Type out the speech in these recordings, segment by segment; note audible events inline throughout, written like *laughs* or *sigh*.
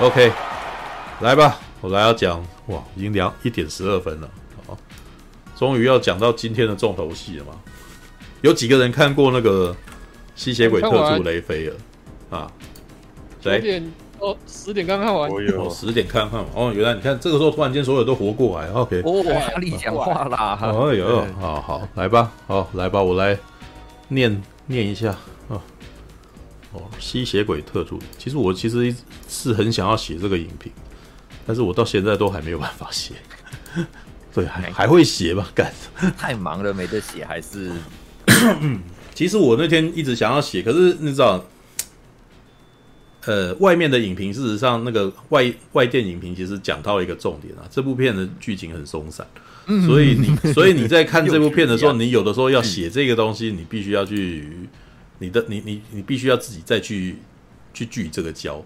OK，来吧，我来要讲哇，已经两一点十二分了，好，终于要讲到今天的重头戏了嘛。有几个人看过那个《吸血鬼特助雷菲尔》啊？谁？哦，十点刚看完。我有十点看看完。哦，原来你看这个时候突然间所有都活过来。OK。哦，哈利讲话啦。哎呦，好好来吧，好来吧，我来念念一下。哦，吸血鬼特助，其实我其实是很想要写这个影评，但是我到现在都还没有办法写。*laughs* 对，还还会写吧？干，*laughs* 太忙了，没得写，还是。*coughs* 其实我那天一直想要写，可是你知道，呃，外面的影评，事实上那个外外电影评其实讲到了一个重点啊，这部片的剧情很松散，嗯、所以你 *laughs* 所以你在看这部片的时候，你有的时候要写这个东西，你必须要去。你的你你你必须要自己再去去聚这个焦，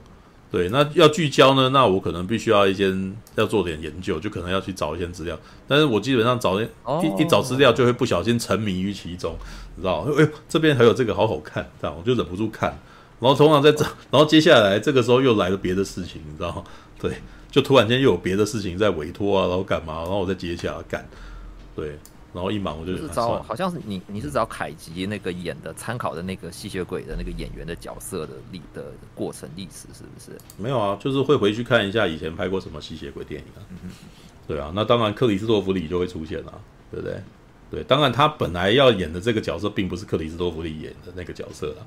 对，那要聚焦呢，那我可能必须要一些要做点研究，就可能要去找一些资料。但是我基本上找一一一找资料，就会不小心沉迷于其中，你知道？哎呦，这边还有这个好好看，这样我就忍不住看。然后通常在这，然后接下来这个时候又来了别的事情，你知道？对，就突然间又有别的事情在委托啊，然后干嘛？然后我再接下来干，对。然后一忙我就，是找好像是你你是找凯吉那个演的参考的那个吸血鬼的那个演员的角色的历的过程历史是不是？没有啊，就是会回去看一下以前拍过什么吸血鬼电影啊。嗯、对啊，那当然克里斯多弗里就会出现了，对不对？对，当然他本来要演的这个角色并不是克里斯多弗里演的那个角色了。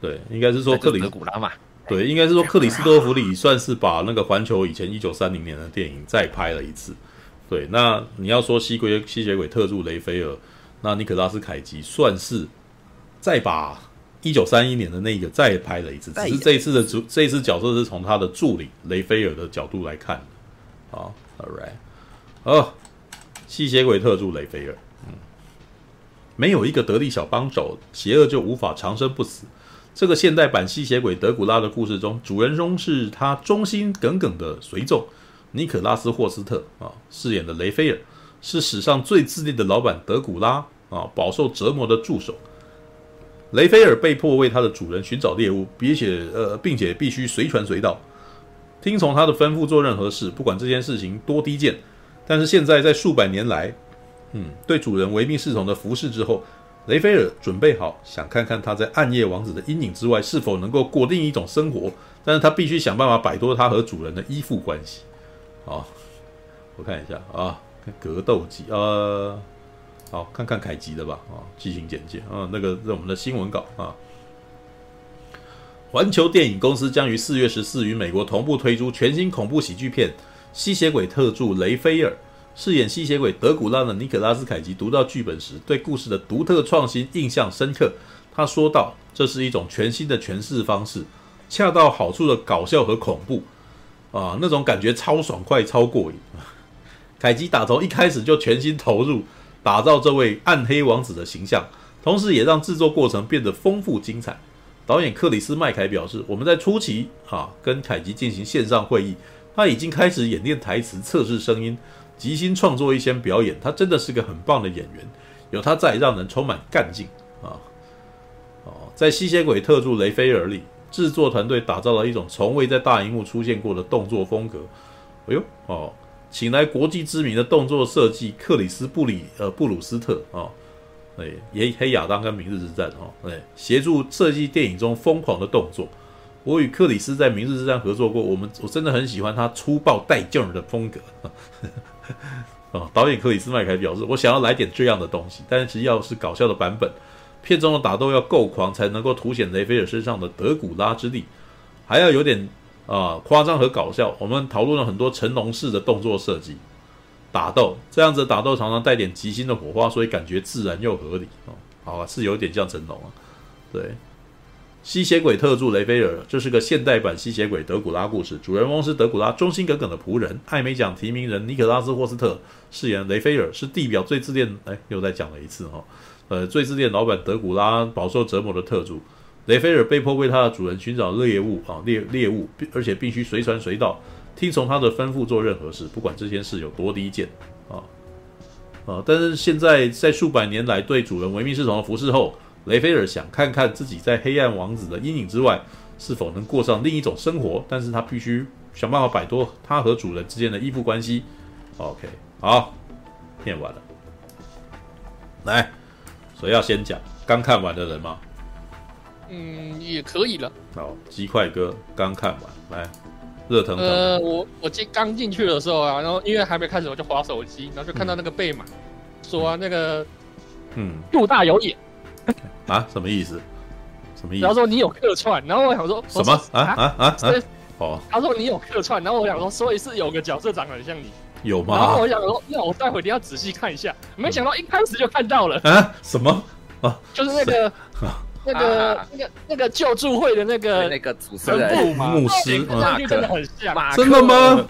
对，应该是说克里斯古拉嘛。对，应该是说克里斯多弗里算是把那个环球以前一九三零年的电影再拍了一次。对，那你要说吸鬼吸血鬼特助雷菲尔，那尼可拉斯凯奇算是再把一九三一年的那个再拍了一次，只是这一次的主这一次角色是从他的助理雷菲尔的角度来看的。好，All right，哦，吸血鬼特助雷菲尔，嗯，没有一个得力小帮手，邪恶就无法长生不死。这个现代版吸血鬼德古拉的故事中，主人公是他忠心耿耿的随从。尼可拉斯·霍斯特啊，饰演的雷菲尔是史上最自恋的老板德古拉啊，饱受折磨的助手。雷菲尔被迫为他的主人寻找猎物，并且呃，并且必须随传随到，听从他的吩咐做任何事，不管这件事情多低贱。但是现在在数百年来，嗯，对主人唯命是从的服侍之后，雷菲尔准备好想看看他在暗夜王子的阴影之外是否能够过另一种生活，但是他必须想办法摆脱他和主人的依附关系。好，我看一下啊，格斗机，呃，好，看看凯吉的吧，啊，剧情简介，啊，那个是我们的新闻稿啊。环球电影公司将于四月十四与美国同步推出全新恐怖喜剧片《吸血鬼特助雷菲尔》。饰演吸血鬼德古拉的尼可拉斯凯吉读到剧本时，对故事的独特创新印象深刻。他说道：“这是一种全新的诠释方式，恰到好处的搞笑和恐怖。”啊，那种感觉超爽快、超过瘾。*laughs* 凯吉打从一开始就全心投入打造这位暗黑王子的形象，同时也让制作过程变得丰富精彩。导演克里斯麦凯表示：“我们在初期啊，跟凯吉进行线上会议，他已经开始演练台词、测试声音，即兴创作一些表演。他真的是个很棒的演员，有他在，让人充满干劲啊！哦，在吸血鬼特助雷菲尔里。”制作团队打造了一种从未在大荧幕出现过的动作风格。哎呦哦，请来国际知名的动作设计克里斯布里呃布鲁斯特啊，哎，黑黑亚当跟明日之战哦，哎，协助设计电影中疯狂的动作。我与克里斯在明日之战合作过，我们我真的很喜欢他粗暴带劲儿的风格。啊，*laughs* 导演克里斯麦凯表示，我想要来点这样的东西，但是其实要是搞笑的版本。片中的打斗要够狂，才能够凸显雷菲尔身上的德古拉之力，还要有点啊、呃、夸张和搞笑。我们讨论了很多成龙式的动作设计，打斗这样子打斗常常带点即兴的火花，所以感觉自然又合理哦。好啊，是有点像成龙啊。对，吸血鬼特助雷菲尔，这是个现代版吸血鬼德古拉故事，主人翁是德古拉忠心耿耿的仆人，艾美奖提名人尼可拉斯霍斯特饰演雷菲尔，是地表最自恋。哎，又再讲了一次哈。呃，最自恋老板德古拉饱受折磨的特助雷菲尔被迫为他的主人寻找猎物啊，猎猎物，而且必须随传随到，听从他的吩咐做任何事，不管这件事有多低贱啊啊！但是现在在数百年来对主人唯命是从的服侍后，雷菲尔想看看自己在黑暗王子的阴影之外是否能过上另一种生活，但是他必须想办法摆脱他和主人之间的依附关系。OK，好，念完了。来，谁要先讲？刚看完的人吗？嗯，也可以了。好，鸡块哥刚看完，来，热腾腾。呃，我我进刚进去的时候啊，然后因为还没开始，我就滑手机，然后就看到那个贝马，嗯、说、啊、那个，嗯，杜大有眼。啊？什么意思？什么意思？然后说你有客串，然后我想说什么？啊啊啊啊！哦，他说你有客串，然后我想说，所以是有个角色长得很像你，有吗？然后我想说，那我待会一定要仔细看一下。没想到一开始就看到了啊？什么？啊？就是那个。那个、啊、那个那个救助会的那个那个主持人牧师，看上去真的很像，真的吗？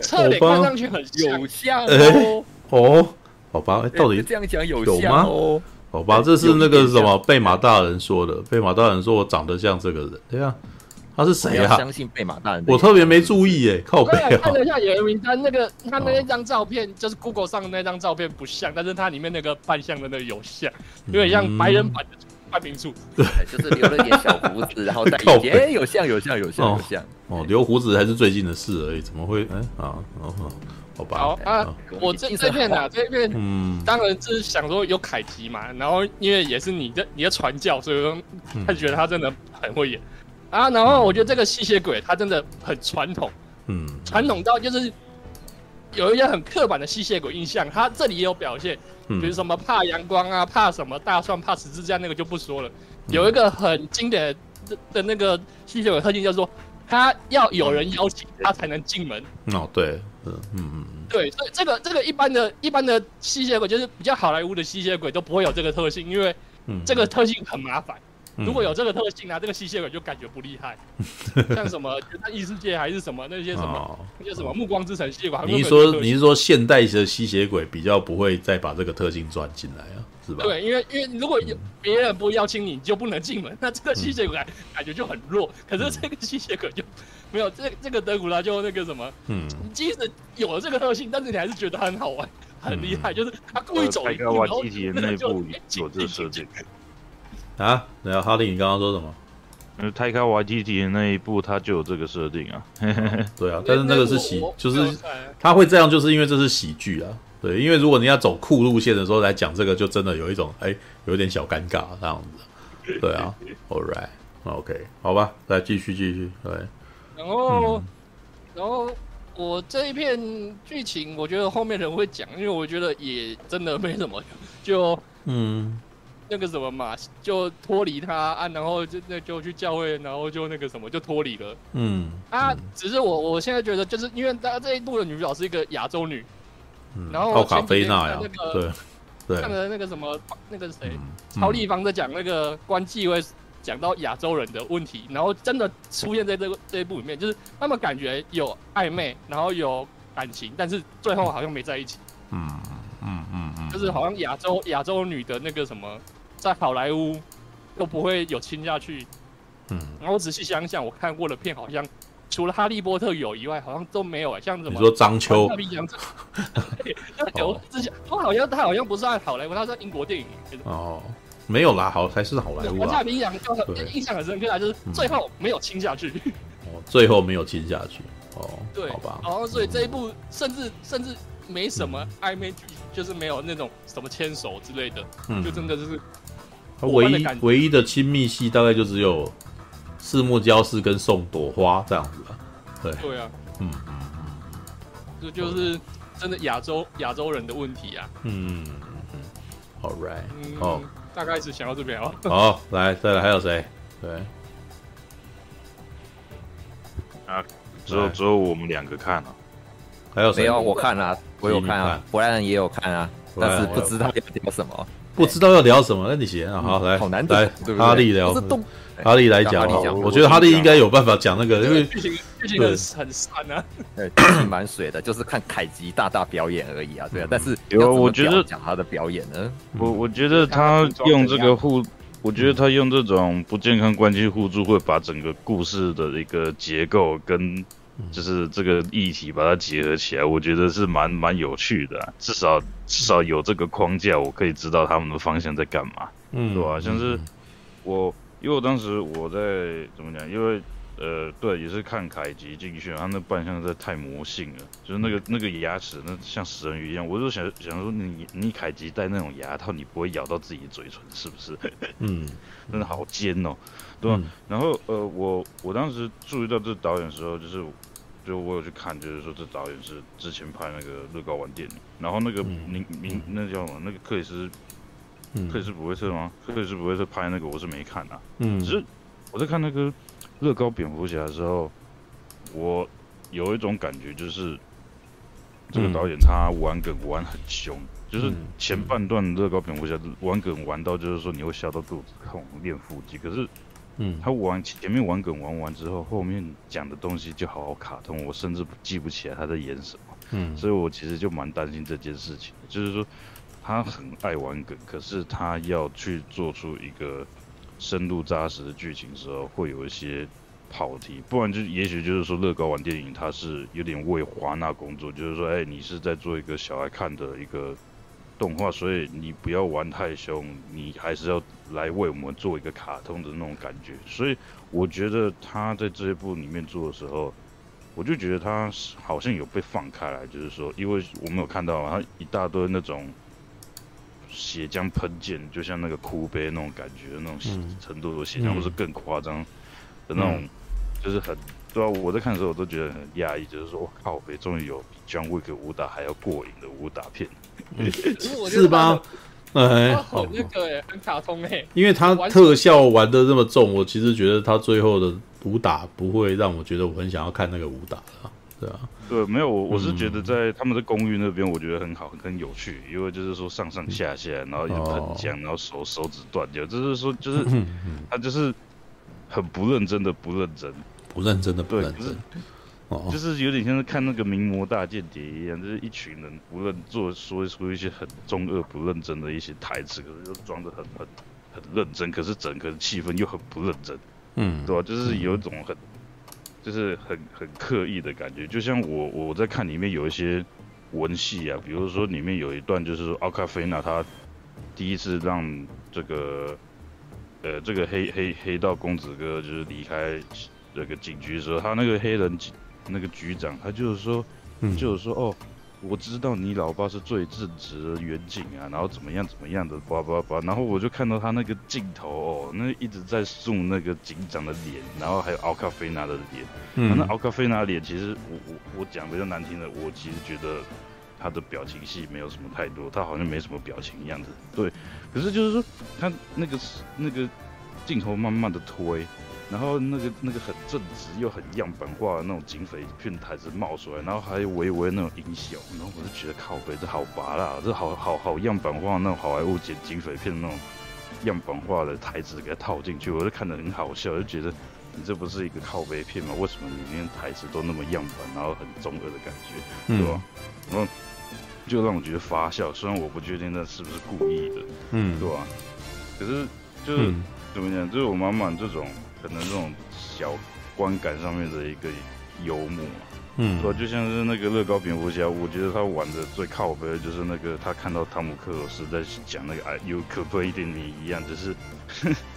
侧脸看上去很，有像哦、欸、哦，好吧，到底这样讲有有吗？好吧，这是那个什么贝马大人说的，贝马大人说我长得像这个人，对啊，他是谁啊？相信贝马大人，我特别没注意耶，靠北啊！看了一下演员名单，那个他那张照片就是 Google 上的那张照片不像，但是他里面那个扮相的那个有像，有点像白人版的。半平处，对，就是留了点小胡子，*laughs* 然后戴眼镜，哎，有像有像有像有像，哦，留胡子还是最近的事而已，怎么会？哎啊，哦，好吧。好啊，我这这片啊，*laughs* 这片，嗯，当然就是想说有凯奇嘛，然后因为也是你的你的传教，所以说他觉得他真的很会演啊。然后我觉得这个吸血鬼他真的很传统，嗯，传统到就是有一些很刻板的吸血鬼印象，他这里也有表现。比如什么怕阳光啊，怕什么大蒜，怕十字架，那个就不说了。有一个很经典的的那个吸血鬼特性，叫做他要有人邀请他才能进门。哦，对，嗯嗯嗯，对，所以这个这个一般的一般的吸血鬼，就是比较好莱坞的吸血鬼都不会有这个特性，因为这个特性很麻烦。如果有这个特性啊，这个吸血鬼就感觉不厉害，*laughs* 像什么异世界还是什么那些什么那些什么暮光之城吸血鬼。你是说你是说现代的吸血鬼比较不会再把这个特性转进来啊？是吧？对，因为因为如果有别人不邀请你，你就不能进门，那这个吸血鬼感觉就很弱。可是这个吸血鬼就没有这这个德古拉就那个什么，嗯，即使有了这个特性，但是你还是觉得他很好玩，很厉害，就是他故意走一步，然后内部有这个设定。啊，然后哈利，你刚刚说什么？呃，泰卡瓦蒂蒂的那一部，它就有这个设定啊。对啊，*laughs* 但是那个是喜，就是他会这样，就是因为这是喜剧啊。对，因为如果你要走酷路线的时候来讲这个，就真的有一种哎，有点小尴尬这样子。对啊，*laughs* All right，OK，好吧，来继续继续。对，然后，嗯、然后我这一片剧情，我觉得后面人会讲，因为我觉得也真的没什么，就嗯。那个什么嘛，就脱离他啊，然后就那就去教会，然后就那个什么就脱离了。嗯啊，只是我我现在觉得，就是因为他这一部的女主角是一个亚洲女，嗯、然后奥卡菲娜呀，那个对对，看了那个什么那个谁，嗯、超立方在讲那个关继威讲到亚洲人的问题，然后真的出现在这个这一部里面，就是他们感觉有暧昧，然后有感情，但是最后好像没在一起。嗯嗯嗯嗯，就是好像亚洲亚洲女的那个什么。在好莱坞都不会有亲下去，嗯，然后我仔细想想，我看过的片好像除了《哈利波特》有以外，好像都没有哎，像什么？你说张秋？*laughs* 对，有之前他好像他好像不是在好莱坞，他是英国电影。哦，没有啦，好还是好莱坞啊。王夏明阳就很印象很深刻啊，就是最后没有亲下去。*laughs* 哦，最后没有亲下去。哦，对，好吧。然后所以这一部甚至甚至没什么暧昧剧，就是没有那种什么牵手之类的，就真的就是。他唯一唯一的亲密戏大概就只有四目交视跟送朵花这样子吧，对。对啊，嗯嗯嗯，这就是真的亚洲亚洲人的问题啊，嗯嗯嗯，All right，哦，大概是想到这边哦，好，来再来还有谁？对，啊，只有只有我们两个看了，还有谁？没有我看了，我有看啊，布莱恩也有看啊，但是不知道要聊什么。不知道要聊什么，那你先啊，好来，好难来，哈利聊，哈利来讲，我觉得哈利应该有办法讲那个，因为剧情剧情很很散啊，对，*coughs* 剧情蛮水的，就是看凯吉大大表演而已啊，对啊，但是有我觉得讲他的表演呢，我我觉得他用这个互，我觉得他用这种不健康关系互助，会把整个故事的一个结构跟。就是这个议题把它结合起来，我觉得是蛮蛮有趣的啊。至少至少有这个框架，我可以知道他们的方向在干嘛，嗯，对吧？像是我因为我当时我在怎么讲？因为呃，对，也是看凯吉进去，他那扮相实在太魔性了，就是那个那个牙齿，那像食人鱼一样。我就想想说你，你你凯吉戴那种牙套，你不会咬到自己的嘴唇是不是？嗯，*laughs* 真的好尖哦，对吧？嗯、然后呃，我我当时注意到这导演的时候，就是就我有去看，就是说这导演是之前拍那个乐高玩电影，然后那个名名、嗯、那叫什么？那个克里斯。克里斯普威特吗？克里斯普威特拍那个我是没看啊。嗯，只是我在看那个乐高蝙蝠侠的时候，我有一种感觉，就是这个导演他玩梗玩很凶，嗯、就是前半段乐高蝙蝠侠玩梗玩到就是说你会笑到肚子痛、练腹肌，可是，嗯，他玩前面玩梗玩完之后，后面讲的东西就好好卡通，我甚至记不起来他在演什么。嗯，所以我其实就蛮担心这件事情，就是说。他很爱玩梗，可是他要去做出一个深度扎实的剧情的时候，会有一些跑题。不然就也许就是说，乐高玩电影，他是有点为华纳工作，就是说，哎，你是在做一个小孩看的一个动画，所以你不要玩太凶，你还是要来为我们做一个卡通的那种感觉。所以我觉得他在这一部里面做的时候，我就觉得他好像有被放开来，就是说，因为我们有看到他一大堆那种。血浆喷溅，就像那个哭悲那种感觉，那种程度的血浆，或是更夸张的那种，嗯、就是很，对啊，我在看的时候我都觉得很压抑，就是说，我靠北终于有比 John Wick 武打还要过瘾的武打片，嗯、*laughs* 是吧？哎，好那个哎，很卡通哎，因为他特效玩的这么重，我其实觉得他最后的武打不会让我觉得我很想要看那个武打了。对啊，对，没有我，我是觉得在他们的公寓那边，我觉得很好，很有趣，因为就是说上上下下，然后一直喷浆，然后手手指断掉，就是说就是 *laughs* 他就是很不认真的不认真，不认真的不认真，就是就是有点像是看那个名模大间谍一样，就是一群人不认做说出一些很中二不认真的一些台词，可是又装得很很很认真，可是整个气氛又很不认真，嗯，对吧？就是有一种很。就是很很刻意的感觉，就像我我在看里面有一些文戏啊，比如说里面有一段就是说奥卡菲娜她第一次让这个呃这个黑黑黑道公子哥就是离开这个警局的时候，他那个黑人警那个局长他就是说就是说哦。我知道你老爸是最正直的远景啊，然后怎么样怎么样的，叭叭叭，然后我就看到他那个镜头哦，那一直在送那个警长的脸，然后还有奥卡菲娜的脸，嗯，那奥卡菲娜脸其实我我我讲比较难听的，我其实觉得他的表情戏没有什么太多，他好像没什么表情一样子，对，可是就是说他那个那个镜头慢慢的推。然后那个那个很正直又很样板化的那种警匪片台词冒出来，然后还有微微那种音效，然后我就觉得靠北，这好拔啦，这好好好样板化那种好莱坞警警匪片那种样板化的台词给它套进去，我就看得很好笑，就觉得你这不是一个靠北片吗？为什么里面台词都那么样板，然后很中二的感觉，对吧？然后就让我觉得发笑，虽然我不确定那是不是故意的，嗯，对吧？可是就是、嗯、怎么讲，就是我满满这种。可能这种小观感上面的一个幽默，嗯，对，就像是那个乐高蝙蝠侠，我觉得他玩的最靠北的就是那个他看到汤姆克鲁斯在讲那个哎，you could play with me 一样，就是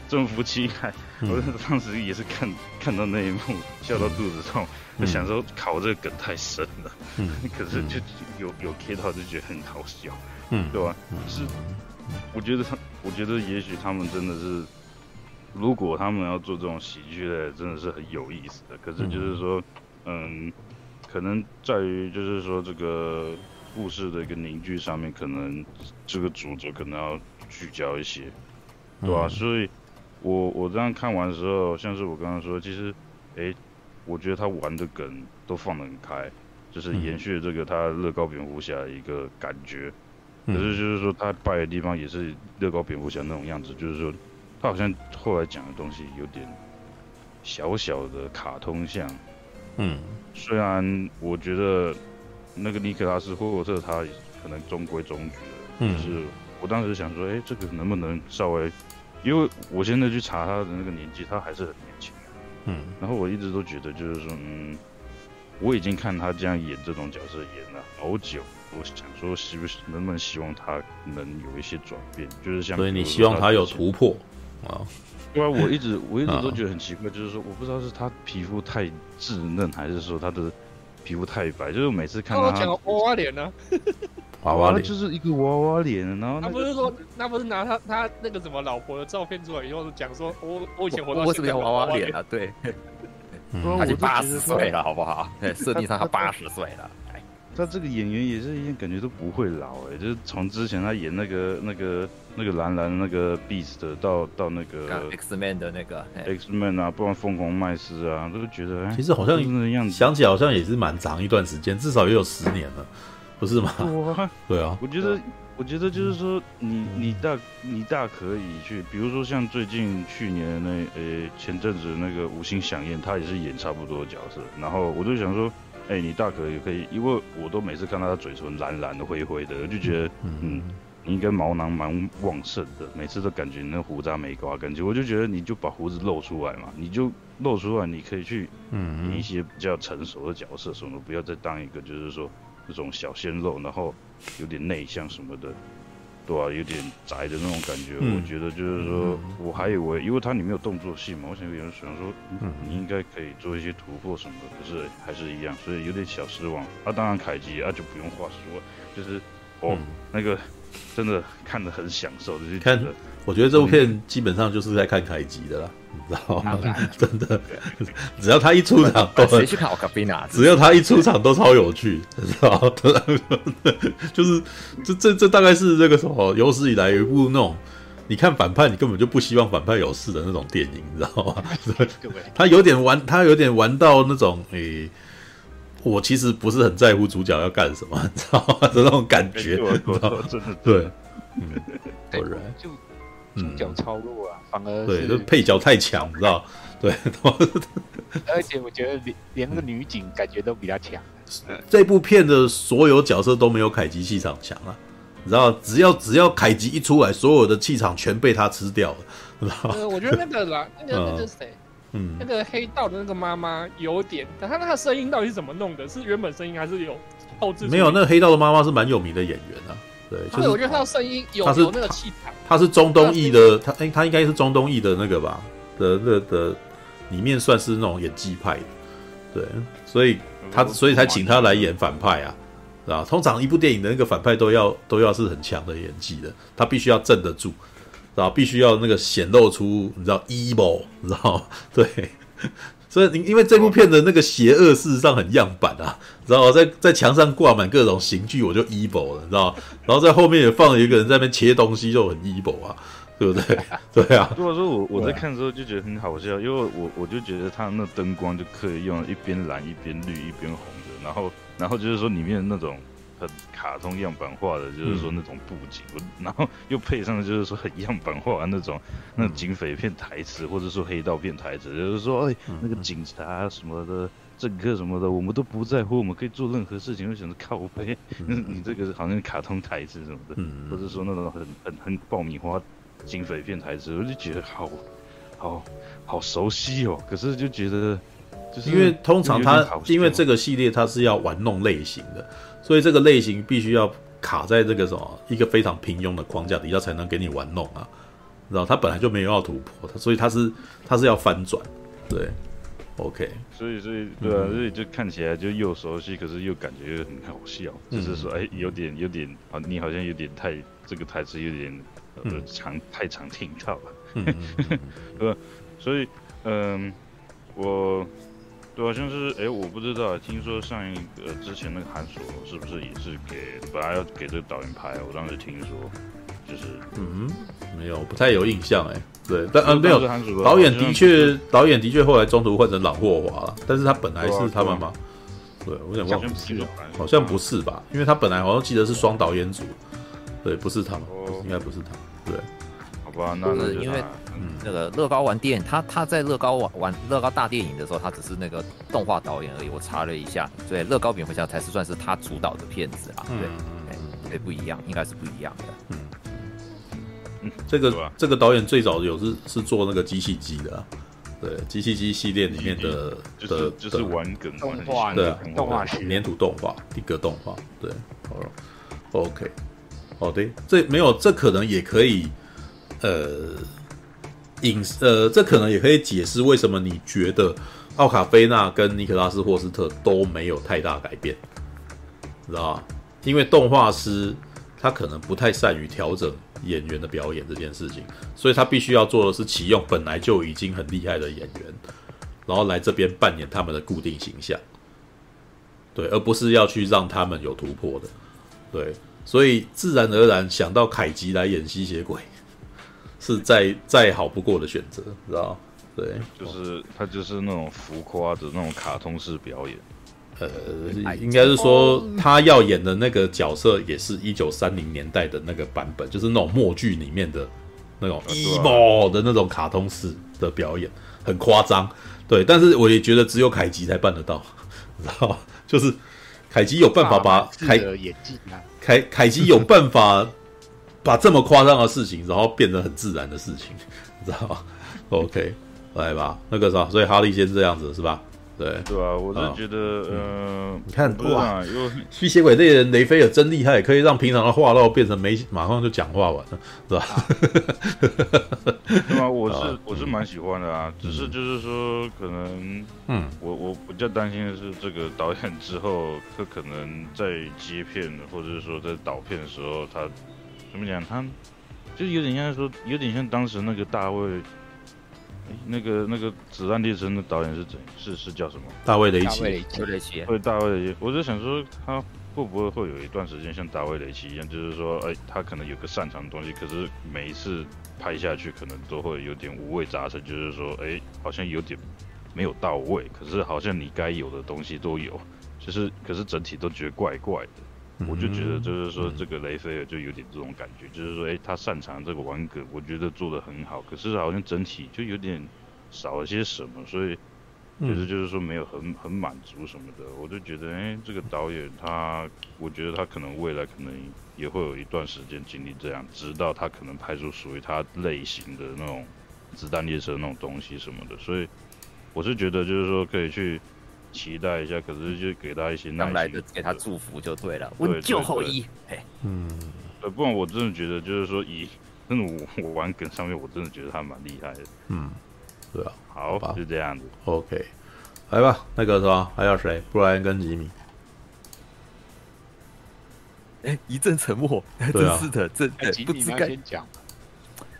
征服七海，嗯、我当时也是看看到那一幕笑到肚子痛，嗯、就想说考这个梗太深了，嗯，*laughs* 可是就有有 K 到就觉得很好笑，嗯，对吧？是，我觉得他，我觉得也许他们真的是。如果他们要做这种喜剧的，真的是很有意思的。可是就是说，嗯，嗯，可能在于就是说这个故事的一个凝聚上面，可能这个主角可能要聚焦一些，对吧？嗯、所以我我这样看完的时候，像是我刚刚说，其实，哎，我觉得他玩的梗都放得很开，就是延续这个他乐高蝙蝠侠的一个感觉。可是就是说他败的地方也是乐高蝙蝠侠那种样子，就是说。他好像后来讲的东西有点小小的卡通像，嗯，虽然我觉得那个尼克拉斯霍尔特他可能中规中矩的，嗯，就是我当时想说，哎、欸，这个能不能稍微，因为我现在去查他的那个年纪，他还是很年轻，嗯，然后我一直都觉得就是说，嗯，我已经看他这样演这种角色演了好久。我想说，是不是能不能希望他能有一些转变？就是像，所以你希望他有突破？啊。对啊，我一直我一直都觉得很奇怪，就是说我不知道是他皮肤太稚嫩，还是说他的皮肤太白，就是每次看到他娃娃脸呢，娃娃脸就是一个娃娃脸，然后、那个、他不是说那不是拿他他那个什么老婆的照片出来以后讲说，我我以前活到我是不是娃娃脸啊？对，嗯、他已经八十岁了，好不好？对，设定上他八十岁了。他这个演员也是一样，感觉都不会老哎，就是从之前他演那个那个那个蓝蓝那个 Beast 到到那个 X Man 的那个 X Man 啊，不然疯狂麦斯啊，都觉得其实好像那样子，想起来好像也是蛮长一段时间，至少也有十年了，不是吗？对啊，我觉得我觉得就是说你你大你大可以去，比如说像最近去年那呃前阵子那个五星响宴，他也是演差不多的角色，然后我就想说。哎、欸，你大可也可以，因为我都每次看到他嘴唇蓝蓝的、灰灰的，我就觉得，嗯，你应该毛囊蛮旺盛的，每次都感觉那胡渣没刮干净，我就觉得你就把胡子露出来嘛，你就露出来，你可以去演一些比较成熟的角色什么，不要再当一个就是说这种小鲜肉，然后有点内向什么的。对啊，有点宅的那种感觉。嗯、我觉得就是说，嗯、我还以为，因为它里面有动作戏嘛，我想有人想说，嗯、你应该可以做一些突破什么的，可是还是一样，所以有点小失望。啊，当然凯基啊就不用话说，就是哦，嗯、那个真的看得很享受，就是看。我觉得这部片基本上就是在看凯吉的啦，你知道吗？*laughs* 真的，只要他一出场都，*laughs* 谁去看奥卡宾娜？只要他一出场都超有趣，知道吗？*laughs* 就是这这这大概是这个什么有史以来有一部那种，你看反派你根本就不希望反派有事的那种电影，你知道吗？他有点玩，他有点玩到那种诶、欸，我其实不是很在乎主角要干什么，你知道吗？的那种感觉，真的对，嗯，果然，就。主角超弱啊，反而对，就配角太强，你知道？*laughs* 对，而且我觉得连连那个女警感觉都比较强。这部片的所有角色都没有凯吉气场强啊，你知道？只要只要凯吉一出来，所有的气场全被他吃掉了，知道？呃，我觉得那个啦，*laughs* 那个那个谁，嗯，那个黑道的那个妈妈有点，但他那个声音到底是怎么弄的？是原本声音还是有后置？没有，那个黑道的妈妈是蛮有名的演员啊。对，就是我觉得他的声音有有那个气场。他是中东裔的，他哎，他应该是中东裔的那个吧的的的，里面算是那种演技派的，对，所以他所以才请他来演反派啊，是吧？通常一部电影的那个反派都要都要是很强的演技的，他必须要镇得住，然后？必须要那个显露出你知道 evil，你知道吗？*laughs* 对。所以，你因为这部片的那个邪恶事实上很样板啊，知道吗？在在墙上挂满各种刑具，我就 evil 了，你知道吗？然后在后面也放了一个人在那边切东西，就很 evil 啊，对不对？*laughs* 对啊。如果说我我在看的时候就觉得很好笑，因为我我就觉得他那灯光就可以用一边蓝一边绿一边红的，然后然后就是说里面那种。很卡通样板化的，就是说那种布景，嗯、然后又配上就是说很样板化的那种那种警匪片台词，或者说黑道片台词，就是说哎，那个警察什么的，政客什么的，我们都不在乎，我们可以做任何事情，就选择靠背。*laughs* 嗯、你这个好像卡通台词什么的，嗯、或者说那种很很很爆米花警匪片台词，我就觉得好好好熟悉哦。可是就觉得，就是因为通常他因为这个系列他是要玩弄类型的。所以这个类型必须要卡在这个什么一个非常平庸的框架底下才能给你玩弄啊，知道？他本来就没有要突破，所以他是他是要翻转，对，OK。所以所以对啊，所以就看起来就又熟悉，可是又感觉又很好笑，嗯、就是说哎，有点有点啊，你好像有点太这个台词有点呃常太常听到了，*laughs* 嗯，呃，所以嗯，我。对，好像是哎，我不知道，听说上一个之前那个韩索是不是也是给本来要给这个导演拍？我当时听说，就是嗯，没有，不太有印象哎。对，但嗯没有，导演的确，导演的确后来中途换成朗霍华了，但是他本来是他们吗。对，我有点忘记，好像不是吧？因为他本来好像记得是双导演组，对，不是他们，应该不是他，对。好吧，那那因为那个乐高玩电影，他他在乐高玩玩乐高大电影的时候，他只是那个动画导演而已。我查了一下，对，乐高蝙蝠侠才是算是他主导的片子啊。对，对，不一样，应该是不一样的。嗯嗯，这个这个导演最早有是是做那个机器机的，对，机器机系列里面的的就是玩梗动画，对，动画是粘土动画一个动画，对，好了，OK，哦对，这没有，这可能也可以。呃，隐呃，这可能也可以解释为什么你觉得奥卡菲娜跟尼可拉斯霍斯特都没有太大改变，知道吧？因为动画师他可能不太善于调整演员的表演这件事情，所以他必须要做的是启用本来就已经很厉害的演员，然后来这边扮演他们的固定形象，对，而不是要去让他们有突破的，对，所以自然而然想到凯吉来演吸血鬼。是再再好不过的选择，知道？对，就是他就是那种浮夸的那种卡通式表演。呃，应该是说他要演的那个角色，也是一九三零年代的那个版本，就是那种默剧里面的那种 emo 的那种卡通式的表演，很夸张。对，但是我也觉得只有凯吉才办得到，*laughs* 知道？就是凯吉有办法把凯演技凯凯吉有办法。把这么夸张的事情，然后变得很自然的事情，*laughs* 你知道吗？OK，来吧，那个啥，所以哈利先这样子是吧？对，对啊，我是觉得，嗯，呃、你看哇，*laughs* 吸血鬼这些人雷菲尔真厉害，可以让平常的话唠变成没，马上就讲话完了，是吧？*laughs* 对啊，我是我是蛮喜欢的啊，只是就是说，可能，嗯，我我比较担心的是，这个导演之后他可能在接片，或者是说在导片的时候，他。怎么讲？他就是有点像说，有点像当时那个大卫，那个那个《子弹列车》的导演是怎？是是叫什么？大卫雷奇。大卫雷奇。对，大卫雷奇。我就想说，他会不会会有一段时间像大卫雷奇一样，就是说，哎，他可能有个擅长的东西，可是每一次拍下去，可能都会有点五味杂陈，就是说，哎，好像有点没有到位，可是好像你该有的东西都有，就是可是整体都觉得怪怪的。我就觉得，就是说，这个雷菲尔就有点这种感觉，就是说，哎，他擅长这个玩梗，我觉得做得很好，可是好像整体就有点少了些什么，所以其实就是说没有很很满足什么的。我就觉得，哎，这个导演他，我觉得他可能未来可能也会有一段时间经历这样，直到他可能拍出属于他类型的那种子弹列车那种东西什么的。所以我是觉得，就是说可以去。期待一下，可是就给他一些耐心，来的给他祝福就对了。我就后羿，嘿，嗯，呃，不然我真的觉得，就是说以真的我我玩梗上面，我真的觉得他蛮厉害的。嗯，对啊，好，好就这样子。OK，来吧，那个是吧？还有谁？布莱恩跟吉米。哎、欸，一阵沉默。啊，真是的，这不知该讲。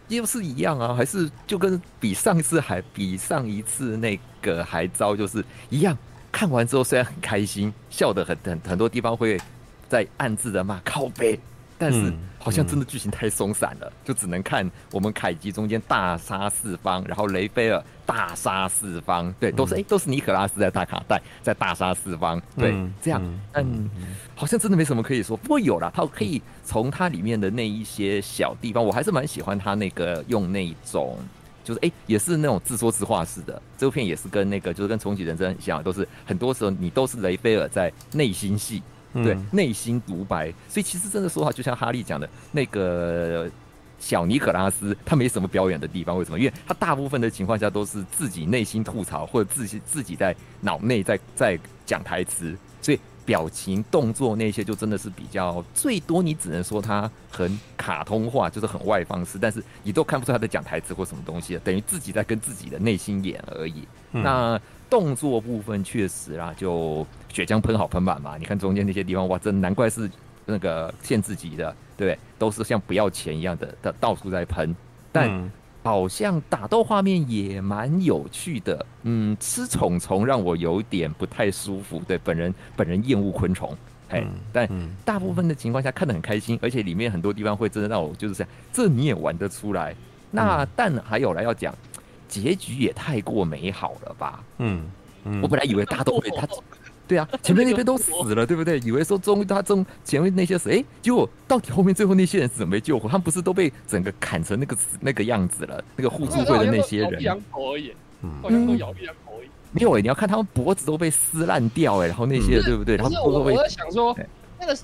又是一样啊，还是就跟比上一次还比上一次那个还糟，就是一样。看完之后虽然很开心，笑得很很很多地方会在暗自的骂靠背，但是好像真的剧情太松散了，就只能看我们凯吉中间大杀四方，然后雷菲尔大杀四方，对，都是哎、嗯欸、都是尼可拉斯在大卡带在大杀四方，对，嗯、这样，嗯，好像真的没什么可以说，不过有了，他可以从它里面的那一些小地方，我还是蛮喜欢他那个用那种。就是哎、欸，也是那种自说自话式的。这部片也是跟那个，就是跟重启人生很像，都是很多时候你都是雷菲尔在内心戏，对，内、嗯、心独白。所以其实真的说话，就像哈利讲的，那个小尼可拉斯他没什么表演的地方。为什么？因为他大部分的情况下都是自己内心吐槽，或者自己自己在脑内在在讲台词，所以。表情、动作那些就真的是比较最多，你只能说他很卡通化，就是很外放式，但是你都看不出他在讲台词或什么东西，等于自己在跟自己的内心演而已。嗯、那动作部分确实啦，就血浆喷好喷满嘛，你看中间那些地方，哇，真难怪是那个限制级的，对不对？都是像不要钱一样的，的到处在喷，但。嗯好像打斗画面也蛮有趣的，嗯，吃虫虫让我有点不太舒服。对，本人本人厌恶昆虫，嘿，嗯、但大部分的情况下看得很开心，而且里面很多地方会真的让我就是这样，这你也玩得出来。那、嗯、但还有来要讲，结局也太过美好了吧？嗯，嗯我本来以为大家都会他。对啊，前面那边都死了，对不对？以为说终于他终前面那些死，哎，结果到底后面最后那些人怎么没救活？他们不是都被整个砍成那个那个样子了？那个互助 *laughs* 会的那些人，咬一两口而已，好像都咬一两口而已。没有哎，你要看他们脖子都被撕烂掉哎，然后那些对不对？然后我我在想说，那个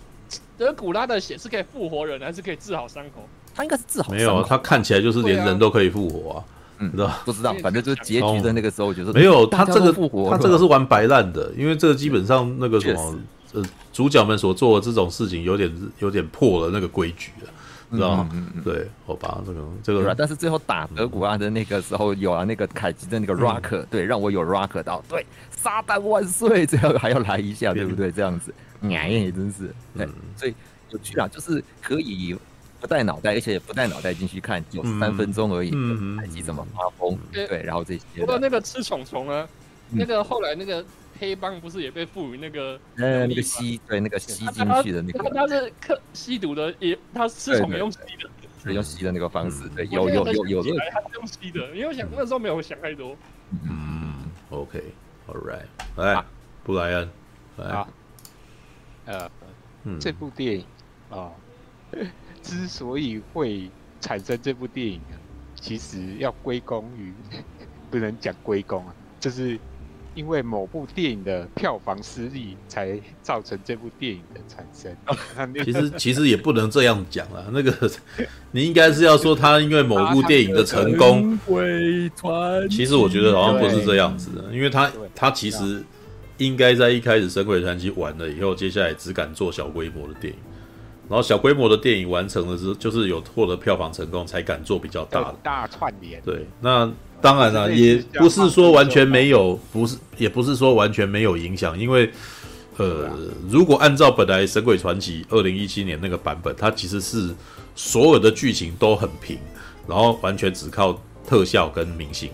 德古拉的血是可以复活人，还是可以治好伤口？他应该是治好。没有，他看起来就是连人都可以复活啊。嗯，不知道，反正就是结局的那个时候，我觉得没有他这个复活，他这个是玩白烂的，因为这个基本上那个什么，呃，主角们所做的这种事情有点有点破了那个规矩了，知道吗？对，好吧，这个这个，但是最后打德古拉的那个时候有啊那个凯奇的那个 rock，对，让我有 rock 到，对，撒旦万岁，最后还要来一下，对。不对？这样子，哎，真是，对，所以有趣啊，就是可以不带脑袋，而且也不带脑袋进去看，九十三分钟而已，凯吉怎么发疯？对，然后这些，不过那个吃虫虫啊，那个后来那个。黑帮不是也被赋予那个呃那个吸对那个吸进去的那个，他是克吸毒的，也他吃虫用吸的，是用吸的那个方式，对，有有有有的，他是用吸的，因为我想那时候没有想太多。嗯，OK，All right，来，布莱恩，来，呃，这部电影啊，之所以会产生这部电影啊，其实要归功于，不能讲归功啊，就是。因为某部电影的票房失利，才造成这部电影的产生。其实其实也不能这样讲啊，那个你应该是要说他因为某部电影的成功。其实我觉得好像不是这样子的，因为他他其实应该在一开始《神鬼传奇》完了以后，接下来只敢做小规模的电影，然后小规模的电影完成了之后，就是有获得票房成功，才敢做比较大的大串联。对，那。当然了，也不是说完全没有，不是，也不是说完全没有影响，因为，呃，如果按照本来《神鬼传奇》二零一七年那个版本，它其实是所有的剧情都很平，然后完全只靠特效跟明星。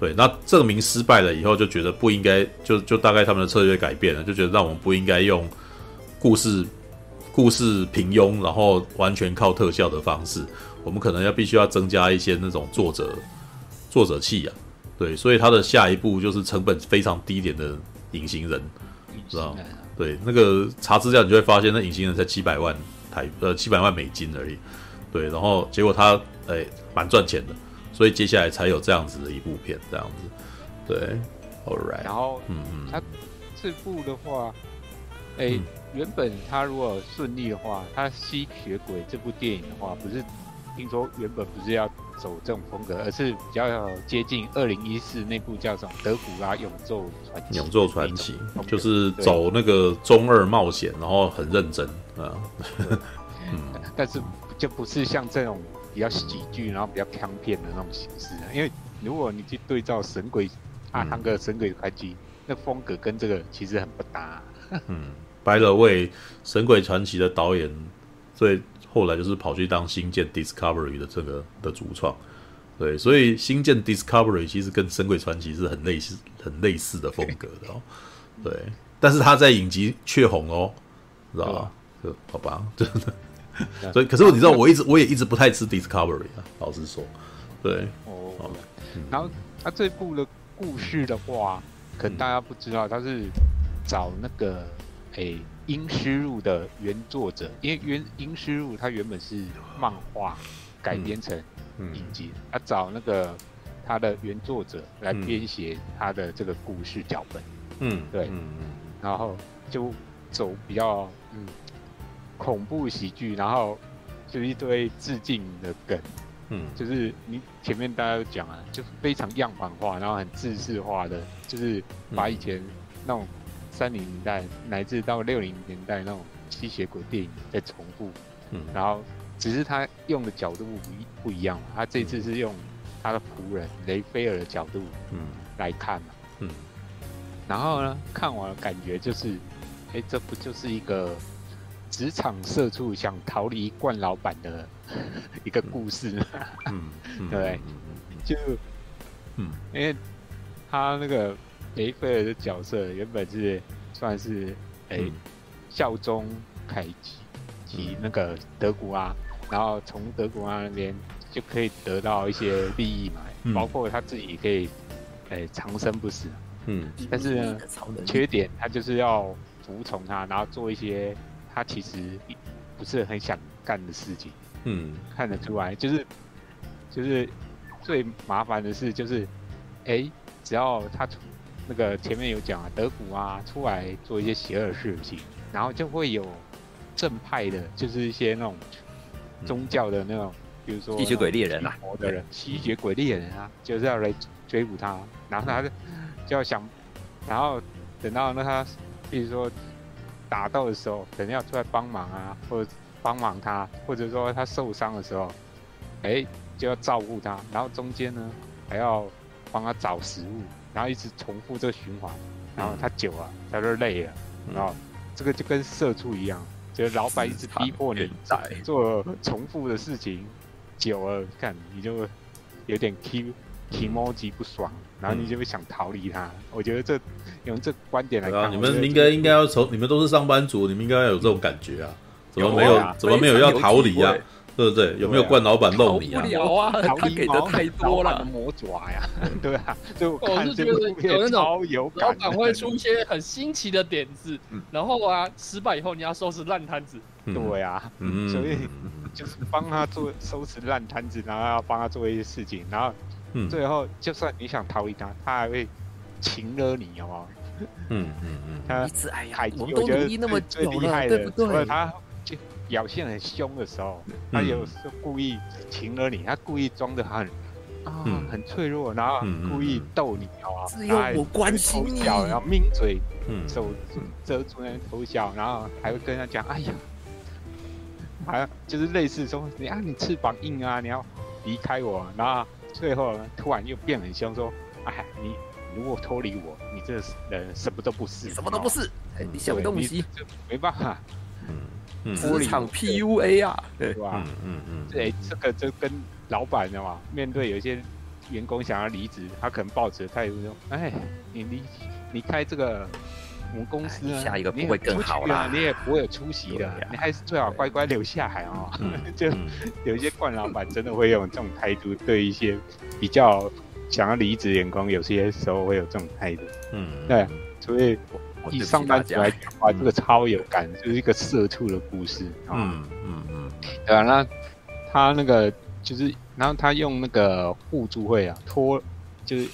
对，那证明失败了以后，就觉得不应该，就就大概他们的策略改变了，就觉得让我们不应该用故事故事平庸，然后完全靠特效的方式，我们可能要必须要增加一些那种作者。作者气呀，对，所以他的下一步就是成本非常低点的隐形人，知道吗？对，那个查资料你就会发现，那隐形人才七百万台呃七百万美金而已，对，然后结果他哎蛮赚钱的，所以接下来才有这样子的一部片这样子，对，All right，然后嗯嗯，他这部的话，哎、嗯，原本他如果顺利的话，他吸血鬼这部电影的话，不是听说原本不是要。走这种风格，而是比较接近二零一四那部叫什么《德古拉永昼传奇》。永昼传奇就是走那个中二冒险，然后很认真啊。*laughs* 嗯，但是就不是像这种比较喜剧，然后比较锵片的那种形式。因为如果你去对照《神鬼》阿汤哥《神鬼传奇》，那风格跟这个其实很不搭。嗯，By the way，《神鬼传奇》的导演所以。后来就是跑去当星舰 Discovery 的这个的主创，对，所以星舰 Discovery 其实跟神鬼传奇是很类似、很类似的风格的哦，对，但是他在影集却红哦，知道吧？就好吧，*laughs* 真的，所以可是你知道，我一直我也一直不太吃 Discovery 啊，老实说，对，哦，然后他这部的故事的话，可能大家不知道，他是找那个诶。《阴尸路》的原作者，因为原《阴尸路》它原本是漫画改编成影集，他、嗯嗯、找那个他的原作者来编写他的这个故事脚本。嗯，对，嗯嗯，然后就走比较嗯恐怖喜剧，然后就一堆致敬的梗。嗯，就是你前面大家都讲啊，就非常样板化，然后很制式化的，就是把以前那种。三零年代乃至到六零年代那种吸血鬼电影在重复，嗯，然后只是他用的角度不一不一样嘛，他这次是用他的仆人雷菲尔的角度，嗯，来看嘛，嗯，然后呢，看完了感觉就是，哎，这不就是一个职场社畜想逃离惯老板的 *laughs* 一个故事吗？嗯，*laughs* 对？就，嗯，因为他那个。雷菲尔的角色原本是算是诶、欸、效忠凯吉及那个德古拉，然后从德古拉那边就可以得到一些利益嘛，嗯、包括他自己可以诶、欸、长生不死。嗯，但是呢，缺点他就是要服从他，然后做一些他其实不是很想干的事情。嗯，看得出来，就是就是最麻烦的事就是，哎、欸，只要他从那个前面有讲啊，德古啊出来做一些邪恶事情，然后就会有正派的，就是一些那种宗教的那种，比如说吸血鬼猎人啊，的人，吸血鬼猎人啊，就是要来追捕他，然后他就就要想，然后等到那他，比如说打斗的时候，可能要出来帮忙啊，或者帮忙他，或者说他受伤的时候，哎，就要照顾他，然后中间呢还要帮他找食物，然后一直重复这个循环，然后他久了他就累了，然后这个就跟社畜一样，就是老板一直逼迫你做重复的事情，久了看你就有点 Q。提莫吉不爽，然后你就会想逃离他。嗯、我觉得这用这观点来看，啊、你们应该应该要从你们都是上班族，你们应该要有这种感觉啊？怎么没有？有啊、怎么没有要逃离啊？对不对？有没有惯老板弄你啊？有啊，他给的太多了，魔爪呀！*laughs* 对啊，就我是觉得有那种老板会出一些很新奇的点子，然后啊，失败以后你要收拾烂摊子。对啊，所以就是帮他做收拾烂摊子，然后要帮他做一些事情，然后。最后，就算你想逃离他，他还会擒了你，好不好？嗯嗯嗯。他海吉，我觉得最厉害的，除了他就表现很凶的时候，他有时候故意擒了你，他故意装的很啊很脆弱，然后故意逗你，好不好？只有我关心你，然后抿嘴，手遮住那偷笑，然后还会跟他讲：“哎呀，还就是类似说，你啊，你翅膀硬啊，你要离开我。”然后。最后突然又变很凶，说：“哎，你如果脱离我，你这人什么都不是，什么都不是，哎，你小东西，没办法，嗯，职场 PUA 啊，对吧？嗯嗯，哎，这个就跟老板的嘛，面对有些员工想要离职，他可能抱持态度说：哎，你离离开这个。”我们公司下一个不会更好啦，你也不会有出息的，你还是最好乖乖留下来哦。*laughs* 就有一些惯老板真的会用这种态度，对一些比较想要离职员工，有些时候会有这种态度。嗯，对，所以以上班族来讲的话，这个超有感，就是一个社畜的故事。嗯嗯嗯，对啊，那他那个就是，然后他用那个互助会啊，托就是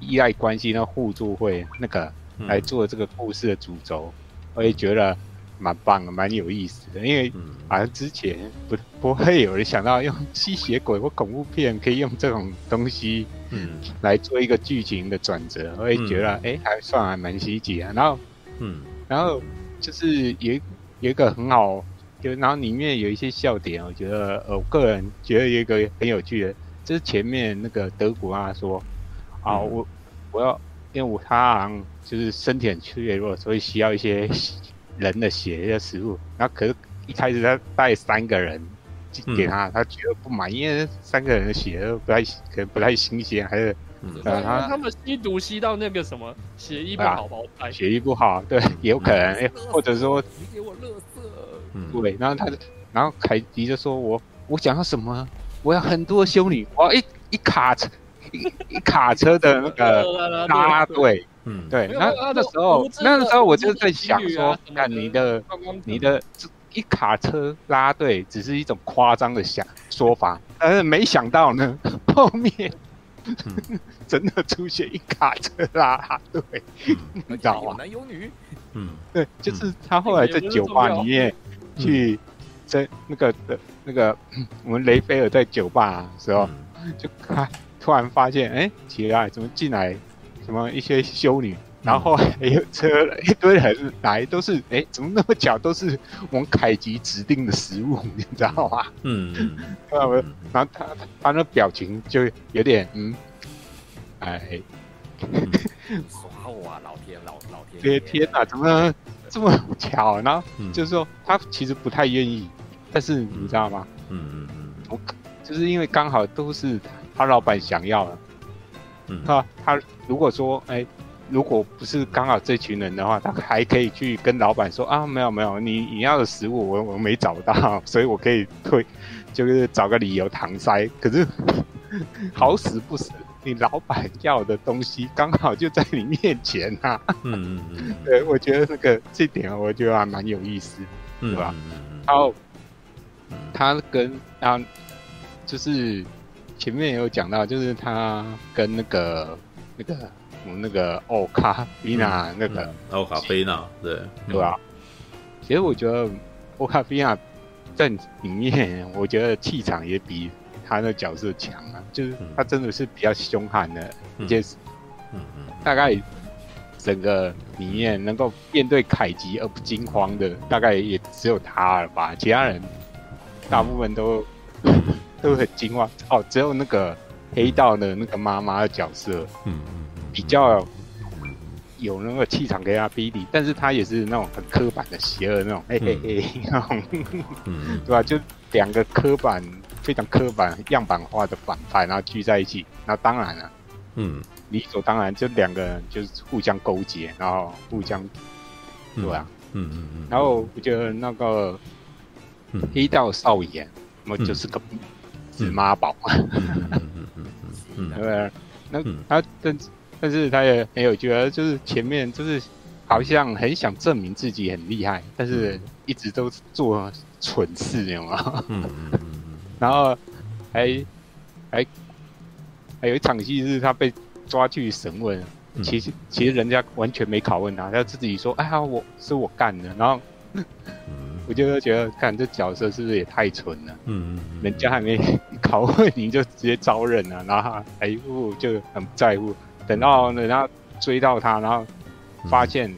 依赖关系那互助会那个。来做这个故事的主轴，我也觉得蛮棒的，蛮有意思的。因为好像之前不不会有人想到用吸血鬼或恐怖片可以用这种东西，嗯，来做一个剧情的转折，我也觉得哎、欸，还算还蛮稀奇啊。然后，嗯，然后就是有有一个很好，就然后里面有一些笑点，我觉得我个人觉得有一个很有趣的，就是前面那个德古拉说，啊，我我要。因为我他好像就是身体很脆弱，所以需要一些人的血的食物。然后可是一开始他带三个人给他，嗯、他觉得不满意，因为三个人的血都不太可能不太新鲜，还是嗯他他们吸毒吸到那个什么血液不好，啊、血液不好，对，也有可能，嗯、或者说你给我乐色，嗯，对，然后他然后凯迪就说我我想要什么？我要很多修女，我一一卡车。一卡车的那个 *laughs* 拉队，嗯，对，那那时候，那个时候我就在想说，看你的，你的这一卡车拉队只是一种夸张的想说法，但是没想到呢，后面 *laughs* 真的出现一卡车拉队，你知道吗？有男有女，嗯，*laughs* 对，就是他后来在酒吧里面去，在那个的，那个我们雷菲尔在酒吧的时候就看。突然发现，哎，奇怪，怎么进来什么一些修女，然后还有车一堆人来，都是哎，怎么那么巧，都是我们凯吉指定的食物，*laughs* 你知道吗？嗯，*laughs* 然后他他，他那表情就有点嗯，哎，耍我啊，老天老老天，天哪，怎么这么巧？然后就是说他其实不太愿意，但是你知道吗？嗯嗯嗯，我就是因为刚好都是。他老板想要了，嗯，他他如果说，哎、欸，如果不是刚好这群人的话，他还可以去跟老板说啊，没有没有，你你要的食物我我没找到，*laughs* 所以我可以退，就是找个理由搪塞。可是 *laughs* 好死不死，你老板要的东西刚好就在你面前呐、*laughs* 啊。嗯嗯嗯，对，我觉得这个这点我觉得还蛮有意思，对吧？然后他跟啊，就是。前面也有讲到，就是他跟那个那个我们那个奥卡菲娜那个奥卡菲娜，对对吧？其实我觉得欧卡菲娜在里面，我觉得气场也比他的角色强啊。就是他真的是比较凶悍的一件事。嗯嗯。大概整个里面能够面对凯吉而不惊慌的，大概也只有他了吧？其他人大部分都、嗯、都很惊慌。哦，只有那个黑道的那个妈妈的角色，嗯嗯，比较有那个气场给他逼力，但是他也是那种很刻板的邪恶那种，嘿嘿嘿，那种，嗯，*laughs* 对吧？就两个刻板非常刻板样板化的反派，然后聚在一起，那当然了，嗯，理所当然，就两个人就是互相勾结，然后互相，对吧？嗯嗯嗯，然后我觉得那个。黑道少爷，那么就是个死妈宝，嗯嗯嗯嗯？那他但但是他也很有觉得，就是前面就是好像很想证明自己很厉害，但是一直都做蠢事，有吗？嗯嗯嗯，然后还还还有一场戏是他被抓去审问，其实其实人家完全没拷问他，他自己说：“哎呀，我是我干的。”然后。我就觉得，看这角色是不是也太蠢了？嗯嗯，人家还没 *laughs* 拷问你就直接招认了，然后他还一副就很不在乎。等到人家追到他，然后发现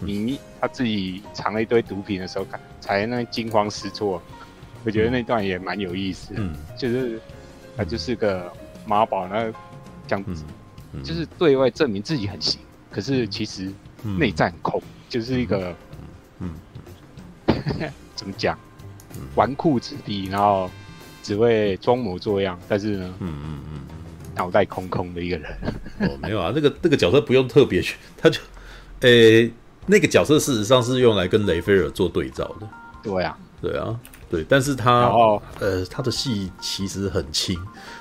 你他自己藏了一堆毒品的时候，才那惊慌失措。我觉得那段也蛮有意思，嗯，就是他就是个妈宝，然后讲就是对外证明自己很行，可是其实内战空，就是一个。*laughs* 怎么讲？纨绔子弟，然后只会装模作样，但是呢，嗯嗯嗯，脑袋空空的一个人。哦，没有啊，那个那个角色不用特别去，他就，诶、欸，那个角色事实上是用来跟雷菲尔做对照的。对啊，对啊，对，但是他，后呃，他的戏其实很轻，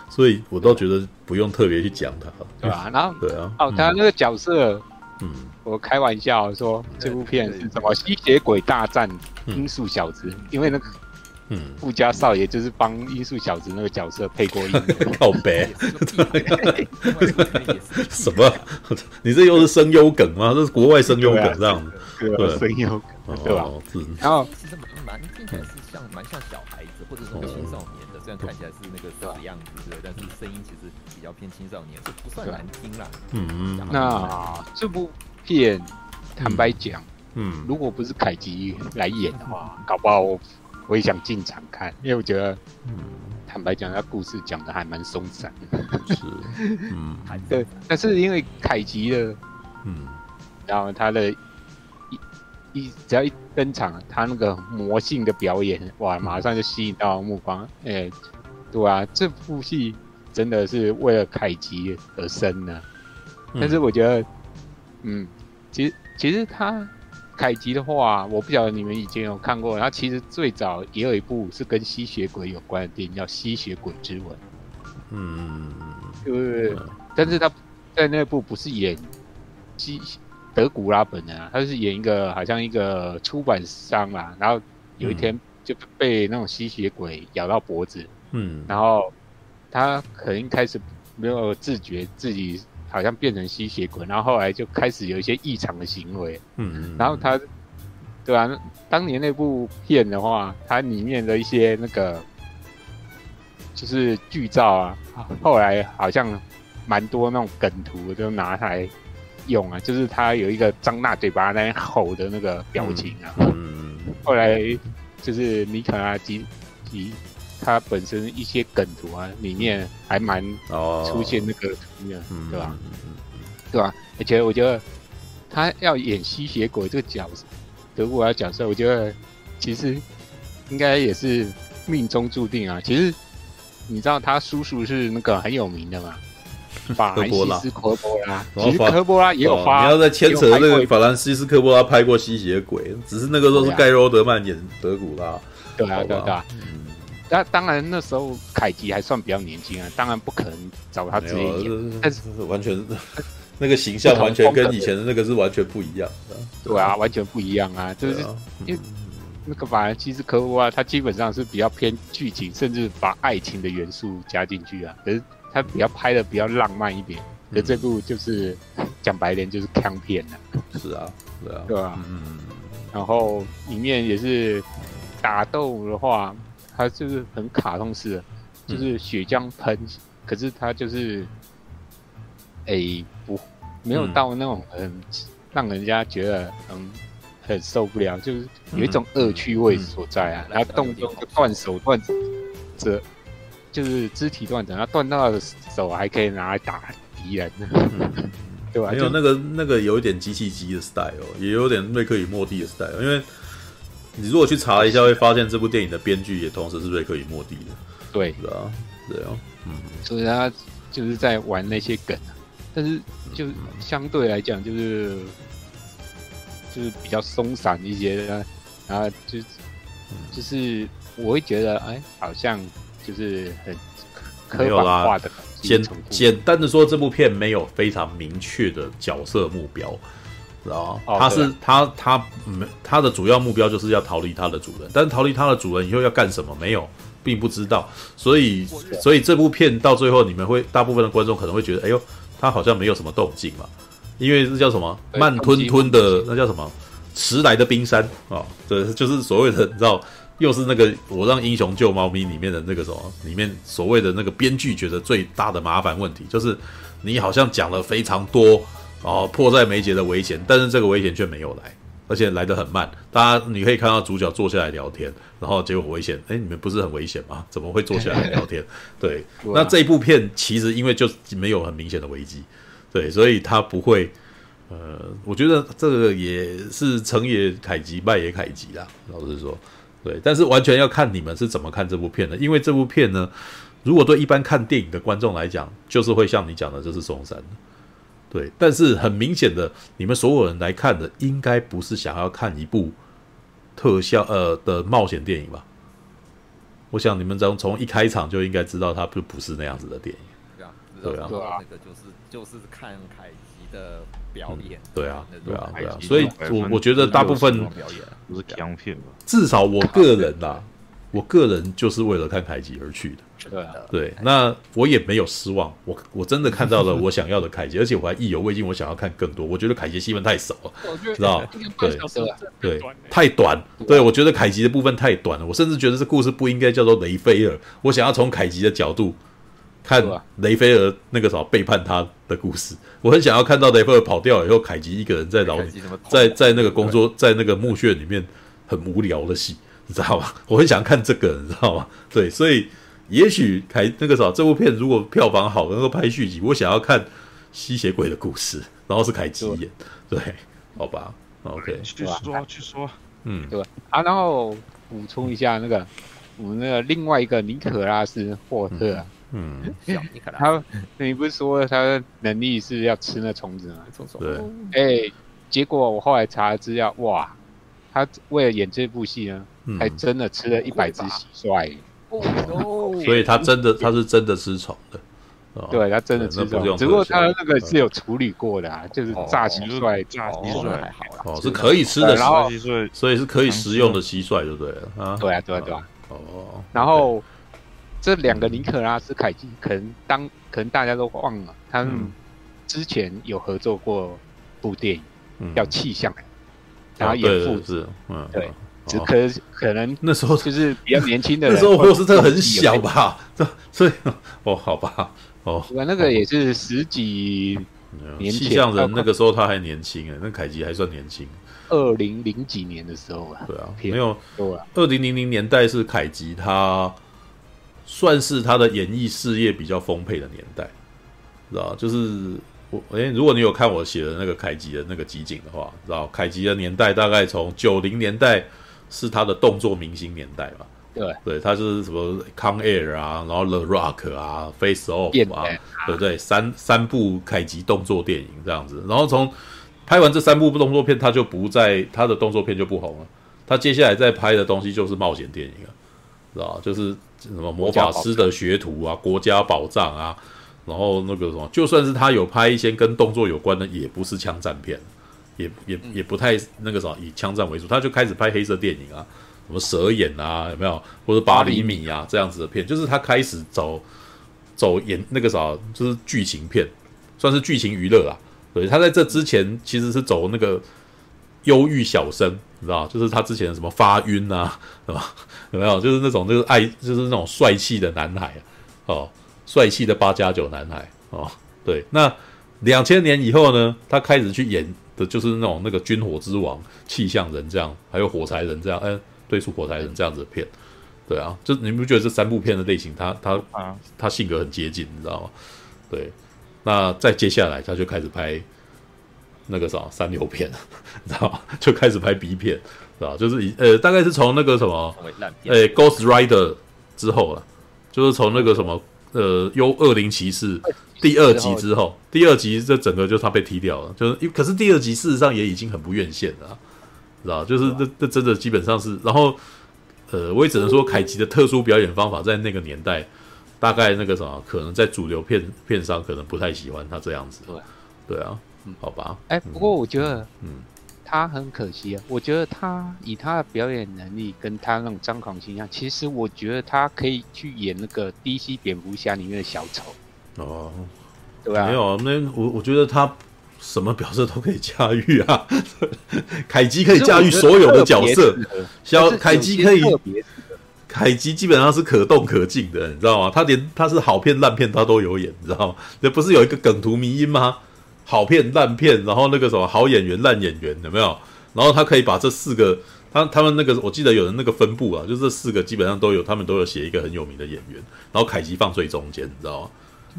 所以我倒觉得不用特别去讲他。对啊，然后，*laughs* 对啊，哦，他那个角色。嗯，我开玩笑说这部片是什么吸血鬼大战音速小子，因为那个嗯，富家少爷就是帮音速小子那个角色配过音，*laughs* 靠白，什么？你这又是声优梗吗？这是国外声优梗这样子，对，声优梗对吧？然后其实蛮蛮听起来是像蛮像小孩子或者是青少年的，虽然看起来是那个这个样子，对，但是声音其实。比较偏青少年，这不算难听啦。嗯嗯，那这部片坦白讲，嗯，如果不是凯吉来演的话，搞不好我我也想进场看，因为我觉得，嗯，坦白讲，他故事讲的还蛮松散的。是，嗯，*laughs* 对。但是因为凯吉的，嗯，然后他的一一只要一登场，他那个魔性的表演，哇，马上就吸引到目光。哎，对啊，这部戏。真的是为了凯吉而生呢，但是我觉得，嗯，其实其实他凯吉的话，我不晓得你们以前有看过，他其实最早也有一部是跟吸血鬼有关的电影，叫《吸血鬼之吻》。嗯，对不对？但是他在那部不是演吸德古拉本人啊，他是演一个好像一个出版商啊，然后有一天就被那种吸血鬼咬到脖子，嗯，然后。他可能一开始没有自觉自己好像变成吸血鬼，然后后来就开始有一些异常的行为。嗯嗯。然后他，对啊，当年那部片的话，它里面的一些那个就是剧照啊，后来好像蛮多那种梗图都拿来用啊，就是他有一个张大嘴巴在那吼的那个表情啊。嗯。后来就是尼可拉基基。它本身一些梗图啊，里面还蛮出现那个图的，对吧？对吧？而且我觉得他要演吸血鬼这个角色，德古拉角色，我觉得其实应该也是命中注定啊。其实你知道他叔叔是那个很有名的嘛？*laughs* 法兰西斯科波拉，其实科波拉也有发。你要在牵扯那个法兰西斯科波拉拍过吸血鬼，只是那个时候是盖罗德曼演德古拉。对啊，对啊。那当然，那时候凯吉还算比较年轻啊，当然不可能找他直接演，但是完全 *laughs* 那个形象完全跟以前的那个是完全不一样的。对啊，完全不一样啊，就是因为那个法兰西斯科波拉，他基本上是比较偏剧情，甚至把爱情的元素加进去啊。可是他比较拍的比较浪漫一点，可这部就是讲白点就是锵片了。是啊，是啊，对吧？嗯，然后里面也是打斗的话。他就是很卡通式的，就是血浆喷，嗯、可是他就是，哎、欸，不，没有到那种很让人家觉得很很受不了，就是有一种恶趣味所在啊，然后动不动就断手断这就是肢体断折，然后断到的手还可以拿来打敌人，*laughs* 对吧？没有那个那个有一点机器机的 style，也有点瑞克与莫蒂的 style，因为你如果去查一下，会发现这部电影的编剧也同时是瑞克与莫蒂的，对，是啊，对啊，嗯，所以他就是在玩那些梗，但是就相对来讲就是就是比较松散一些，然后就就是我会觉得哎，好像。就是很刻板化的，简简单的说，这部片没有非常明确的角色目标，知道吗？他是他他没他的主要目标就是要逃离他的主人，但是逃离他的主人以后要干什么？没有，并不知道。所以所以这部片到最后，你们会大部分的观众可能会觉得，哎呦，他好像没有什么动静嘛，因为这叫什么慢吞吞的，那叫什么迟来的冰山啊？对，就是所谓的你知道。又是那个我让英雄救猫咪里面的那个什么，里面所谓的那个编剧觉得最大的麻烦问题，就是你好像讲了非常多哦迫在眉睫的危险，但是这个危险却没有来，而且来得很慢。大家你可以看到主角坐下来聊天，然后结果危险，哎，你们不是很危险吗？怎么会坐下来聊天？*laughs* 对，那这一部片其实因为就没有很明显的危机，对，所以他不会。呃，我觉得这个也是成也凯吉，败也凯吉啦，老实说。对，但是完全要看你们是怎么看这部片的，因为这部片呢，如果对一般看电影的观众来讲，就是会像你讲的，就是松山的。对，但是很明显的，你们所有人来看的，应该不是想要看一部特效呃的冒险电影吧？我想你们从从一开场就应该知道，它不不是那样子的电影。对啊，对啊，那个就是就是看凯奇的表演。对啊，对啊，对啊，所以我我觉得大部分表演不是强片吧？至少我个人啦，我个人就是为了看凯吉而去的。对对，那我也没有失望，我我真的看到了我想要的凯吉，而且我还意犹未尽，我想要看更多。我觉得凯吉戏份太少了，知道？对对，太短。对，我觉得凯吉的部分太短了，我甚至觉得这故事不应该叫做雷菲尔。我想要从凯吉的角度。看雷菲尔那个啥背叛他的故事，我很想要看到雷菲尔跑掉以后，凯吉一个人在牢里，在在那个工作，在那个墓穴里面很无聊的戏，你知道吗？*laughs* 我很想看这个，你知道吗？对，所以也许凯那个啥这部片如果票房好，能够拍续集，我想要看吸血鬼的故事，然后是凯基演，对，好吧，OK，去说去说，嗯，对。啊，然后补充一下那个我们那个另外一个尼可拉斯霍特。嗯嗯，他，你不是说他的能力是要吃那虫子吗？对，哎、欸，结果我后来查了资料，哇，他为了演这部戏呢，嗯、还真的吃了一百只蟋蟀。哦，*laughs* 所以他真的他是真的吃虫的，对他真的吃虫，只不过他那个是有处理过的啊，就是炸蟋蟀，炸蟋蟀。还好。啦，哦，是可以吃的蟋蟀，所以是可以食用的蟋蟀，对不对？啊，对啊，对啊，对啊，哦，然后。这两个尼可拉斯凯奇，可能当可能大家都忘了，他们之前有合作过部电影，叫《气象》，然后演父子，嗯，对，只可可能那时候就是比较年轻的人，那时候霍斯特很小吧，这所以哦，好吧，哦，那个也是十几年前，气象人那个时候他还年轻哎，那凯吉还算年轻，二零零几年的时候啊，对啊，没有，二零零零年代是凯吉他。算是他的演艺事业比较丰沛的年代，知道就是我哎，如果你有看我写的那个凯吉的那个集锦的话，知道凯吉的年代大概从九零年代是他的动作明星年代吧？对，对，他就是什么《Con Air》啊，然后《The Rock》啊，《Face Off》啊，对不对？三三部凯吉动作电影这样子，然后从拍完这三部动作片，他就不再他的动作片就不红了，他接下来再拍的东西就是冒险电影了，知道就是。什么魔法师的学徒啊，国家宝藏啊，然后那个什么，就算是他有拍一些跟动作有关的，也不是枪战片，也也也不太那个什么以枪战为主，他就开始拍黑色电影啊，什么蛇眼啊，有没有？或者八厘米啊这样子的片，就是他开始走走演那个啥，就是剧情片，算是剧情娱乐啊。对，他在这之前其实是走那个忧郁小生，你知道，就是他之前什么发晕啊，是吧？有没有？就是那种，就是爱，就是那种帅气的男孩哦，帅气的八加九男孩哦。对，那两千年以后呢，他开始去演的就是那种那个军火之王、气象人这样，还有火柴人这样，哎，对出火柴人这样子的片，对啊，就你不觉得这三部片的类型，他他他性格很接近，你知道吗？对，那再接下来他就开始拍那个啥三流片，*laughs* 你知道吗？就开始拍 B 片，是吧？就是以呃，大概是从那个什么，呃，Ghost Rider 之后了，就是从那个什么。呃，幽恶灵骑士第二集之后，第二集。这整个就他被踢掉了，就是，可是第二集事实上也已经很不院线了，知道？就是这这真的基本上是，然后呃，我也只能说凯奇的特殊表演方法在那个年代，大概那个什么，可能在主流片片商可能不太喜欢他这样子，对，对啊，好吧，哎，不过我觉得，嗯。他很可惜啊，我觉得他以他的表演能力跟他那种张狂形象，其实我觉得他可以去演那个 DC 蝙蝠侠里面的小丑。哦，对啊，没有，那我我觉得他什么角色都可以驾驭啊。*laughs* 凯基可以驾驭所有的角色，小凯基可以，凯基基本上是可动可静的，你知道吗？他连他是好片烂片他都有演，你知道吗？那不是有一个梗图迷因吗？好片烂片，然后那个什么好演员烂演员有没有？然后他可以把这四个，他他们那个我记得有人那个分布啊，就这四个基本上都有，他们都有写一个很有名的演员，然后凯奇放最中间，你知道吗？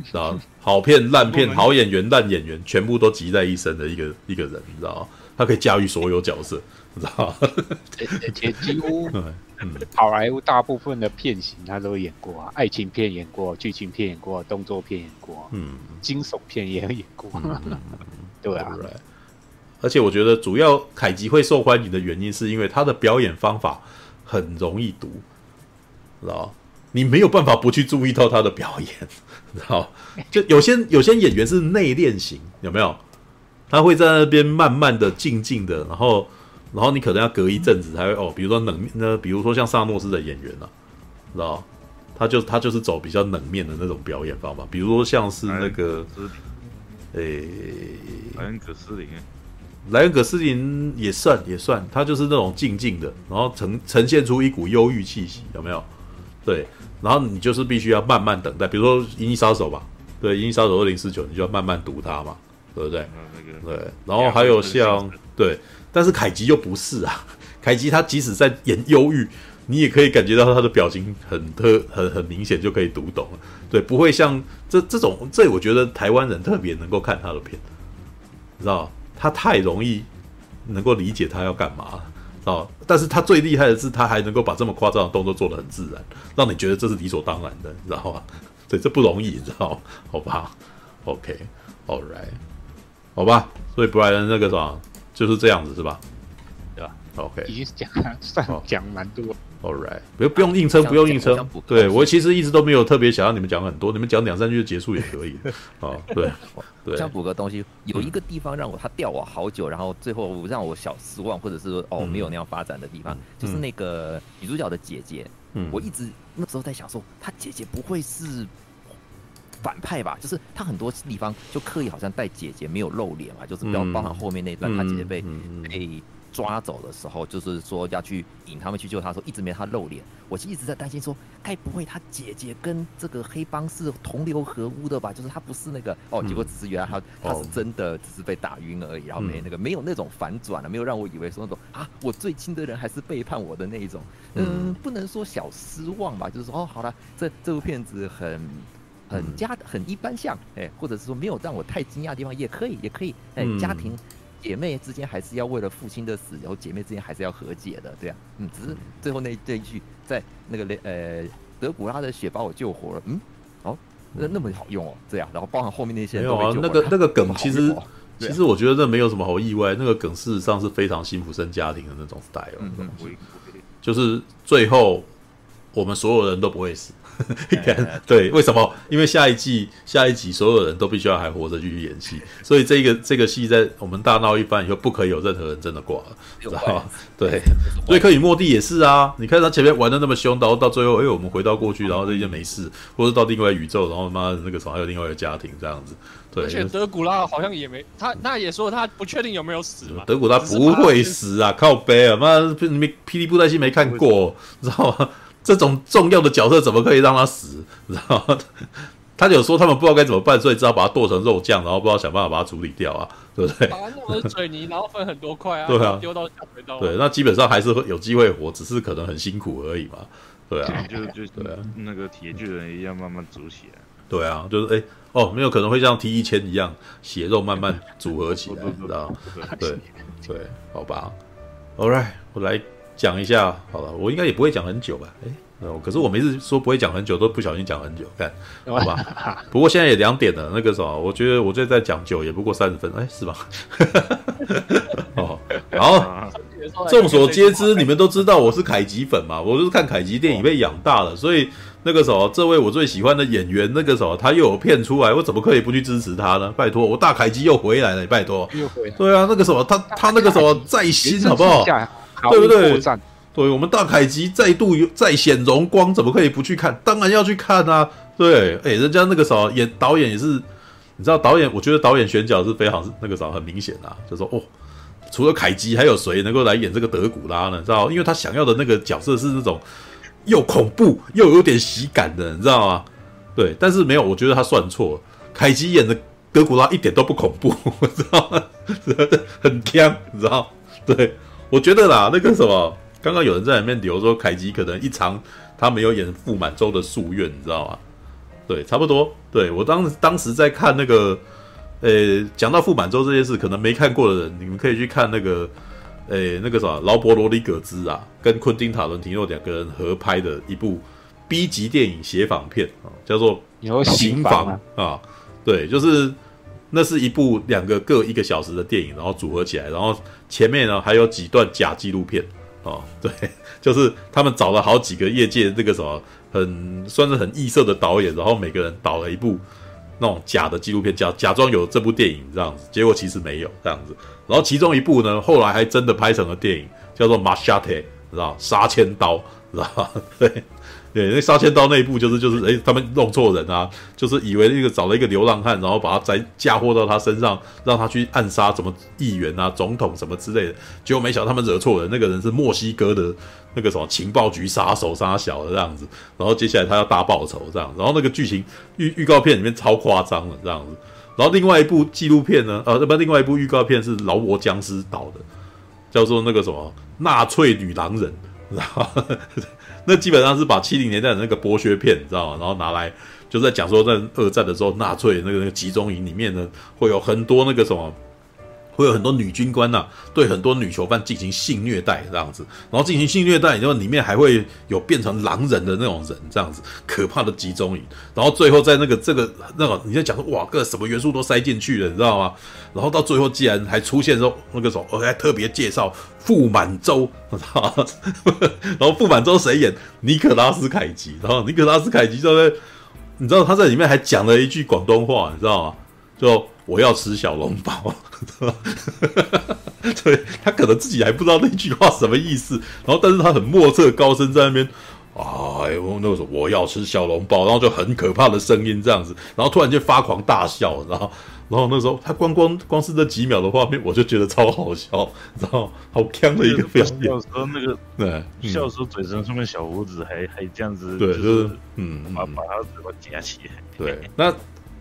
知道好片烂片 *laughs* 好演员烂演员全部都集在一身的一个一个人，你知道吗？他可以驾驭所有角色，你知道吗？而且几乎。*laughs* 嗯，好莱坞大部分的片型他都演过啊，爱情片演过，剧情片演过，动作片演过，嗯，惊悚片也演过，嗯、*laughs* 对啊。而且我觉得主要凯吉会受欢迎的原因，是因为他的表演方法很容易读，知道你没有办法不去注意到他的表演，知道 *laughs* 就有些有些演员是内敛型，有没有？他会在那边慢慢的、静静的，然后。然后你可能要隔一阵子才会哦，比如说冷面，那比如说像萨诺斯的演员啊，知道他就他就是走比较冷面的那种表演方法，比如说像是那个，诶，莱恩·葛斯林，莱恩·葛斯林也算也算，他就是那种静静的，然后呈呈现出一股忧郁气息，有没有？对，然后你就是必须要慢慢等待，比如说《银翼杀手》吧，对，《银翼杀手二零四九》，你就要慢慢读它嘛，对不对？对，然后还有像对。但是凯吉又不是啊，*laughs* 凯吉他即使在演忧郁，你也可以感觉到他的表情很特很很明显，就可以读懂了。对，不会像这这种，这我觉得台湾人特别能够看他的片，你知道他太容易能够理解他要干嘛，知道？但是他最厉害的是，他还能够把这么夸张的动作做得很自然，让你觉得这是理所当然的，你知道吗？*laughs* 对，这不容易，你知道？好吧，OK，All right，好吧。所以布莱恩那个什么。就是这样子是吧？对吧？OK，已经讲了，算讲蛮多。All right，不不用硬撑，不用硬撑。对我其实一直都没有特别想让你们讲很多，你们讲两三句就结束也可以。*laughs* 哦，对，对。想补个东西，有一个地方让我他吊我好久，然后最后让我小失望，或者是说哦没有那样发展的地方，就是那个女主角的姐姐。嗯，我一直那时候在想说，她姐姐不会是。反派吧，就是他很多地方就刻意好像带姐姐没有露脸嘛，就是比较包含后面那段，他姐姐被被抓走的时候，就是说要去引他们去救他说，一直没他露脸。我就一直在担心说，该不会他姐姐跟这个黑帮是同流合污的吧？就是他不是那个哦，结果只是原来他他是真的只是被打晕而已，然后没那个没有那种反转了，没有让我以为说那种啊，我最亲的人还是背叛我的那一种。嗯，不能说小失望吧，就是说哦，好了，这这部片子很。很家很一般像，哎，或者是说没有让我太惊讶的地方，也可以，也可以，哎，家庭姐妹之间还是要为了父亲的死，然后姐妹之间还是要和解的，对啊，嗯，只是最后那这一句，在那个雷呃德古拉的血把我救活了，嗯，哦，那那么好用哦，这样，然后包含后面那些没有啊，那个那个梗其实其实我觉得这没有什么好意外，那个梗事实上是非常辛普森家庭的那种 style，嗯，就是最后我们所有人都不会死。*laughs* 对，为什么？因为下一季、下一集，所有人都必须要还活着继续演戏，所以这个这个戏在我们大闹一番以后，不可以有任何人真的挂了，知道吗？对，所以克里莫蒂也是啊。你看他前面玩的那么凶，然后到最后，哎，我们回到过去，然后这些没事，或者到另外宇宙，然后妈的那个什么还有另外一个家庭这样子。对，而且德古拉好像也没他，那也说他不确定有没有死嘛。德古拉不会死啊，靠背啊，妈，你没霹雳布袋戏没看过，知道吗？这种重要的角色怎么可以让他死？知道吗？他有说他们不知道该怎么办，所以只好把它剁成肉酱，然后不知道想办法把它处理掉啊，*laughs* 对不对？把它弄成水泥，然后分很多块啊，对啊，丢到下水道。对，那基本上还是会有机会活，只是可能很辛苦而已嘛。对啊，就就对啊，那个铁巨人一样慢慢煮起来。对啊，就是哎哦，没有可能会像 T 一千一样血肉慢慢组合起来，*laughs* 知道？对对，好吧。All right，我来讲一下好了，我应该也不会讲很久吧？哎。可是我每次说不会讲很久，都不小心讲很久，看，好吧。*laughs* 不过现在也两点了，那个什么，我觉得我这再讲久也不过三十分，哎，是吧？*laughs* 哦，好。众所皆知，你们都知道我是凯吉粉嘛，我就是看凯吉电影被养大了，所以那个时候，这位我最喜欢的演员，那个时候他又有片出来，我怎么可以不去支持他呢？拜托，我大凯吉又回来了，拜托。又回来。对啊，那个时候他他那个时候在新，好不好？对不对？对，我们大凯吉再度再显荣光，怎么可以不去看？当然要去看啊！对，哎，人家那个时候演导演也是，你知道导演，我觉得导演选角是非常那个时候很明显啊，就说哦，除了凯吉，还有谁能够来演这个德古拉呢？知道？因为他想要的那个角色是那种又恐怖又有点喜感的，你知道吗？对，但是没有，我觉得他算错了。凯吉演的德古拉一点都不恐怖，*laughs* 知道吗？*laughs* 很僵，你知道？对，我觉得啦，那个什么。*laughs* 刚刚有人在里面留说，凯吉可能一场他没有演傅满洲的夙愿，你知道吗？对，差不多。对，我当当时在看那个，呃，讲到傅满洲这件事，可能没看过的人，你们可以去看那个，呃，那个什么劳勃罗里格兹啊，跟昆汀塔伦提诺两个人合拍的一部 B 级电影协访片啊，叫做《刑房》啊。对，就是那是一部两个各一个小时的电影，然后组合起来，然后前面呢还有几段假纪录片。哦，*laughs* 对，就是他们找了好几个业界这个什么很算是很异色的导演，然后每个人导了一部那种假的纪录片，假假装有这部电影这样子，结果其实没有这样子。然后其中一部呢，后来还真的拍成了电影，叫做《Machete》，知道杀千刀，知道 *laughs* 对。对，那杀千刀那一部就是就是，哎，他们弄错人啊，就是以为那个找了一个流浪汉，然后把他再嫁祸到他身上，让他去暗杀什么议员啊、总统什么之类的，结果没想到他们惹错人，那个人是墨西哥的那个什么情报局杀手杀小的这样子，然后接下来他要大报仇这样，然后那个剧情预预告片里面超夸张的这样子，然后另外一部纪录片呢，呃，不，另外一部预告片是劳勃僵尸导的，叫做那个什么纳粹女狼人，然后。那基本上是把七零年代的那个剥削片，你知道吗？然后拿来就在讲说，在二战的时候，纳粹那个那个集中营里面呢，会有很多那个什么，会有很多女军官呐、啊，对很多女囚犯进行性虐待这样子，然后进行性虐待，然后里面还会有变成狼人的那种人这样子，可怕的集中营。然后最后在那个这个那个，你在讲说哇，个什么元素都塞进去了，你知道吗？然后到最后竟然还出现说那个时候，我还特别介绍。傅满洲，我操！然后傅满洲谁演？尼可拉斯凯奇。然后尼可拉斯凯奇就在，你知道他在里面还讲了一句广东话，你知道吗？就我要吃小笼包。*laughs* 对，他可能自己还不知道那句话什么意思。然后，但是他很莫测高深，在那边，哎，我那个时候我要吃小笼包，然后就很可怕的声音这样子，然后突然间发狂大笑，然后。然后那时候他光光光是这几秒的画面，我就觉得超好笑，然后好锵的一个表演。有时候那个对，笑的时候嘴唇上面小胡子还还这样子，对，就是嗯，把把他嘴巴夹起来。对，那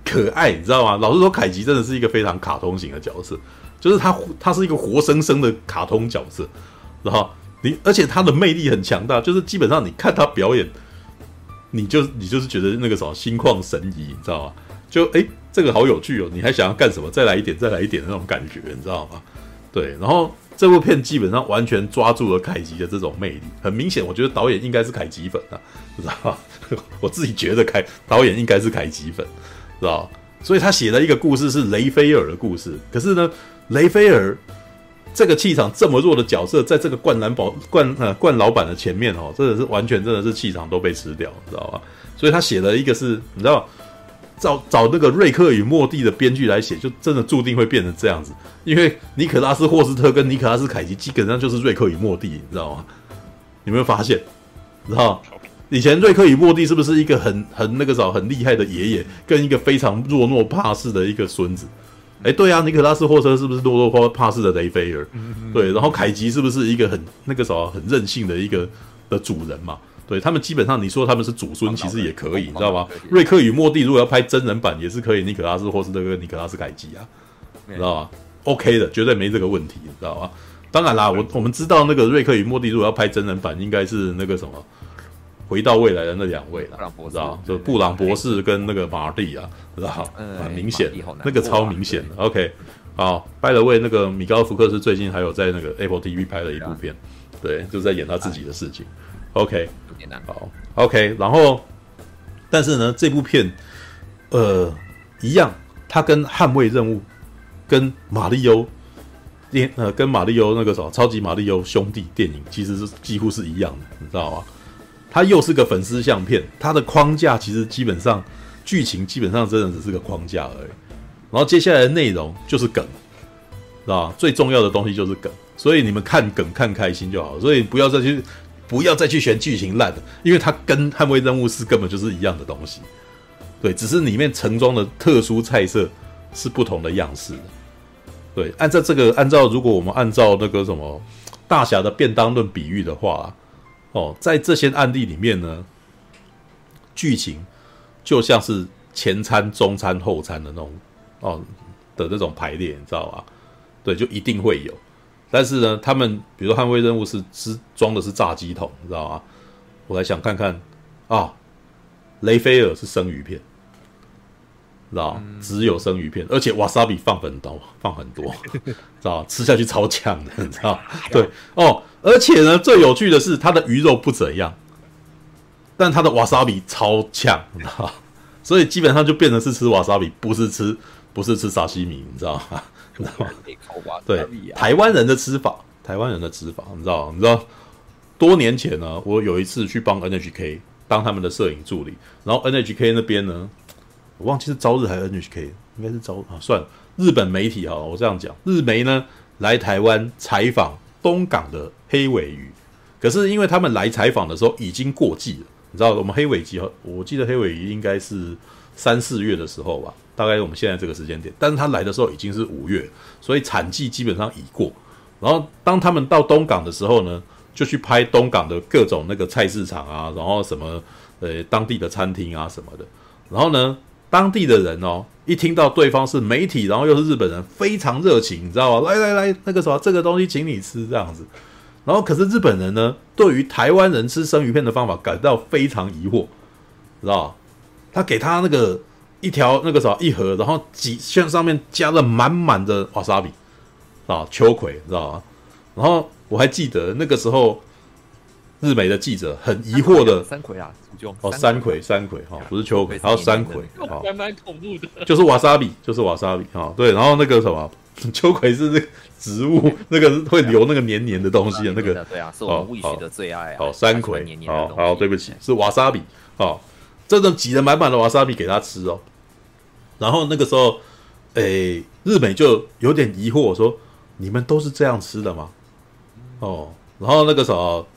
可爱你知道吗？老实说，凯吉真的是一个非常卡通型的角色，就是他他是一个活生生的卡通角色，然后你而且他的魅力很强大，就是基本上你看他表演，你就你就是觉得那个什么心旷神怡，你知道吗？就哎。这个好有趣哦！你还想要干什么？再来一点，再来一点的那种感觉，你知道吗？对，然后这部片基本上完全抓住了凯吉的这种魅力。很明显，我觉得导演应该是凯吉粉啊，知道吗？*laughs* 我自己觉得凯导演应该是凯吉粉，知道？所以他写了一个故事是雷菲尔的故事。可是呢，雷菲尔这个气场这么弱的角色，在这个冠蓝宝冠呃冠老板的前面哦，真的是完全真的是气场都被吃掉，知道吧？所以他写了一个是，你知道。找找那个瑞克与莫蒂的编剧来写，就真的注定会变成这样子。因为尼可拉斯霍斯特跟尼可拉斯凯奇基本上就是瑞克与莫蒂，你知道吗？有没有发现？知道以前瑞克与莫蒂是不是一个很很那个啥很厉害的爷爷，跟一个非常懦弱怕事的一个孙子？哎，对啊，尼可拉斯霍车是不是懦弱怕事的雷菲尔？对，然后凯吉是不是一个很那个啥很任性的一个的主人嘛？对他们基本上你说他们是祖孙，其实也可以，你知道吗？瑞克与莫蒂如果要拍真人版，也是可以，尼可拉斯霍斯特跟尼可拉斯凯奇啊，你知道吗？OK 的，绝对没这个问题，你知道吗？当然啦，我我们知道那个瑞克与莫蒂如果要拍真人版，应该是那个什么，回到未来的那两位了，知道就布朗博士跟那个马蒂啊，知道很明显，那个超明显的。OK，好，By the way，那个米高福克斯最近还有在那个 Apple TV 拍了一部片，对，就在演他自己的事情。OK，好，OK，然后，但是呢，这部片，呃，一样，它跟《捍卫任务》跟马里欧。电呃，跟马里欧那个什么超级马里欧兄弟电影其实是几乎是一样的，你知道吗？它又是个粉丝相片，它的框架其实基本上剧情基本上真的只是个框架而已。然后接下来的内容就是梗，知道吧？最重要的东西就是梗，所以你们看梗看开心就好，所以不要再去不要再去选剧情烂的，因为它跟捍卫任务是根本就是一样的东西。对，只是里面盛装的特殊菜色是不同的样式。对，按照这个，按照如果我们按照那个什么大侠的便当论比喻的话，哦，在这些案例里面呢，剧情就像是前餐、中餐、后餐的那种哦的那种排列，你知道吧？对，就一定会有。但是呢，他们比如说捍卫任务是是装的是炸鸡桶，你知道吗？我来想看看啊，雷菲尔是生鱼片。知道只有生鱼片，而且瓦萨比放很多，放很多，*laughs* 知道吃下去超呛的，你知道？对哦，而且呢，最有趣的是它的鱼肉不怎样，但它的瓦萨比超呛，你知道？所以基本上就变成是吃瓦萨比，不是吃不是吃沙西米，你知道吗？知道吗？对，台湾人的吃法，台湾人的吃法，你知道？你知道？多年前呢，我有一次去帮 NHK 当他们的摄影助理，然后 NHK 那边呢。我忘记是朝日还是 NHK，应该是朝啊，算了，日本媒体哈，我这样讲，日媒呢来台湾采访东港的黑尾鱼，可是因为他们来采访的时候已经过季了，你知道我们黑尾鸡，我记得黑尾鱼应该是三四月的时候吧，大概我们现在这个时间点，但是他来的时候已经是五月，所以产季基本上已过。然后当他们到东港的时候呢，就去拍东港的各种那个菜市场啊，然后什么呃当地的餐厅啊什么的，然后呢。当地的人哦，一听到对方是媒体，然后又是日本人，非常热情，你知道吗？来来来，那个什么，这个东西请你吃这样子。然后可是日本人呢，对于台湾人吃生鱼片的方法感到非常疑惑，知道吗？他给他那个一条那个什么一盒，然后几像上面加了满满的瓦萨比啊，秋葵，知道吗？然后我还记得那个时候。日媒的记者很疑惑的，三葵啊，哦，三葵，三葵哈，不是秋葵，还有山葵，好，还蛮恐怖的，就是瓦萨比，就是瓦萨比哈，对，然后那个什么，秋葵是那个植物，那个会留那个黏黏的东西的那个，对啊，是我们物理的最爱啊，好，三葵，好好，对不起，是瓦萨比，好，真的挤了满满的瓦萨比给他吃哦，然后那个时候，诶，日美就有点疑惑说，你们都是这样吃的吗？哦，然后那个时候。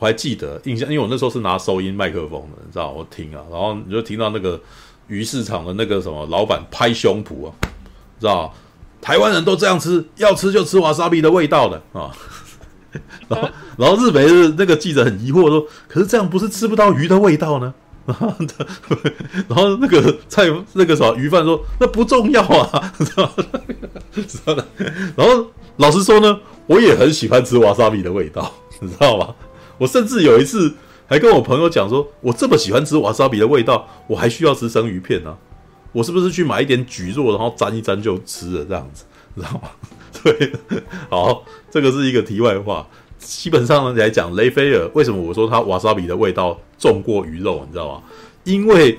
我还记得印象，因为我那时候是拿收音麦克风的，你知道，我听啊，然后你就听到那个鱼市场的那个什么老板拍胸脯啊，知道，台湾人都这样吃，要吃就吃瓦萨比的味道的啊。然后，然后日本的那个记者很疑惑说：“可是这样不是吃不到鱼的味道呢？” *laughs* 然后那个菜那个什么鱼贩说：“那不重要啊。”知道，然后老实说呢，我也很喜欢吃瓦萨比的味道，你知道吗？我甚至有一次还跟我朋友讲说，我这么喜欢吃瓦萨比的味道，我还需要吃生鱼片呢、我是不是去买一点蒟蒻，然后沾一沾就吃了这样子，知道吗？*laughs* 对，好，这个是一个题外话。基本上来讲，雷菲尔为什么我说他瓦萨比的味道重过鱼肉，你知道吗？因为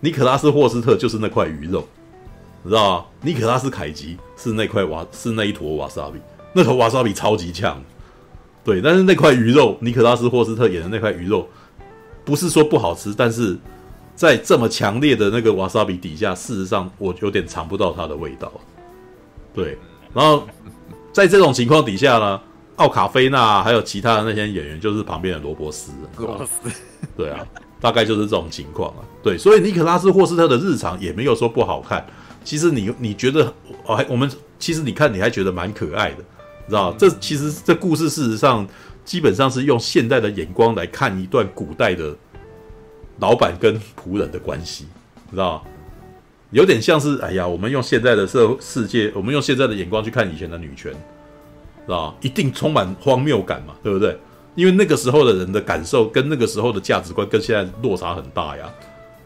尼可拉斯霍斯特就是那块鱼肉，你知道吗？尼可拉斯凯吉是那块瓦，是那一坨瓦萨比，那坨瓦萨比超级呛。对，但是那块鱼肉，尼可拉斯霍斯特演的那块鱼肉，不是说不好吃，但是在这么强烈的那个瓦萨比底下，事实上我有点尝不到它的味道。对，然后在这种情况底下呢，奥卡菲娜还有其他的那些演员，就是旁边的罗伯斯。罗伯斯，对啊，大概就是这种情况啊。对，所以尼可拉斯霍斯特的日常也没有说不好看。其实你你觉得，哦，我们其实你看你还觉得蛮可爱的。知道，这其实这故事事实上基本上是用现代的眼光来看一段古代的老板跟仆人的关系，知道？有点像是哎呀，我们用现在的社世界，我们用现在的眼光去看以前的女权，知道？一定充满荒谬感嘛，对不对？因为那个时候的人的感受跟那个时候的价值观跟现在落差很大呀，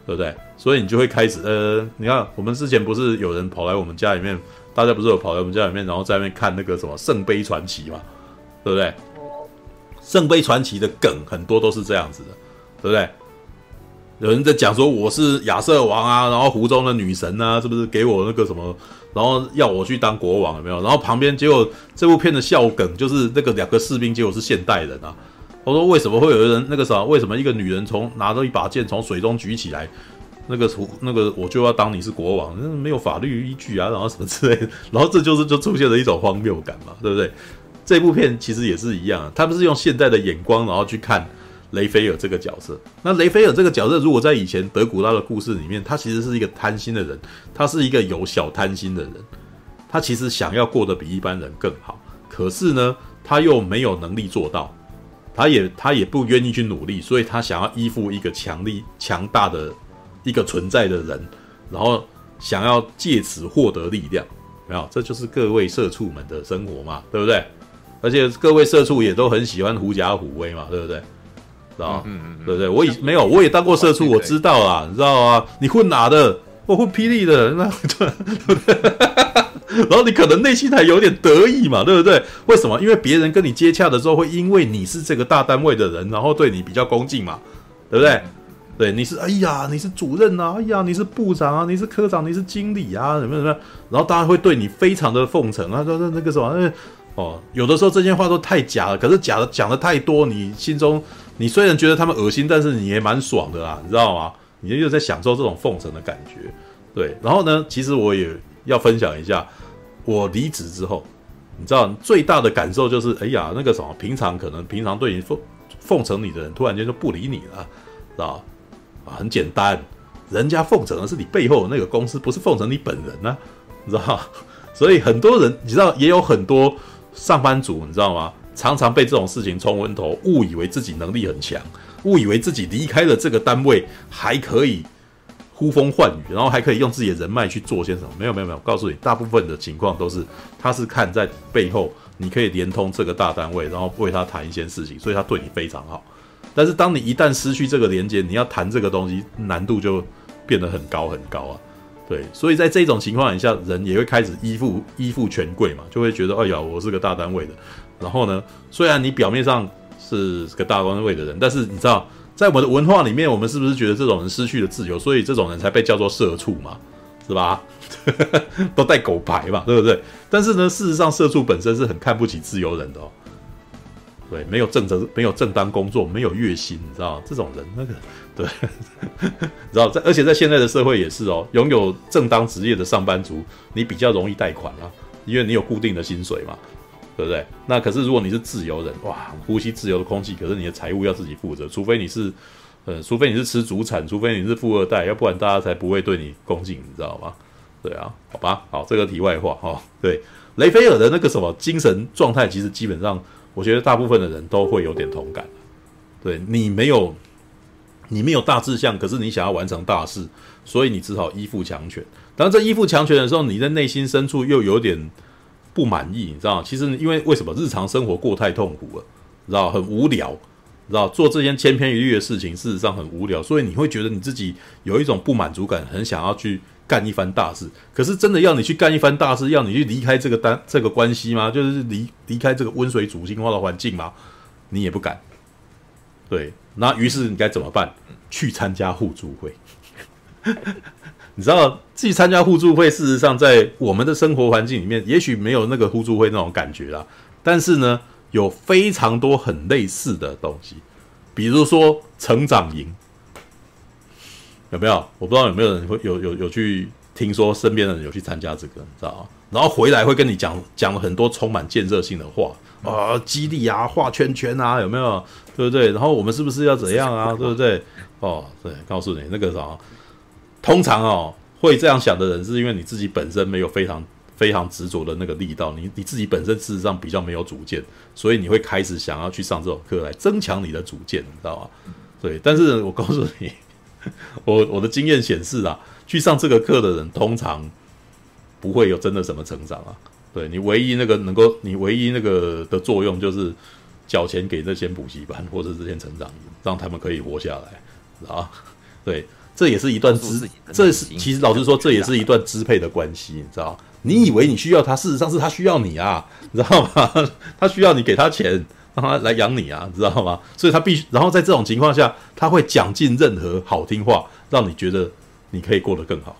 对不对？所以你就会开始呃，你看我们之前不是有人跑来我们家里面，大家不是有跑来我们家里面，然后在那边看那个什么《圣杯传奇》嘛，对不对？《圣杯传奇》的梗很多都是这样子的，对不对？有人在讲说我是亚瑟王啊，然后湖中的女神啊，是不是给我那个什么，然后要我去当国王有没有？然后旁边结果这部片的笑梗就是那个两个士兵结果是现代人啊。我说为什么会有人那个啥？为什么一个女人从拿着一把剑从水中举起来，那个图那个我就要当你是国王？那没有法律依据啊，然后什么之类的。*laughs* 然后这就是就出现了一种荒谬感嘛，对不对？这部片其实也是一样，他们是用现在的眼光然后去看。雷菲尔这个角色，那雷菲尔这个角色，如果在以前德古拉的故事里面，他其实是一个贪心的人，他是一个有小贪心的人，他其实想要过得比一般人更好，可是呢，他又没有能力做到，他也他也不愿意去努力，所以他想要依附一个强力强大的一个存在的人，然后想要借此获得力量，没有，这就是各位社畜们的生活嘛，对不对？而且各位社畜也都很喜欢狐假虎威嘛，对不对？知道嗯嗯，对不对？我也没有，我也当过社畜，我知道啦，你知道啊？你混哪的？我混霹雳的，*laughs* 那对不对？*laughs* 然后你可能内心还有点得意嘛，对不对？为什么？因为别人跟你接洽的时候，会因为你是这个大单位的人，然后对你比较恭敬嘛，对不对？对，你是哎呀，你是主任啊，哎呀，你是部长啊，你是科长，你是经理啊，什么什么？然后大家会对你非常的奉承啊，说那那个什么，哦，有的时候这些话都太假了，可是假的讲的太多，你心中。你虽然觉得他们恶心，但是你也蛮爽的啦，你知道吗？你就又在享受这种奉承的感觉，对。然后呢，其实我也要分享一下，我离职之后，你知道最大的感受就是，哎呀，那个什么，平常可能平常对你奉奉承你的人，突然间就不理你了，知道啊，很简单，人家奉承的是你背后的那个公司，不是奉承你本人呢，你知道？*laughs* 所以很多人，你知道，也有很多上班族，你知道吗？常常被这种事情冲昏头，误以为自己能力很强，误以为自己离开了这个单位还可以呼风唤雨，然后还可以用自己的人脉去做些什么？没有没有没有，告诉你，大部分的情况都是他是看在背后你可以连通这个大单位，然后为他谈一些事情，所以他对你非常好。但是当你一旦失去这个连接，你要谈这个东西难度就变得很高很高啊。对，所以在这种情况下，人也会开始依附依附权贵嘛，就会觉得哎呀，我是个大单位的。然后呢，虽然你表面上是个大单位的人，但是你知道，在我们的文化里面，我们是不是觉得这种人失去了自由，所以这种人才被叫做社畜嘛，是吧？*laughs* 都带狗牌嘛，对不对？但是呢，事实上，社畜本身是很看不起自由人的哦。对，没有正职，没有正当工作，没有月薪，你知道这种人那个，对，*laughs* 你知道在，而且在现在的社会也是哦，拥有正当职业的上班族，你比较容易贷款啊，因为你有固定的薪水嘛。对不对？那可是如果你是自由人，哇，呼吸自由的空气，可是你的财务要自己负责，除非你是，呃，除非你是吃祖产，除非你是富二代，要不然大家才不会对你恭敬，你知道吗？对啊，好吧，好，这个题外话哈、对，雷菲尔的那个什么精神状态，其实基本上，我觉得大部分的人都会有点同感。对，你没有，你没有大志向，可是你想要完成大事，所以你只好依附强权。当这依附强权的时候，你在内心深处又有点。不满意，你知道？其实因为为什么日常生活过太痛苦了，知道很无聊，知道做这些千篇一律的事情，事实上很无聊，所以你会觉得你自己有一种不满足感，很想要去干一番大事。可是真的要你去干一番大事，要你去离开这个单这个关系吗？就是离离开这个温水煮青蛙的环境吗？你也不敢。对，那于是你该怎么办？去参加互助会。*laughs* 你知道自己参加互助会，事实上在我们的生活环境里面，也许没有那个互助会那种感觉啦。但是呢，有非常多很类似的东西，比如说成长营，有没有？我不知道有没有人会有有有去听说身边的人有去参加这个，你知道吗？然后回来会跟你讲讲很多充满建设性的话啊，激励啊，画圈圈啊，有没有？对不对？然后我们是不是要怎样啊？对不对？哦，对，告诉你那个啥。通常哦，会这样想的人，是因为你自己本身没有非常非常执着的那个力道，你你自己本身事实上比较没有主见，所以你会开始想要去上这种课来增强你的主见，你知道吗？对，但是我告诉你，*laughs* 我我的经验显示啊，去上这个课的人通常不会有真的什么成长啊。对，你唯一那个能够，你唯一那个的作用就是缴钱给这些补习班或者这些成长营，让他们可以活下来，啊，对。这也是一段支，这是其实老实说，这也是一段支配的关系，你知道？你以为你需要他，事实上是他需要你啊，你知道吗？*laughs* 他需要你给他钱，让他来养你啊，知道吗？所以他必须，然后在这种情况下，他会讲尽任何好听话，让你觉得你可以过得更好，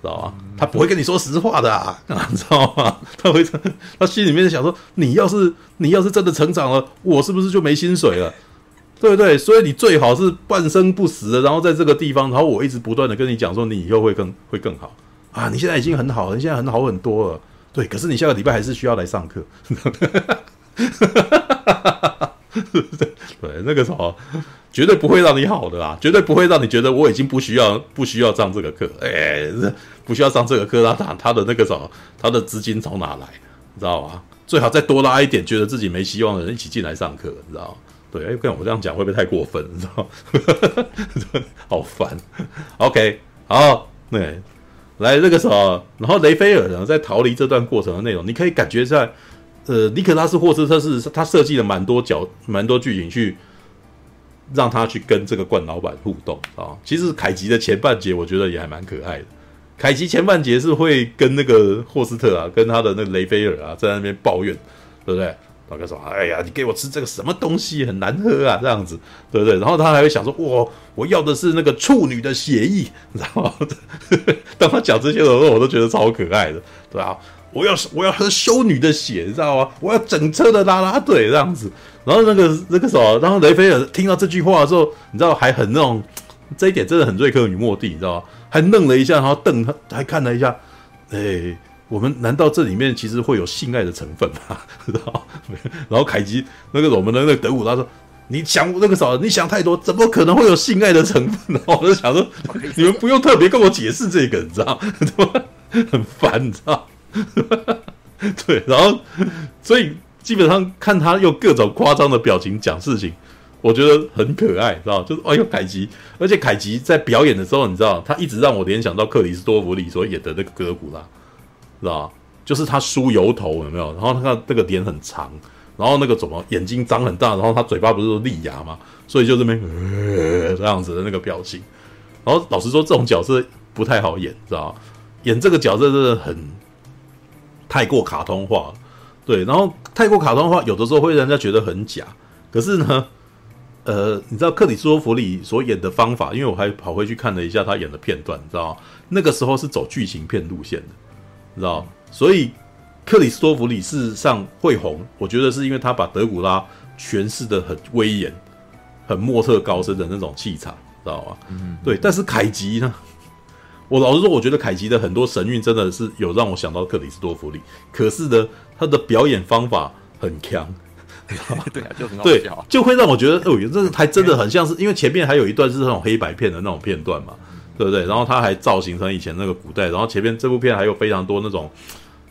知道吗？他不会跟你说实话的啊，*laughs* 知道吗？他会，他心里面想说，你要是你要是真的成长了，我是不是就没薪水了？对不对？所以你最好是半生不死的，然后在这个地方，然后我一直不断的跟你讲说，你以后会更会更好啊！你现在已经很好了，你现在很好很多了。对，可是你下个礼拜还是需要来上课。*laughs* 对，那个时候绝对不会让你好的啦，绝对不会让你觉得我已经不需要不需要上这个课，哎，不需要上这个课，他他的那个什么，他的资金从哪来？你知道吗？最好再多拉一点，觉得自己没希望的人一起进来上课，你知道吗？对，哎，跟我这样讲会不会太过分？你知道吗？*laughs* 好烦。OK，好，那，来这个时候，然后雷菲尔呢，在逃离这段过程的内容，你可以感觉在，呃，尼可拉斯霍斯特是他设计了蛮多角、蛮多剧情去让他去跟这个冠老板互动啊。其实凯吉的前半节我觉得也还蛮可爱的。凯吉前半节是会跟那个霍斯特啊，跟他的那个雷菲尔啊，在那边抱怨，对不对？大概说：“哎呀，你给我吃这个什么东西，很难喝啊，这样子，对不对？”然后他还会想说：“我我要的是那个处女的血液，你知道吗？” *laughs* 当他讲这些的时候，我都觉得超可爱的，对啊，我要我要喝修女的血，你知道吗？我要整车的拉拉队这样子。然后那个那个时候，然后雷菲尔听到这句话的时候，你知道还很那种，这一点真的很瑞克与莫蒂，你知道吗？还愣了一下，然后瞪他，还看了一下，哎。我们难道这里面其实会有性爱的成分吗？然后，然后凯吉那个我们的那个德古拉说：“你想那个啥，你想太多，怎么可能会有性爱的成分？”然后我就想说：“ *laughs* 你们不用特别跟我解释这个，你知道吗？很烦，你知道吗？*laughs* 对，然后所以基本上看他用各种夸张的表情讲事情，我觉得很可爱，知道？就是哎呦，凯吉，而且凯吉在表演的时候，你知道，他一直让我联想到克里斯多弗里所演的那个哥古拉。”知道就是他梳油头有没有？然后他看这个脸很长，然后那个怎么眼睛张很大，然后他嘴巴不是都利牙吗？所以就这边、呃、这样子的那个表情。然后老实说，这种角色不太好演，知道演这个角色真的很太过卡通化，对。然后太过卡通化，有的时候会让人家觉得很假。可是呢，呃，你知道克里斯托弗里所演的方法，因为我还跑回去看了一下他演的片段，你知道那个时候是走剧情片路线的。你知道，所以克里斯托弗里事实上会红，我觉得是因为他把德古拉诠释的很威严、很莫测高深的那种气场，知道吗？嗯，对。但是凯吉呢，我老实说，我觉得凯奇的很多神韵真的是有让我想到克里斯多弗里，可是呢，他的表演方法很强，*laughs* 对啊，就很好对，就会让我觉得，哦，这 *laughs* 还真的很像是，因为前面还有一段是那种黑白片的那种片段嘛。对不对？然后他还造型成以前那个古代，然后前面这部片还有非常多那种，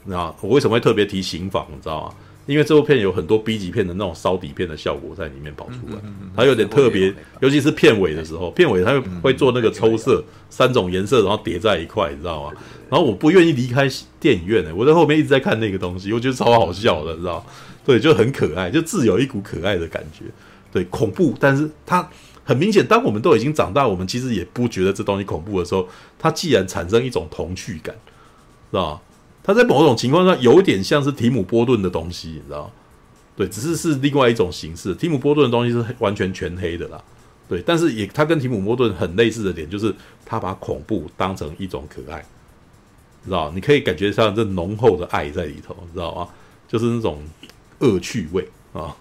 那我为什么会特别提刑房？你知道吗？因为这部片有很多 B 级片的那种烧底片的效果在里面跑出来，它有点特别，尤其是片尾的时候，片尾它会做那个抽色，三种颜色然后叠在一块，你知道吗？然后我不愿意离开电影院呢，我在后面一直在看那个东西，我觉得超好笑的，知道？对，就很可爱，就自有一股可爱的感觉，对，恐怖，但是它。很明显，当我们都已经长大，我们其实也不觉得这东西恐怖的时候，它既然产生一种童趣感，知道吗？它在某种情况下有点像是提姆波顿的东西，你知道？对，只是是另外一种形式。提姆波顿的东西是完全全黑的啦，对，但是也它跟提姆波顿很类似的点，就是他把恐怖当成一种可爱，知道？你可以感觉上这浓厚的爱在里头，你知道吗？就是那种恶趣味啊，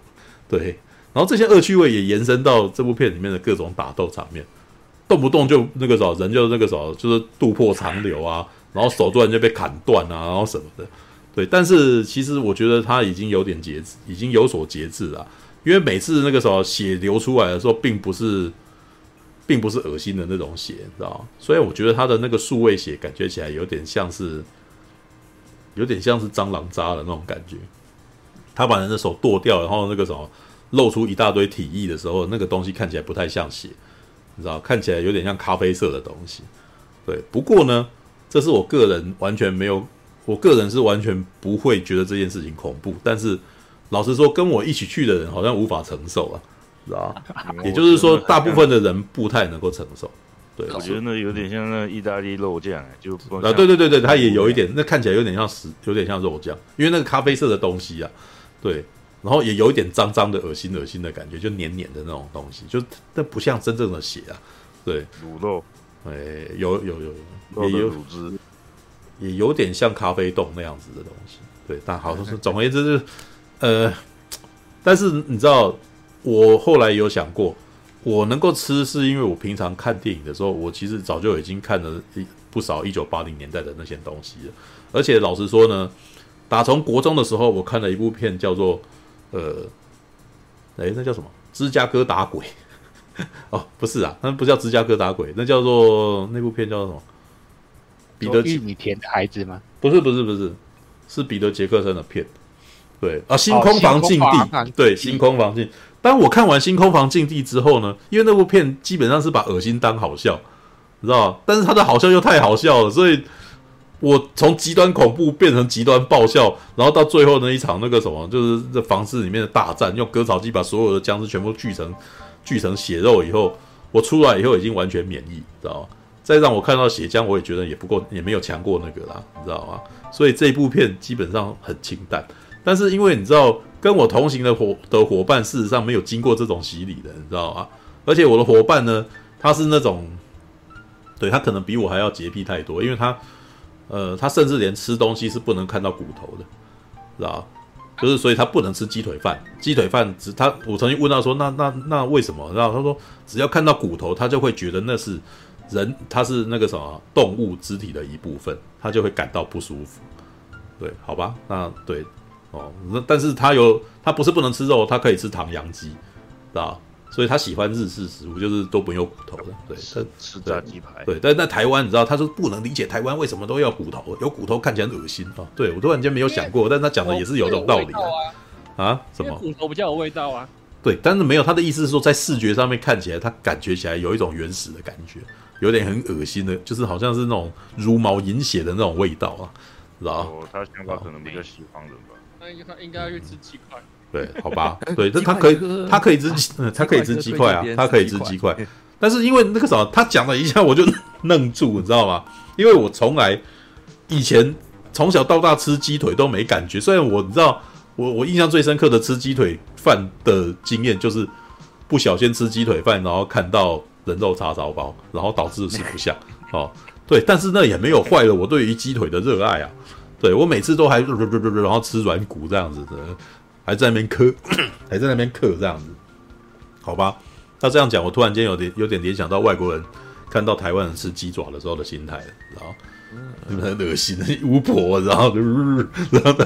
对。然后这些恶趣味也延伸到这部片里面的各种打斗场面，动不动就那个时候人就那个时候就是肚破长流啊，然后手突然就被砍断啊，然后什么的，对。但是其实我觉得他已经有点节制，已经有所节制了，因为每次那个时候血流出来的时候，并不是，并不是恶心的那种血，你知道？所以我觉得他的那个数位血感觉起来有点像是。有点像是蟑螂渣的那种感觉。他把人的手剁掉，然后那个什么露出一大堆体液的时候，那个东西看起来不太像血，你知道，看起来有点像咖啡色的东西。对，不过呢，这是我个人完全没有，我个人是完全不会觉得这件事情恐怖。但是老实说，跟我一起去的人好像无法承受啊，知道？也就是说，大部分的人不太能够承受。对，我觉得那有点像那意大利肉酱，就啊，对对对对，它也有一点，那看起来有点像食，有点像肉酱，因为那个咖啡色的东西啊，对，然后也有一点脏脏的、恶心恶心的感觉，就黏黏的那种东西，就那不像真正的血啊，对，卤肉，哎，有有有有，也有卤汁，也有点像咖啡冻那样子的东西，对，但好 *laughs* 像是总而言之是，呃，但是你知道，我后来有想过。我能够吃，是因为我平常看电影的时候，我其实早就已经看了一不少一九八零年代的那些东西了。而且老实说呢，打从国中的时候，我看了一部片叫做呃，诶，那叫什么？芝加哥打鬼？*laughs* 哦，不是啊，那不叫芝加哥打鬼，那叫做那部片叫做什么？彼得玉米田的孩子吗？不是，不是，不是，是彼得杰克森的片。对啊，星空房禁地，对，星空房禁。当我看完《星空房禁地》之后呢，因为那部片基本上是把恶心当好笑，你知道吗？但是它的好笑又太好笑了，所以我从极端恐怖变成极端爆笑，然后到最后那一场那个什么，就是这房子里面的大战，用割草机把所有的僵尸全部锯成锯成血肉以后，我出来以后已经完全免疫，知道吗？再让我看到血浆，我也觉得也不够，也没有强过那个啦，你知道吗？所以这一部片基本上很清淡，但是因为你知道。跟我同行的伙的伙伴，事实上没有经过这种洗礼的，你知道吗？而且我的伙伴呢，他是那种，对，他可能比我还要洁癖太多，因为他，呃，他甚至连吃东西是不能看到骨头的，知道吧？就是所以他不能吃鸡腿饭，鸡腿饭只他，我曾经问他说，那那那为什么？然后他说，只要看到骨头，他就会觉得那是人，他是那个什么动物肢体的一部分，他就会感到不舒服。对，好吧，那对。哦，那但是他有，他不是不能吃肉，他可以吃唐扬鸡，知道？所以他喜欢日式食物，就是都不用骨头的。对，他吃炸鸡排。对，但在台湾，你知道，他说不能理解台湾为什么都要骨头，有骨头看起来很恶心啊、哦。对，我突然间没有想过，但他讲的也是有这种道理的啊，啊？什么？骨头比较有味道啊。对，但是没有他的意思是说，在视觉上面看起来，他感觉起来有一种原始的感觉，有点很恶心的，就是好像是那种茹毛饮血的那种味道啊，知道？哦，他想法可能比较西方人吧。那应该应该要去吃鸡块，对，好吧，*laughs* 对，这他可以，他可以吃鸡，*laughs* 他可以吃鸡块啊，他可以吃鸡块。但是因为那个啥，他讲了一下，我就愣住，你知道吗？因为我从来以前从小到大吃鸡腿都没感觉。虽然我你知道，我我印象最深刻的吃鸡腿饭的经验，就是不小心吃鸡腿饭，然后看到人肉叉烧包，然后导致吃不下。哦，对，但是那也没有坏了我对于鸡腿的热爱啊。对，我每次都还，然后吃软骨这样子的，还在那边磕，*clears throat* 还在那边磕这样子，好吧？那这样讲，我突然间有点有点联想到外国人看到台湾人吃鸡爪的时候的心态，然后很恶心的巫婆，然后，*laughs* 然后，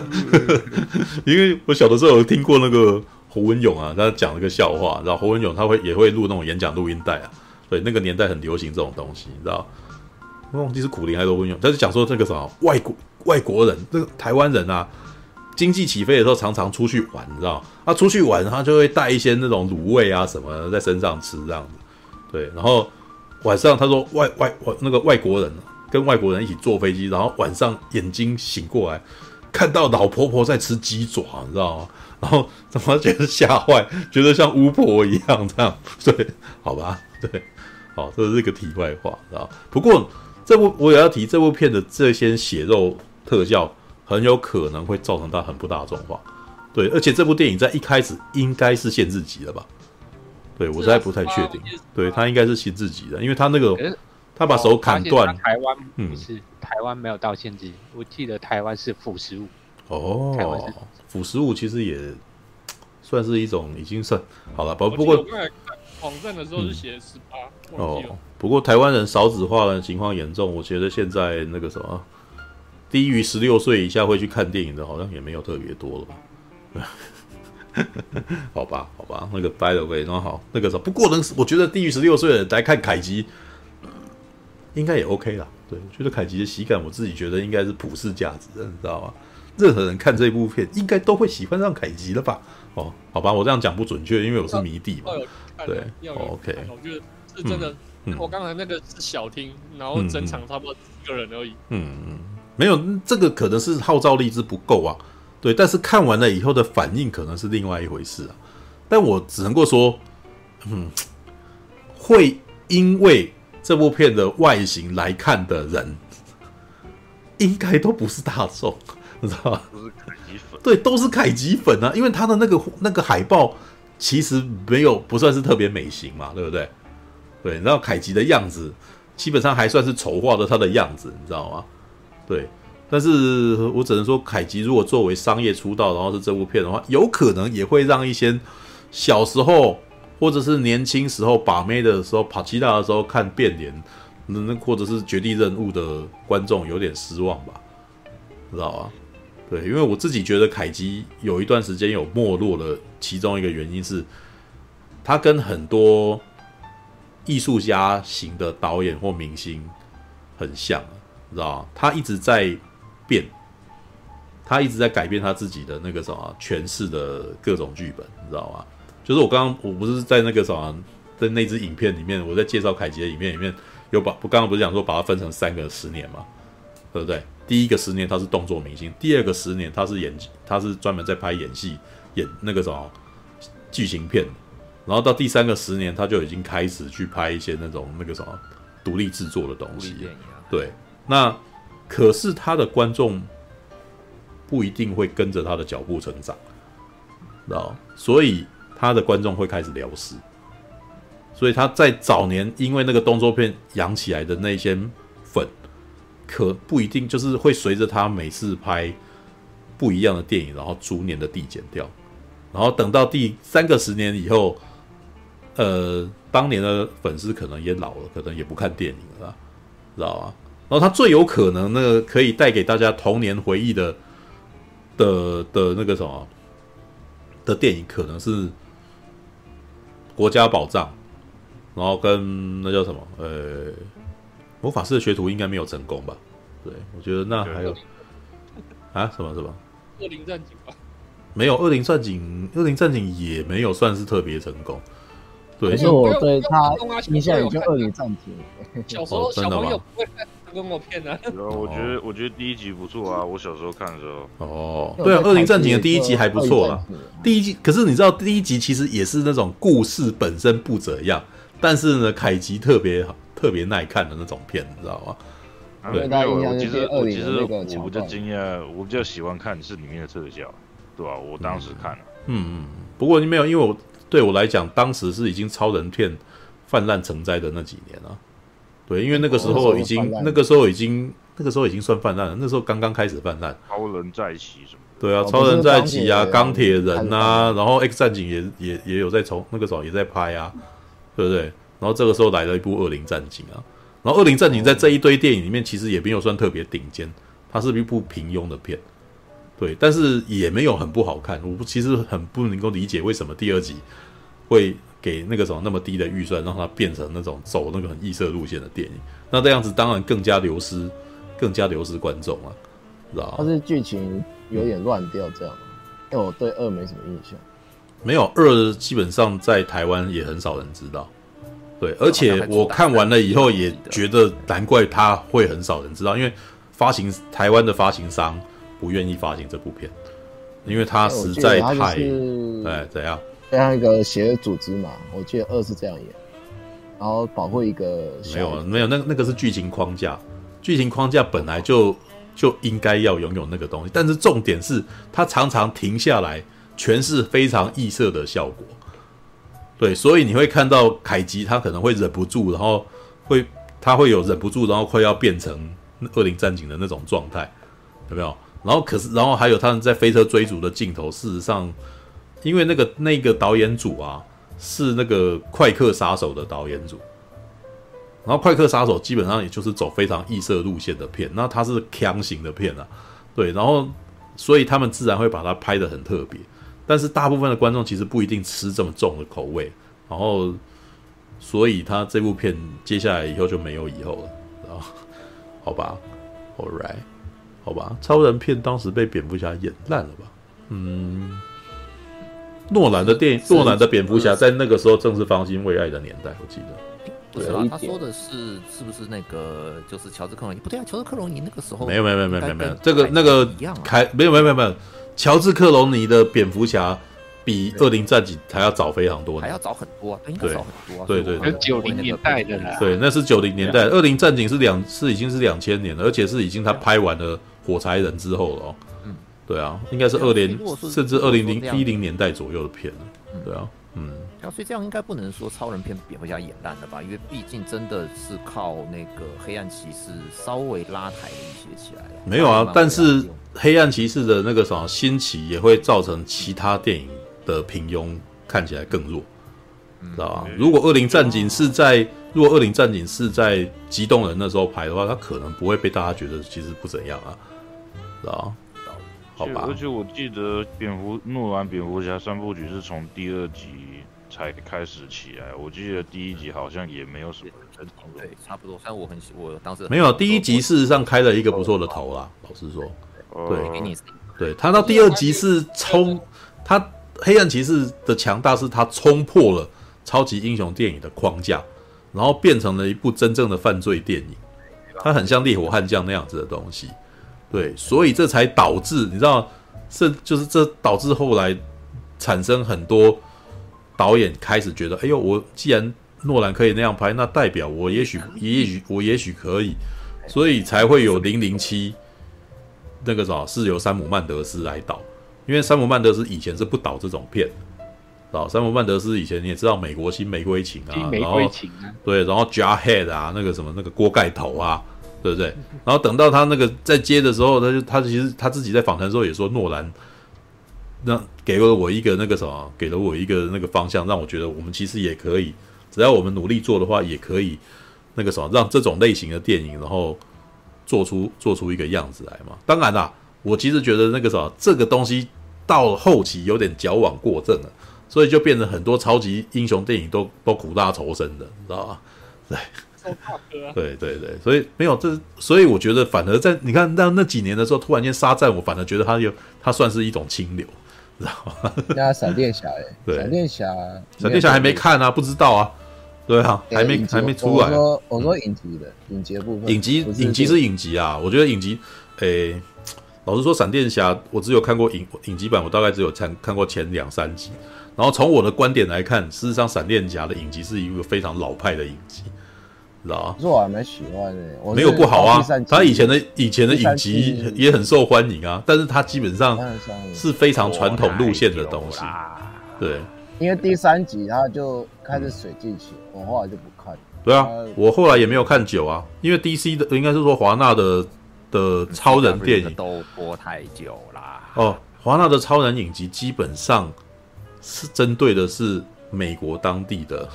因为我小的时候有听过那个侯文勇啊，他讲了个笑话，然后侯文勇他会也会录那种演讲录音带啊，对，那个年代很流行这种东西，你知道？我忘记是苦苓还是侯文勇，他是讲说这个什么外国。外国人，这个台湾人啊，经济起飞的时候常常出去玩，你知道？他出去玩，他就会带一些那种卤味啊什么在身上吃，这样子。对，然后晚上他说外外外那个外国人跟外国人一起坐飞机，然后晚上眼睛醒过来，看到老婆婆在吃鸡爪，你知道吗？然后怎么觉得吓坏，觉得像巫婆一样这样？对，好吧，对，好，这是个题外话，知道？不过这部我也要提这部片的这些血肉。特效很有可能会造成它很不大众化，对，而且这部电影在一开始应该是限制级的吧？对，我实在不太确定，对，它应该是限制级的，因为它那个他把手砍断，台湾不是台湾没有到限制，我记得台湾是腐十五哦，腐十五其实也算是一种已经算好了，不不过网站的时候是写十八哦，不过台湾人少子化的情况严重，我觉得现在那个什么。低于十六岁以下会去看电影的，好像也没有特别多了吧？*laughs* 好吧，好吧，那个 by the way，然后好，那个时候，不过能，我觉得低于十六岁的人来看凯吉，应该也 OK 啦，对，我觉得凯吉的喜感，我自己觉得应该是普世价值的，你知道吗？任何人看这部片，应该都会喜欢上凯吉的吧？哦，好吧，我这样讲不准确，因为我是迷弟嘛。对，OK，我觉得是真的。我刚才那个是小厅，然后整场差不多几个人而已。嗯嗯，没有，这个可能是号召力之不够啊。对，但是看完了以后的反应可能是另外一回事啊。但我只能够说，嗯，会因为这部片的外形来看的人，应该都不是大众。*laughs* 你知道吧？都是凯吉粉，对，都是凯吉粉啊！因为他的那个那个海报其实没有不算是特别美型嘛，对不对？对，然后凯吉的样子基本上还算是丑化了他的样子，你知道吗？对，但是我只能说，凯吉如果作为商业出道，然后是这部片的话，有可能也会让一些小时候或者是年轻时候把妹的时候跑其他的时候看变脸，那或者是绝地任务的观众有点失望吧，知道吧？对，因为我自己觉得凯吉有一段时间有没落的，其中一个原因是，他跟很多艺术家型的导演或明星很像，知道吗？他一直在变，他一直在改变他自己的那个什么诠释的各种剧本，你知道吗？就是我刚刚我不是在那个什么在那支影片里面，我在介绍凯吉的影片里面有把，我刚刚不是讲说把它分成三个十年嘛，对不对？第一个十年他是动作明星，第二个十年他是演，他是专门在拍演戏、演那个什么剧情片，然后到第三个十年他就已经开始去拍一些那种那个什么独立制作的东西。对，那可是他的观众不一定会跟着他的脚步成长，知道？所以他的观众会开始流失，所以他在早年因为那个动作片养起来的那些粉。可不一定，就是会随着他每次拍不一样的电影，然后逐年的递减掉，然后等到第三个十年以后，呃，当年的粉丝可能也老了，可能也不看电影了，知道吧？然后他最有可能那个可以带给大家童年回忆的的的那个什么的电影，可能是《国家宝藏》，然后跟那叫什么，呃。魔法师的学徒应该没有成功吧？对，我觉得那还有啊什么什么？恶灵战警吧？没有，恶灵战警，恶灵战警也没有算是特别成功。对，可是我对他印象也就恶灵战警。小时候小朋友不会看跟我骗的。我觉得我觉得第一集不错啊，我小时候看的时候。哦，对啊，恶灵战警的第一集还不错啊。第一集，可是你知道第一集其实也是那种故事本身不怎样，但是呢，凯吉特别好。特别耐看的那种片，你知道吗？对，我其实我其实我比较惊讶，我比较喜欢看是里面的特效，对吧、啊？我当时看了，嗯嗯。不过你没有，因为我对我来讲，当时是已经超人片泛滥成灾的那几年了。对，因为那个时候已经，那个时候已经，那个时候已经算泛滥了。那时候刚刚开始泛滥。超人再起什么？对啊，超人再起啊，钢铁人啊，然后 X 战警也也也有在从那个时候也在拍啊，对不对？然后这个时候来了一部《恶灵战警》啊，然后《恶灵战警》在这一堆电影里面其实也没有算特别顶尖，它是一部平庸的片，对，但是也没有很不好看。我其实很不能够理解为什么第二集会给那个什么那么低的预算，让它变成那种走那个很异色路线的电影。那这样子当然更加流失，更加流失观众了，知道吗？它是剧情有点乱掉这样，因为我对二没什么印象。没有二，基本上在台湾也很少人知道。对，而且我看完了以后也觉得难怪他会很少人知道，因为发行台湾的发行商不愿意发行这部片，因为他实在太哎怎样？这样一个邪恶组织嘛，我记得二是这样演，然后保护一个没有没有那那个是剧情框架，剧情框架本来就就应该要拥有那个东西，但是重点是它常常停下来全是非常异色的效果。对，所以你会看到凯吉他可能会忍不住，然后会他会有忍不住，然后快要变成恶灵战警的那种状态，有没有？然后可是，然后还有他们在飞车追逐的镜头，事实上，因为那个那个导演组啊是那个快客杀手的导演组，然后快客杀手基本上也就是走非常异色路线的片，那他是强型的片啊，对，然后所以他们自然会把它拍得很特别。但是大部分的观众其实不一定吃这么重的口味，然后，所以他这部片接下来以后就没有以后了，然后，好吧，All right，好吧，超人片当时被蝙蝠侠演烂了吧？嗯，诺兰的电影，诺兰的蝙蝠侠在那个时候正是方兴未艾的年代，我记得。不是啊，他说的是是不是那个就是乔治克隆尼？不对啊，乔治克隆尼那个时候没有没有没有没有没有这个那个开没有没有没有没有乔治克隆尼的蝙蝠侠比恶灵战警还要早非常多，还要早很多，应该早很多。对对对，九零年代的啦。对，那是九零年代，恶灵战警是两是已经是两千年了，而且是已经他拍完了火柴人之后了哦。嗯，对啊，应该是二零甚至二零零一零年代左右的片了。对啊。嗯，所以这样应该不能说超人片蝙蝠侠演烂了吧？因为毕竟真的是靠那个黑暗骑士稍微拉抬了一些起来了。没有啊，但是黑暗骑士的那个什么兴起也会造成其他电影的平庸看起来更弱，知道吧？如果恶灵战警是在如果恶灵战警是在激动人那时候拍的话，他可能不会被大家觉得其实不怎样啊，知道吧？好吧，而且我记得蝙蝠诺兰蝙蝠侠三部曲是从第二集才开始起来，我记得第一集好像也没有什么人对，差不多。但我很喜，我当时没有第一集，事实上开了一个不错的头啦。老实说，对，给你，对他到第二集是冲他黑暗骑士的强大是他冲破了超级英雄电影的框架，然后变成了一部真正的犯罪电影。他很像烈火悍将那样子的东西。对，所以这才导致你知道，这就是这导致后来产生很多导演开始觉得，哎呦，我既然诺兰可以那样拍，那代表我也许也许我也许可以，所以才会有零零七那个啥是由山姆曼德斯来导，因为山姆曼德斯以前是不导这种片，啊，山姆曼德斯以前你也知道，美国新玫瑰情啊，玫瑰情啊，对，然后 Jarhead 啊，那个什么那个锅盖头啊。对不对？然后等到他那个在接的时候，他就他其实他自己在访谈的时候也说，诺兰那给了我一个那个什么，给了我一个那个方向，让我觉得我们其实也可以，只要我们努力做的话，也可以那个什么，让这种类型的电影，然后做出做出一个样子来嘛。当然啦，我其实觉得那个什么，这个东西到后期有点矫枉过正了，所以就变成很多超级英雄电影都都苦大仇深的，你知道吧？对。*laughs* 对对对，所以没有这，所以我觉得反而在你看那那几年的时候，突然间沙赞，我反而觉得他有他算是一种清流，知道吗？*laughs* 那闪电侠哎，对，闪电侠，闪电侠还没看啊，不知道啊，对啊，还没还没出来。我说我说影集的影集部分，影集影集是影集啊，我觉得影集，诶，老实说，闪电侠我只有看过影影集版，我大概只有看看过前两三集，然后从我的观点来看，事实上闪电侠的影集是一个非常老派的影集。知道啊，可是我还蛮喜欢的，没有不好啊。他以前的以前的影集也很受欢迎啊，但是他基本上是非常传统路线的东西。对，因为第三集他就开始水进去，我后来就不看。对啊，我后来也没有看久啊，因为 DC 的应该是说华纳的的超人电影都播太久啦。哦，华纳的超人影集基本上是针对的是美国当地的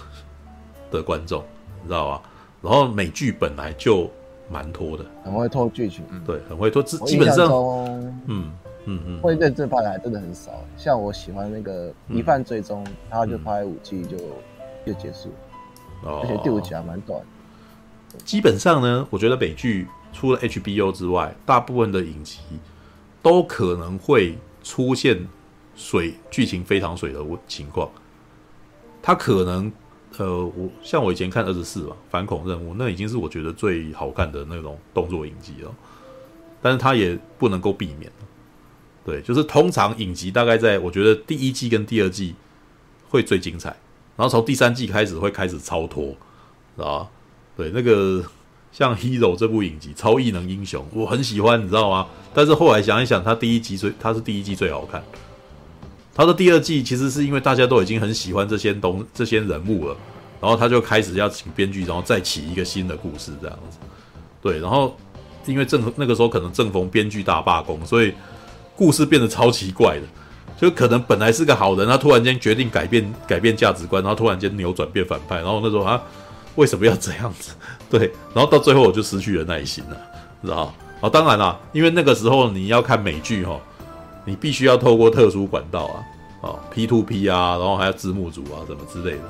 的观众，你知道吧？然后美剧本来就蛮拖的，很会拖剧情，对，很会拖。基基本上，嗯嗯嗯，会认真拍的还真的很少。像我喜欢那个《疑犯追踪》，他就拍五季就就结束，而且第五集还蛮短。基本上呢，我觉得美剧除了 HBO 之外，大部分的影集都可能会出现水剧情非常水的情况，它可能。呃，我像我以前看二十四吧，反恐任务那已经是我觉得最好看的那种动作影集了，但是它也不能够避免。对，就是通常影集大概在我觉得第一季跟第二季会最精彩，然后从第三季开始会开始超脱，啊？对，那个像 Hero 这部影集超异能英雄，我很喜欢，你知道吗？但是后来想一想，它第一集最，它是第一季最好看。他的第二季其实是因为大家都已经很喜欢这些东这些人物了，然后他就开始要请编剧，然后再起一个新的故事这样子。对，然后因为正那个时候可能正逢编剧大罢工，所以故事变得超奇怪的，就可能本来是个好人，他突然间决定改变改变价值观，然后突然间扭转变反派，然后那时候他为什么要这样子？*laughs* 对，然后到最后我就失去了耐心了，知道？啊，当然啦，因为那个时候你要看美剧哈。你必须要透过特殊管道啊，哦，P to P 啊，然后还有字幕组啊，什么之类的。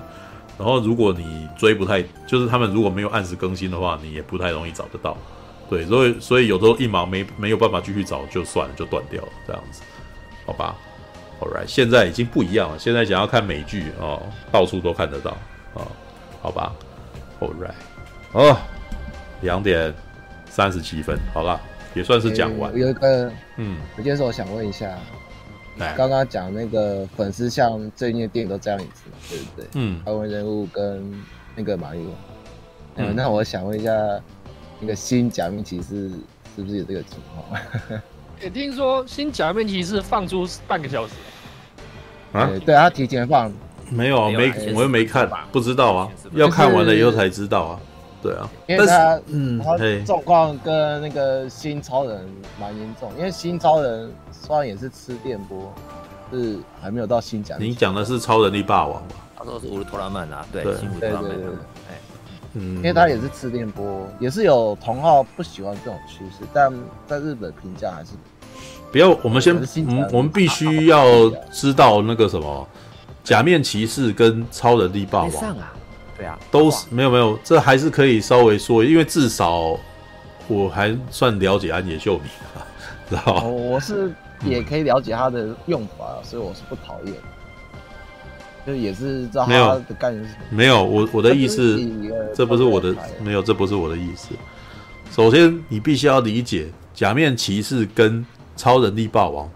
然后如果你追不太，就是他们如果没有按时更新的话，你也不太容易找得到。对，所以所以有时候一忙没没有办法继续找，就算了，就断掉了这样子，好吧？All right，现在已经不一样了，现在想要看美剧哦，到处都看得到啊、哦，好吧？All right，哦，两点三十七分，好了，也算是讲完。欸、有一个，嗯，有件事我想问一下，刚刚讲那个粉丝像最近的电影都这样子嘛，对不对？嗯，艾文人物跟那个马里奥，嗯嗯，那我想问一下。那个新假面骑士是不是有这个情况？*laughs* 也听说新假面骑士放出半个小时啊？对，对他提前放，没有，没，没我又没看，不知道啊，要看完了以后才知道啊。对啊，因为他，嗯，他状况跟那个新超人蛮严重，因为新超人虽然也是吃电波，是还没有到新讲。你讲的是超人力霸王吧？他说是乌托拉曼啊，对，对新乌托拉曼。嗯，因为他也是吃电波，也是有同号不喜欢这种趋势，但在日本评价还是不要。我们先，我们我们必须要知道那个什么假面骑士跟超人力霸王啊，对啊，都是没有没有，这还是可以稍微说，因为至少我还算了解安野秀明，知道吗？我是 *laughs* 也可以了解他的用法，所以我是不讨厌。就也是知道他的概念是什么？没有，我我的意思，这不是我的，没有，这不是我的意思。首先，你必须要理解，假面骑士跟超人力霸王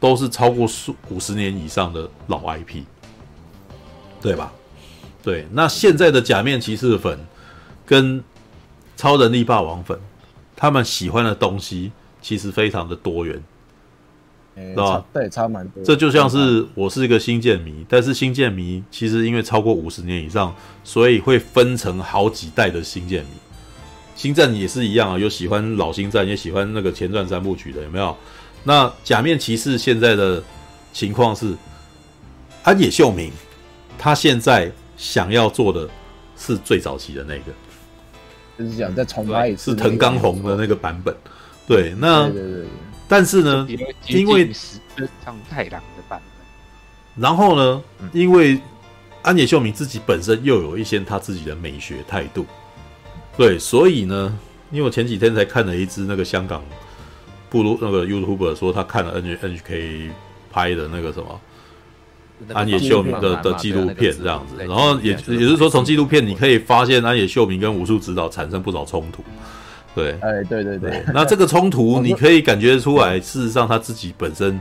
都是超过数五十年以上的老 IP，对吧？对，那现在的假面骑士粉跟超人力霸王粉，他们喜欢的东西其实非常的多元。知道吧？对，差蛮多。这就像是我是一个星舰迷，但是星舰迷其实因为超过五十年以上，所以会分成好几代的星舰迷。星战也是一样啊，有喜欢老星战，也喜欢那个前传三部曲的，有没有？那假面骑士现在的情况是，安野秀明他现在想要做的是最早期的那个，就是想再重来一次，是藤冈弘的那个版本。对，那对对对对。但是呢，因为上太郎的版本，然后呢，因为安野秀明自己本身又有一些他自己的美学态度，对，所以呢，因为我前几天才看了一支那个香港部落那个 YouTuber 说他看了 N H K 拍的那个什么安野秀明的的纪录片这样子，然后也也就是说从纪录片你可以发现安野秀明跟武术指导产生不少冲突。对，哎，对对对，那这个冲突你可以感觉出来，事实上他自己本身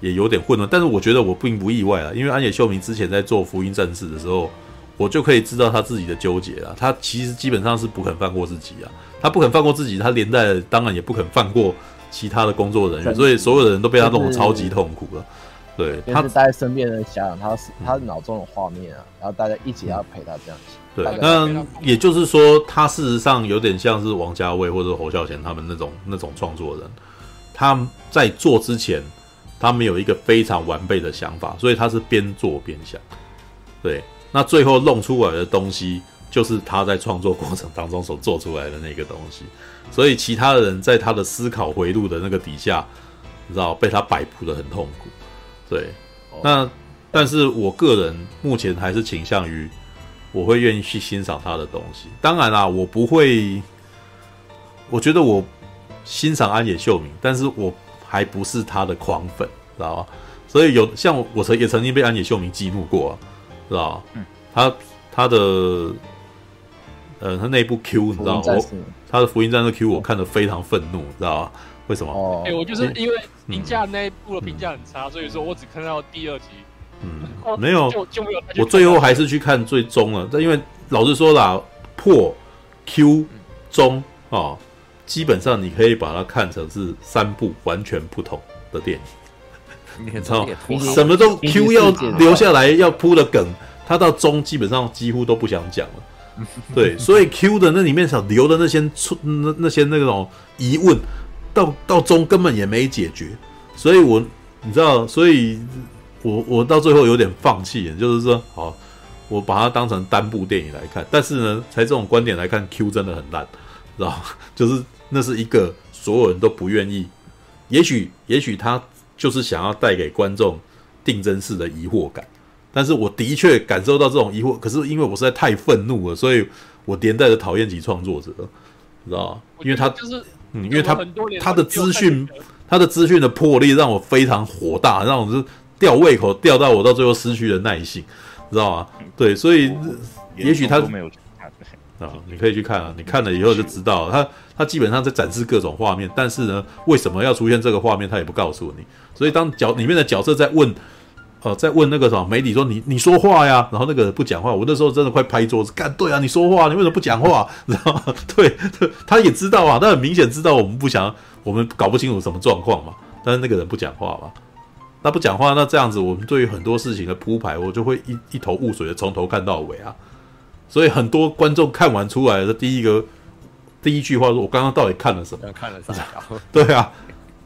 也有点混乱，但是我觉得我并不意外啊，因为安野秀明之前在做《福音战士》的时候，我就可以知道他自己的纠结了。他其实基本上是不肯放过自己啊，他不肯放过自己，他连带当然也不肯放过其他的工作人员，所以所有的人都被他弄得超级痛苦了。对，他是带身边的人想想他是他脑中的画面啊，然后大家一起要陪他这样子。对，那也就是说，他事实上有点像是王家卫或者侯孝贤他们那种那种创作人，他在做之前，他没有一个非常完备的想法，所以他是边做边想。对，那最后弄出来的东西，就是他在创作过程当中所做出来的那个东西。所以其他的人在他的思考回路的那个底下，你知道被他摆布的很痛苦。对，那但是我个人目前还是倾向于。我会愿意去欣赏他的东西，当然啦，我不会。我觉得我欣赏安野秀明，但是我还不是他的狂粉，知道吧？所以有像我曾也曾经被安野秀明激怒过啊，知道吧？嗯，他他的呃，他那部 Q 你知道吗？他的福音战士 Q 我看得非常愤怒，知道吧？为什么？哦，哎，我就是因为评价那一部的评价很差，所以说我只看到第二集。嗯，没有，就就没有。我最后还是去看最终了，但因为老实说啦，破 Q 中哦，基本上你可以把它看成是三部完全不同的电影。你知道什么都 Q 要留下来要铺的梗，他到中基本上几乎都不想讲了。*laughs* 对，所以 Q 的那里面想留的那些那那些那种疑问，到到中根本也没解决。所以我你知道，所以。我我到最后有点放弃了，就是说，好，我把它当成单部电影来看。但是呢，才这种观点来看，Q 真的很烂，知道？*laughs* 就是那是一个所有人都不愿意，也许也许他就是想要带给观众定真式的疑惑感。但是我的确感受到这种疑惑，可是因为我实在太愤怒了，所以我连带着讨厌起创作者，知道？因为他就是嗯，因为他他的资讯，他的资讯的魄力让我非常火大，让我是吊胃口，吊到我到最后失去了耐性，知道吗？对，所以也许他没有啊，你可以去看啊，你看了以后就知道了，他他基本上在展示各种画面，但是呢，为什么要出现这个画面，他也不告诉你。所以当角里面的角色在问。哦，在问那个什么媒体说，你你说话呀，然后那个人不讲话，我那时候真的快拍桌子，干对啊，你说话，你为什么不讲话？知道吗？对，他也知道啊，他很明显知道我们不想，我们搞不清楚什么状况嘛。但是那个人不讲话嘛，那不讲话，那这样子，我们对于很多事情的铺排，我就会一一头雾水的从头看到尾啊。所以很多观众看完出来的第一个第一句话说：“我刚刚到底看了什么？”看了啥？*laughs* 对啊，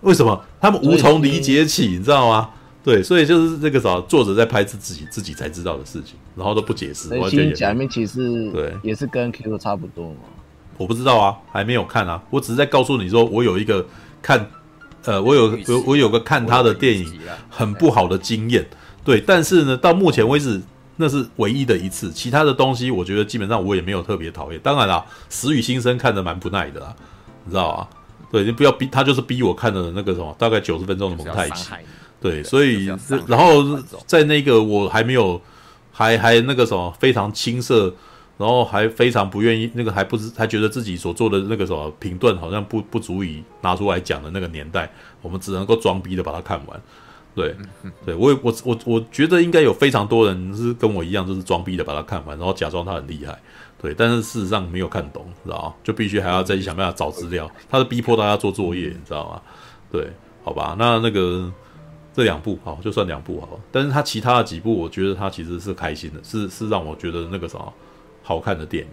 为什么他们无从理解起？你知道吗？对，所以就是这个啥，作者在拍自己自己才知道的事情，然后都不解释。完全假面骑士对，也是跟 Q 差不多嘛。我不知道啊，还没有看啊。我只是在告诉你说，我有一个看，呃，我有我我有个看他的电影很不好的经验。对，但是呢，到目前为止那是唯一的一次，其他的东西我觉得基本上我也没有特别讨厌。当然啦，死与新生看得蛮不耐的啦，你知道啊？对，你不要逼他，就是逼我看的那个什么，大概九十分钟的蒙太奇。对，所以然后在那个我还没有，还还那个什么非常青涩，然后还非常不愿意那个还不知还觉得自己所做的那个什么评断好像不不足以拿出来讲的那个年代，我们只能够装逼的把它看完。对，对我我我我觉得应该有非常多人是跟我一样，就是装逼的把它看完，然后假装他很厉害。对，但是事实上没有看懂，知道吗？就必须还要再去想办法找资料，他是逼迫大家做作业，你知道吗？对，好吧，那那个。这两部好，就算两部好了。但是他其他的几部，我觉得他其实是开心的，是是让我觉得那个什么好看的电影。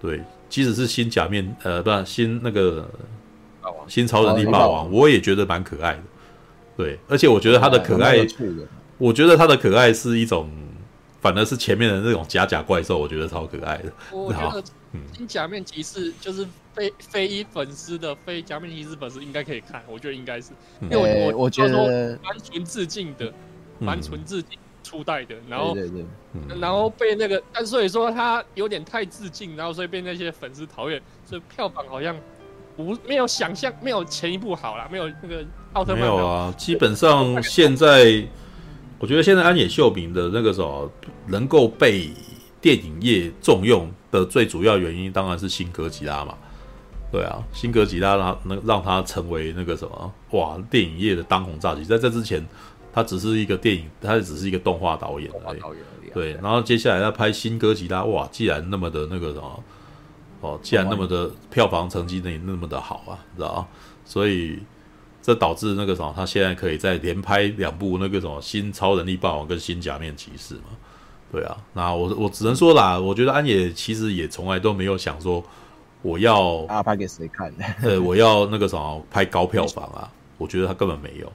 对，即使是新假面，呃，不是新那个新超人力霸王，我也觉得蛮可爱的。对，而且我觉得他的可爱，我觉得他的可爱是一种，反而是前面的那种假假怪兽，我觉得超可爱的。我觉得新假面骑士就是。非非一粉丝的非假面骑士粉丝应该可以看，我觉得应该是，因为我、欸、我觉得蛮纯致敬的，蛮纯致敬初代的，然后对对对，然后被那个，但所以说他有点太致敬，然后所以被那些粉丝讨厌，所以票房好像不没有想象，没有前一部好啦，没有那个奥特曼没有啊，基本上现在我觉得现在安野秀明的那个什么能够被电影业重用的最主要原因，当然是新哥吉拉嘛。对啊，新哥吉拉让能让他成为那个什么哇，电影业的当红炸鸡。在这之前，他只是一个电影，他只是一个动画导演而已。导演而已。对，然后接下来他拍新哥吉拉，哇，既然那么的那个什么，哦，既然那么的票房成绩那那么的好啊，你知道吗？所以这导致那个什么，他现在可以再连拍两部那个什么新超人力霸王跟新假面骑士嘛。对啊，那我我只能说啦，我觉得安野其实也从来都没有想说。我要啊拍给谁看？*laughs* 呃，我要那个什么拍高票房啊！我觉得他根本没有，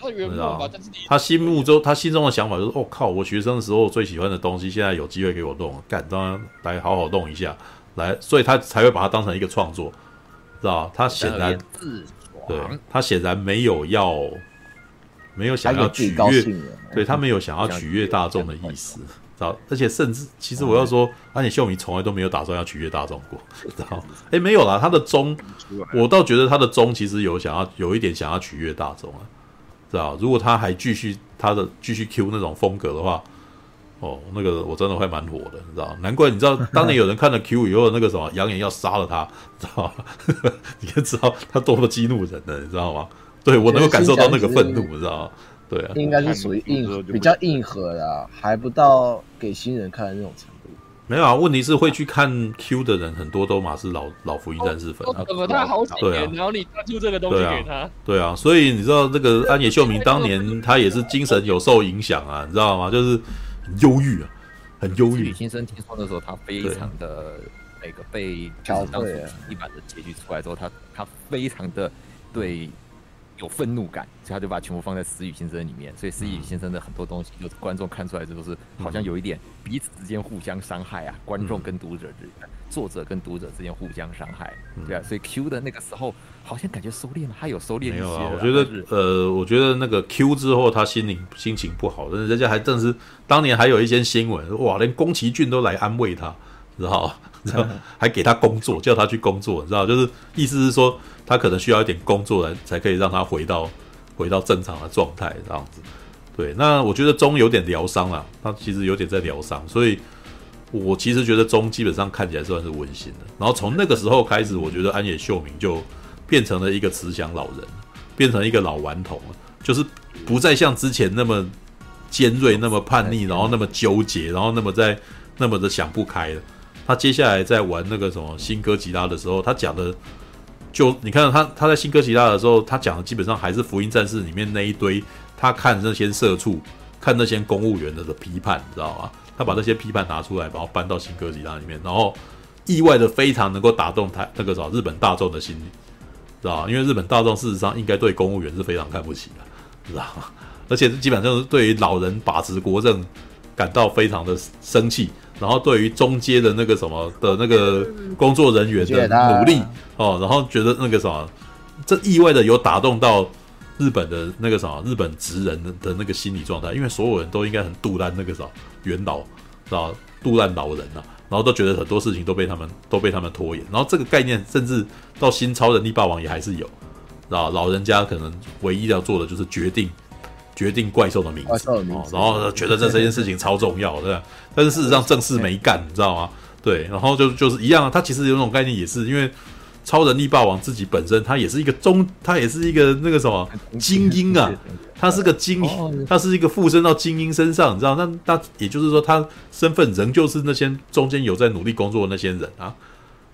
他知道吗？他心目中他心中的想法就是：哦靠！我学生的时候最喜欢的东西，现在有机会给我弄，干，当然来好好弄一下，来，所以他才会把它当成一个创作，知道他显然，对，他显然没有要，没有想要取悦，对他没有想要取悦大众的意思。知道而且甚至，其实我要说，安野秀明从来都没有打算要取悦大众过，知道？哎，没有啦，他的中，我倒觉得他的中其实有想要有一点想要取悦大众啊，知道？如果他还继续他的继续 Q 那种风格的话，哦，那个我真的会蛮火的，你知道？难怪你知道，当年有人看了 Q 以后，那个什么扬言要杀了他，知道？*laughs* 你就知道他多么激怒人了，你知道吗？对，我能够感受到那个愤怒，你知道吗？对啊，应该是属于硬比较硬核的，还不到给新人看的那种程度。没有啊，问题是会去看 Q 的人很多都嘛是老老福音战士粉，等了他好几年，然后你拿出这个东西给他。对啊，所以你知道这个安野秀明当年他也是精神有受影响啊，你知道吗？就是很忧郁啊，很忧郁。李新生听说的时候，他非常的那个被当时一版的结局出来之后，他他非常的对。有愤怒感，所以他就把全部放在《死雨先生》里面。所以《死雨先生》的很多东西，就是观众看出来，这都是好像有一点彼此之间互相伤害啊。观众跟读者之间，作者跟读者之间互相伤害，对啊。所以 Q 的那个时候，好像感觉收敛了，他有收敛一些。没有啊，我觉得，呃，我觉得那个 Q 之后，他心灵心情不好，但是人家还正是当年还有一些新闻，哇，连宫崎骏都来安慰他，知道知道 *laughs* 还给他工作，叫他去工作，你知道，就是意思是说他可能需要一点工作来才可以让他回到 *laughs* 回到正常的状态这样子。对，那我觉得中有点疗伤了，他其实有点在疗伤，所以我其实觉得中基本上看起来算是温馨的。然后从那个时候开始，我觉得安野秀明就变成了一个慈祥老人，变成一个老顽童了，就是不再像之前那么尖锐、那么叛逆，然后那么纠结，然后那么在那么的想不开了。他接下来在玩那个什么新哥吉拉的时候，他讲的就你看他他在新哥吉拉的时候，他讲的基本上还是福音战士里面那一堆。他看那些社畜，看那些公务员的的批判，你知道吗？他把那些批判拿出来，然后搬到新哥吉拉里面，然后意外的非常能够打动他那个什么日本大众的心理，知道？因为日本大众事实上应该对公务员是非常看不起的，知道？而且基本上是对于老人把持国政感到非常的生气，然后对于中阶的那个什么的那个工作人员的努力哦，然后觉得那个什么，这意外的有打动到。日本的那个什么，日本职人的的那个心理状态，因为所有人都应该很杜烂那个什么元老，知道杜烂老人啊，然后都觉得很多事情都被他们都被他们拖延，然后这个概念甚至到新超人力霸王也还是有，啊老人家可能唯一要做的就是决定决定怪兽的名字，哦，然后觉得这这件事情超重要，对吧？但是事实上正事没干，你知道吗？对，然后就就是一样啊，他其实有那种概念也是因为。超人力霸王自己本身，他也是一个中，他也是一个那个什么精英啊，他是个精英，他是一个附身到精英身上，你知道？那那也就是说，他身份仍旧是那些中间有在努力工作的那些人啊，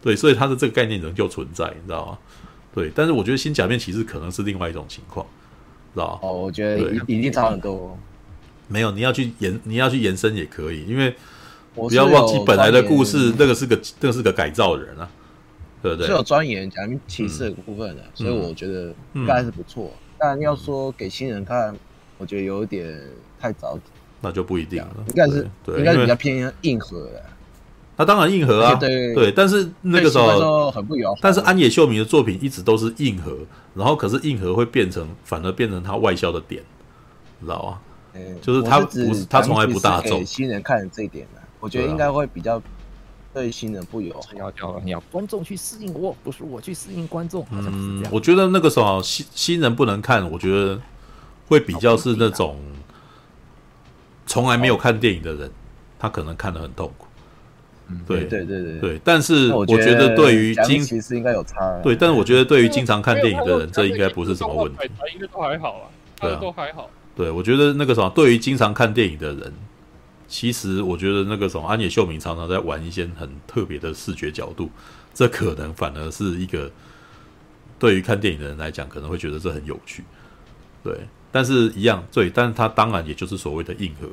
对，所以他的这个概念仍旧存在，你知道吗？对，但是我觉得新假面骑士可能是另外一种情况，知道哦，我觉得一定差很多。没有，你要去延，你要去延伸也可以，因为不要忘记本来的故事，那个是个，那个是个改造人啊。对对，是有钻研假面骑士的部分的，嗯、所以我觉得应该是不错。嗯、但要说给新人看，我觉得有点太早，那就不一定了。应该是对，应该是比较偏硬核的。他当然硬核啊，对对，但是那个时候很不友好。但是安野秀明的作品一直都是硬核，然后可是硬核会变成，反而变成他外销的点，知道吗？嗯、就是他不是他从来不大众，新人看这一点呢，我觉得应该会比较。对新人不友好，要要要观众去适应我，不是我去适应观众。嗯，我觉得那个时候新新人不能看，我觉得会比较是那种从来没有看电影的人，他可能看得很痛苦。嗯，对对对对对。但是我觉得对于经其实应该有差。对，但是我觉得对于经常看电影的人，这应该不是什么问题。应该都还好啊，对啊，都还好。对，我觉得那个什么，对于经常看电影的人。其实我觉得那个什么安野秀明常常在玩一些很特别的视觉角度，这可能反而是一个对于看电影的人来讲可能会觉得这很有趣，对。但是一样对，但是他当然也就是所谓的硬核，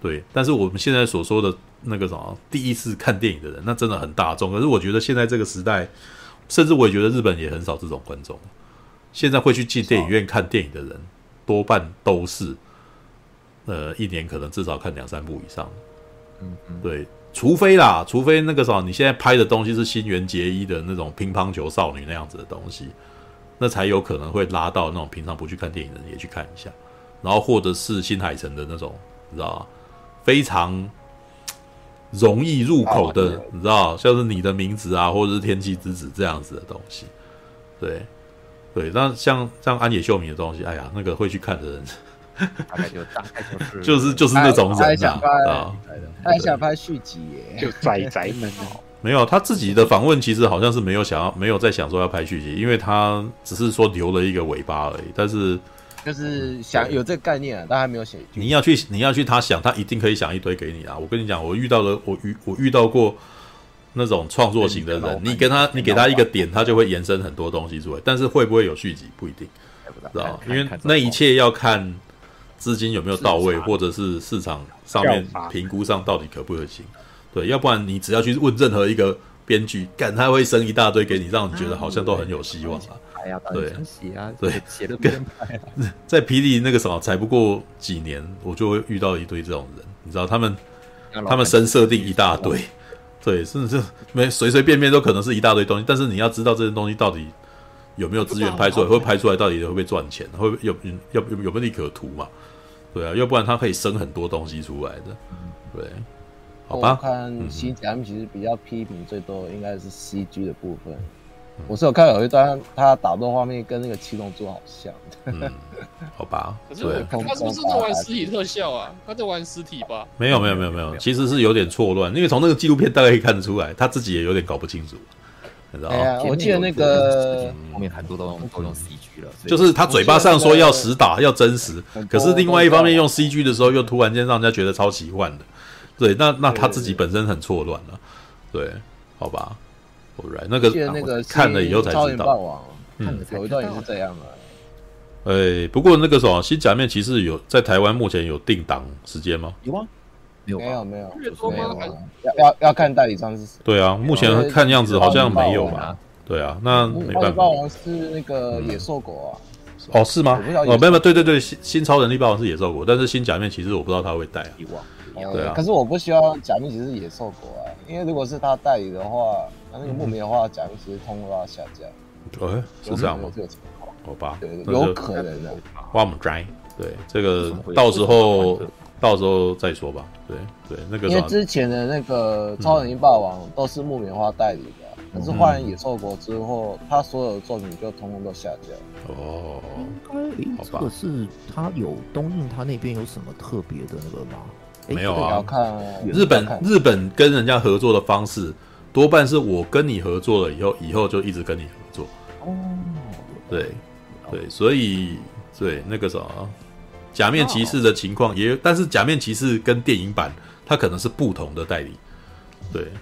对。但是我们现在所说的那个什么第一次看电影的人，那真的很大众。可是我觉得现在这个时代，甚至我也觉得日本也很少这种观众。现在会去进电影院看电影的人，多半都是。呃，一年可能至少看两三部以上，嗯嗯，对，除非啦，除非那个什么，你现在拍的东西是新垣结衣的那种乒乓球少女那样子的东西，那才有可能会拉到那种平常不去看电影的人也去看一下，然后或者是新海诚的那种，你知道吗？非常容易入口的，你知道，像是你的名字啊，或者是天气之子这样子的东西，对对，那像像安野秀明的东西，哎呀，那个会去看的人。大概就大概就是 *laughs* 就是就是那种人啊，他想拍，他还想拍续集耶，就宅宅们哦。*laughs* 没有，他自己的访问其实好像是没有想要，没有在想说要拍续集，因为他只是说留了一个尾巴而已。但是就是想有这个概念啊，但还没有写。你要去，你要去，他想，他一定可以想一堆给你啊。我跟你讲，我遇到了，我遇我遇到过那种创作型的人，你跟他，你给他一个点，他就会延伸很多东西出来。但是会不会有续集，不一定，知道？因为那一切要看。资金有没有到位，或者是市场上面评估上到底可不可行？对，要不然你只要去问任何一个编剧，干他会生一大堆给你，让你觉得好像都很有希望啊。对，对，写的跟在霹雳那个什么才不过几年，我就会遇到一堆这种人，你知道他们他们生设定一大堆，对，甚至没随随便便都可能是一大堆东西，但是你要知道这些东西到底有没有资源拍出来，会拍出来到底会不会赚钱，会不会有有有有没有利可图嘛？对啊，要不然它可以生很多东西出来的。对，好吧。我看新假面其实比较批评最多的应该是 CG 的部分。我是有看有一段他打斗画面跟那个七龙珠好像，嗯，*laughs* 好吧，可是，他是不是在玩实体特效啊？他在玩实体吧？没有没有没有没有，其实是有点错乱，因为从那个纪录片大概可以看得出来，他自己也有点搞不清楚，你知道吗？我记得那个后面很多都都用 CG 了，就是他嘴巴上说要实打要真实，可是另外一方面用 CG 的时候又突然间让人家觉得超奇幻的，对，那那他自己本身很错乱了，对，好吧。Right, 那个那个看了以后才知道，嗯，有一段也是这样的。哎，不过那个什么新假面骑士有在台湾目前有定档时间吗？有吗？没有没有没有，没有要要要看代理商是谁。对啊，目前看样子好像没有吧。对啊，那没办法。霸王是那个野兽国啊？哦，是吗？哦，没有没有，对对对，新新超人力霸王是野兽国，但是新假面骑士我不知道他会带啊。对啊，可是我不希望假面骑士野兽国啊，因为如果是他代理的话。那那个木棉花假面其实通路要下架，哎，是这样吗？这个情况，好吧，有可能的。花木斋，对，这个到时候到时候再说吧。对对，那个因为之前的那个超人霸王都是木棉花代理的，可是换了野兽国之后，他所有的作品就通通都下架。哦，应该这个是他有东映，他那边有什么特别的那个吗？没有啊，要看日本日本跟人家合作的方式。多半是我跟你合作了以后，以后就一直跟你合作。哦，对，对，所以对那个什么假面骑士的情况也，但是假面骑士跟电影版它可能是不同的代理。对，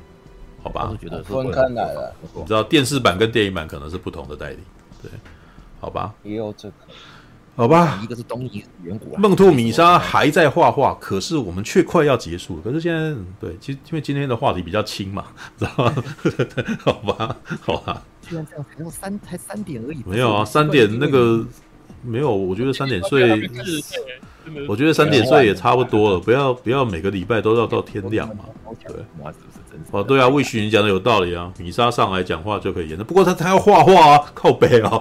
好吧，我觉得分开来了。你知道电视版跟电影版可能是不同的代理。对，好吧，也有这个。好吧，一个是东映远古，梦兔米莎还在画画，可是我们却快要结束了。可是现在，对，其实因为今天的话题比较轻嘛，*laughs* 知道吗？*laughs* 好吧，好吧。居然这样，才用三才三点而已。没有啊，三点那个没有，我觉得三点睡，我觉得三点睡也差不多了。不要不要每个礼拜都要到天亮嘛。对，哦对啊，魏旭你讲的有道理啊。米莎上来讲话就可以演的，不过他他要画画啊，靠背啊。*laughs*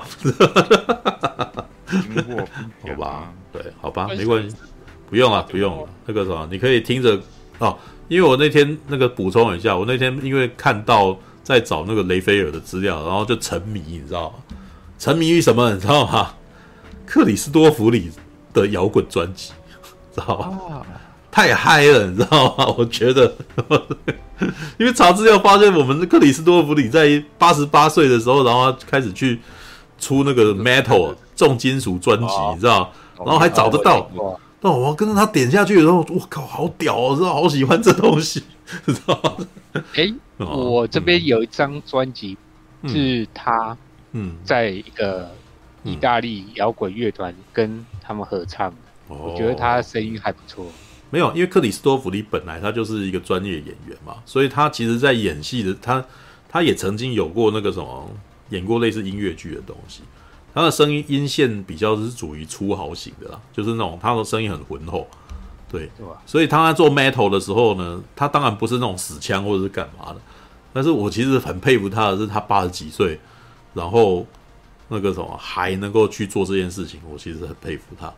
好吧，对，好吧，没关系，不用了，不用了。那个什么，你可以听着哦，因为我那天那个补充一下，我那天因为看到在找那个雷菲尔的资料，然后就沉迷，你知道吗？沉迷于什么？你知道吗？克里斯多弗里的摇滚专辑，知道吧？太嗨了，你知道吗？我觉得，因为查资料发现，我们的克里斯多弗里在八十八岁的时候，然后开始去出那个 metal。重金属专辑，你知道，然后还找得到。那我跟着他点下去的时候，我靠，好屌哦！知道，好喜欢这东西，知道吗？*laughs* 哎，我这边有一张专辑，是他嗯，在一个意大利摇滚乐团跟他们合唱的。我觉得他的声音还不错。没有，因为克里斯多弗里本来他就是一个专业演员嘛，所以他其实在演戏的他，他也曾经有过那个什么，演过类似音乐剧的东西。他的声音音线比较是属于粗豪型的啦，就是那种他的声音很浑厚，对，对吧？所以他在做 metal 的时候呢，他当然不是那种死腔或者是干嘛的，但是我其实很佩服他的是，他八十几岁，然后那个什么还能够去做这件事情，我其实很佩服他。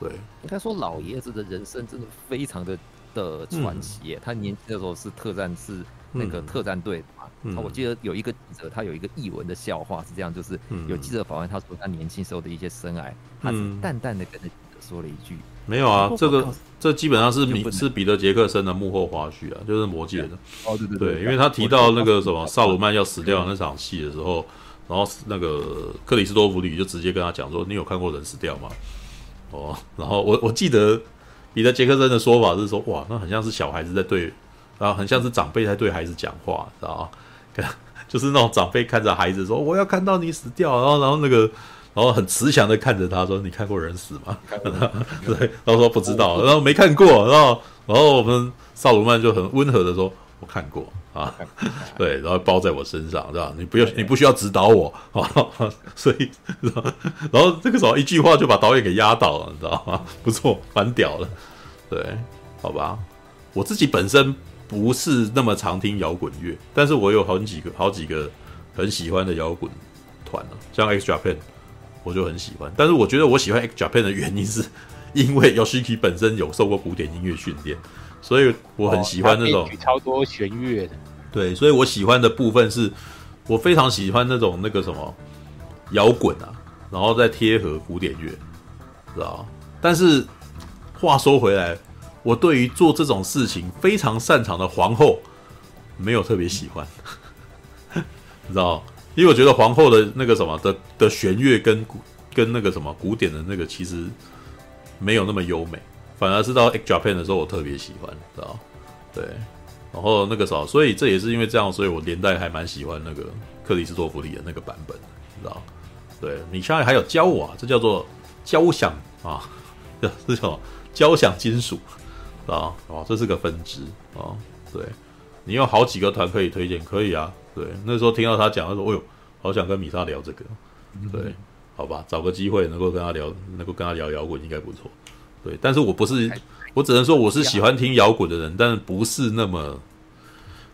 对，应该说老爷子的人生真的非常的的传奇耶，嗯、他年轻的时候是特战是那个特战队。嗯、我记得有一个记者，他有一个译文的笑话是这样，就是有记者访问他说他年轻时候的一些生涯，他是淡淡的跟着记者说了一句：“没有啊，这个这基本上是米是彼得杰克森的幕后花絮啊，就是魔戒的。哦，对对对，因为他提到那个什么萨鲁曼要死掉那场戏的时候，然后那个克里斯多弗里就直接跟他讲说：‘你有看过人死掉吗？’哦，然后我我记得彼得杰克森的说法是说：‘哇，那很像是小孩子在对，然后很像是长辈在对孩子讲话，知道吗？’ *laughs* 就是那种长辈看着孩子说：“我要看到你死掉。”然后，然后那个，然后很慈祥的看着他说：“你看过人死吗？” *laughs* 对，然后说不知道，然后没看过。然后，然后我们萨鲁曼就很温和的说：“我看过啊。*laughs* ”对，然后包在我身上，是吧？你不要，你不需要指导我啊。所以，然后，这个时候一句话就把导演给压倒了，你知道吗？不错，蛮屌的。对，好吧，我自己本身。不是那么常听摇滚乐，但是我有好几个、好几个很喜欢的摇滚团了，像 X Japan，我就很喜欢。但是我觉得我喜欢 X Japan 的原因是，因为 Yoshiki 本身有受过古典音乐训练，所以我很喜欢那种、哦、超多弦乐的。对，所以我喜欢的部分是，我非常喜欢那种那个什么摇滚啊，然后再贴合古典乐，知道？但是话说回来，我对于做这种事情非常擅长的皇后没有特别喜欢，你 *laughs* 知道？因为我觉得皇后的那个什么的的弦乐跟古跟那个什么古典的那个其实没有那么优美。反而是到 X Japan 的时候，我特别喜欢，知道？对，然后那个时候，所以这也是因为这样，所以我连带还蛮喜欢那个克里斯托弗里的那个版本，知道？对，你现在还有交啊，这叫做交响啊，这 *laughs* 这叫？交响金属啊，哦，这是个分支啊，对，你有好几个团可以推荐，可以啊，对，那时候听到他讲，他说，哎呦，好想跟米莎聊这个，对，好吧，找个机会能够跟他聊，能够跟他聊摇滚，应该不错。对，但是我不是，我只能说我是喜欢听摇滚的人，但是不是那么，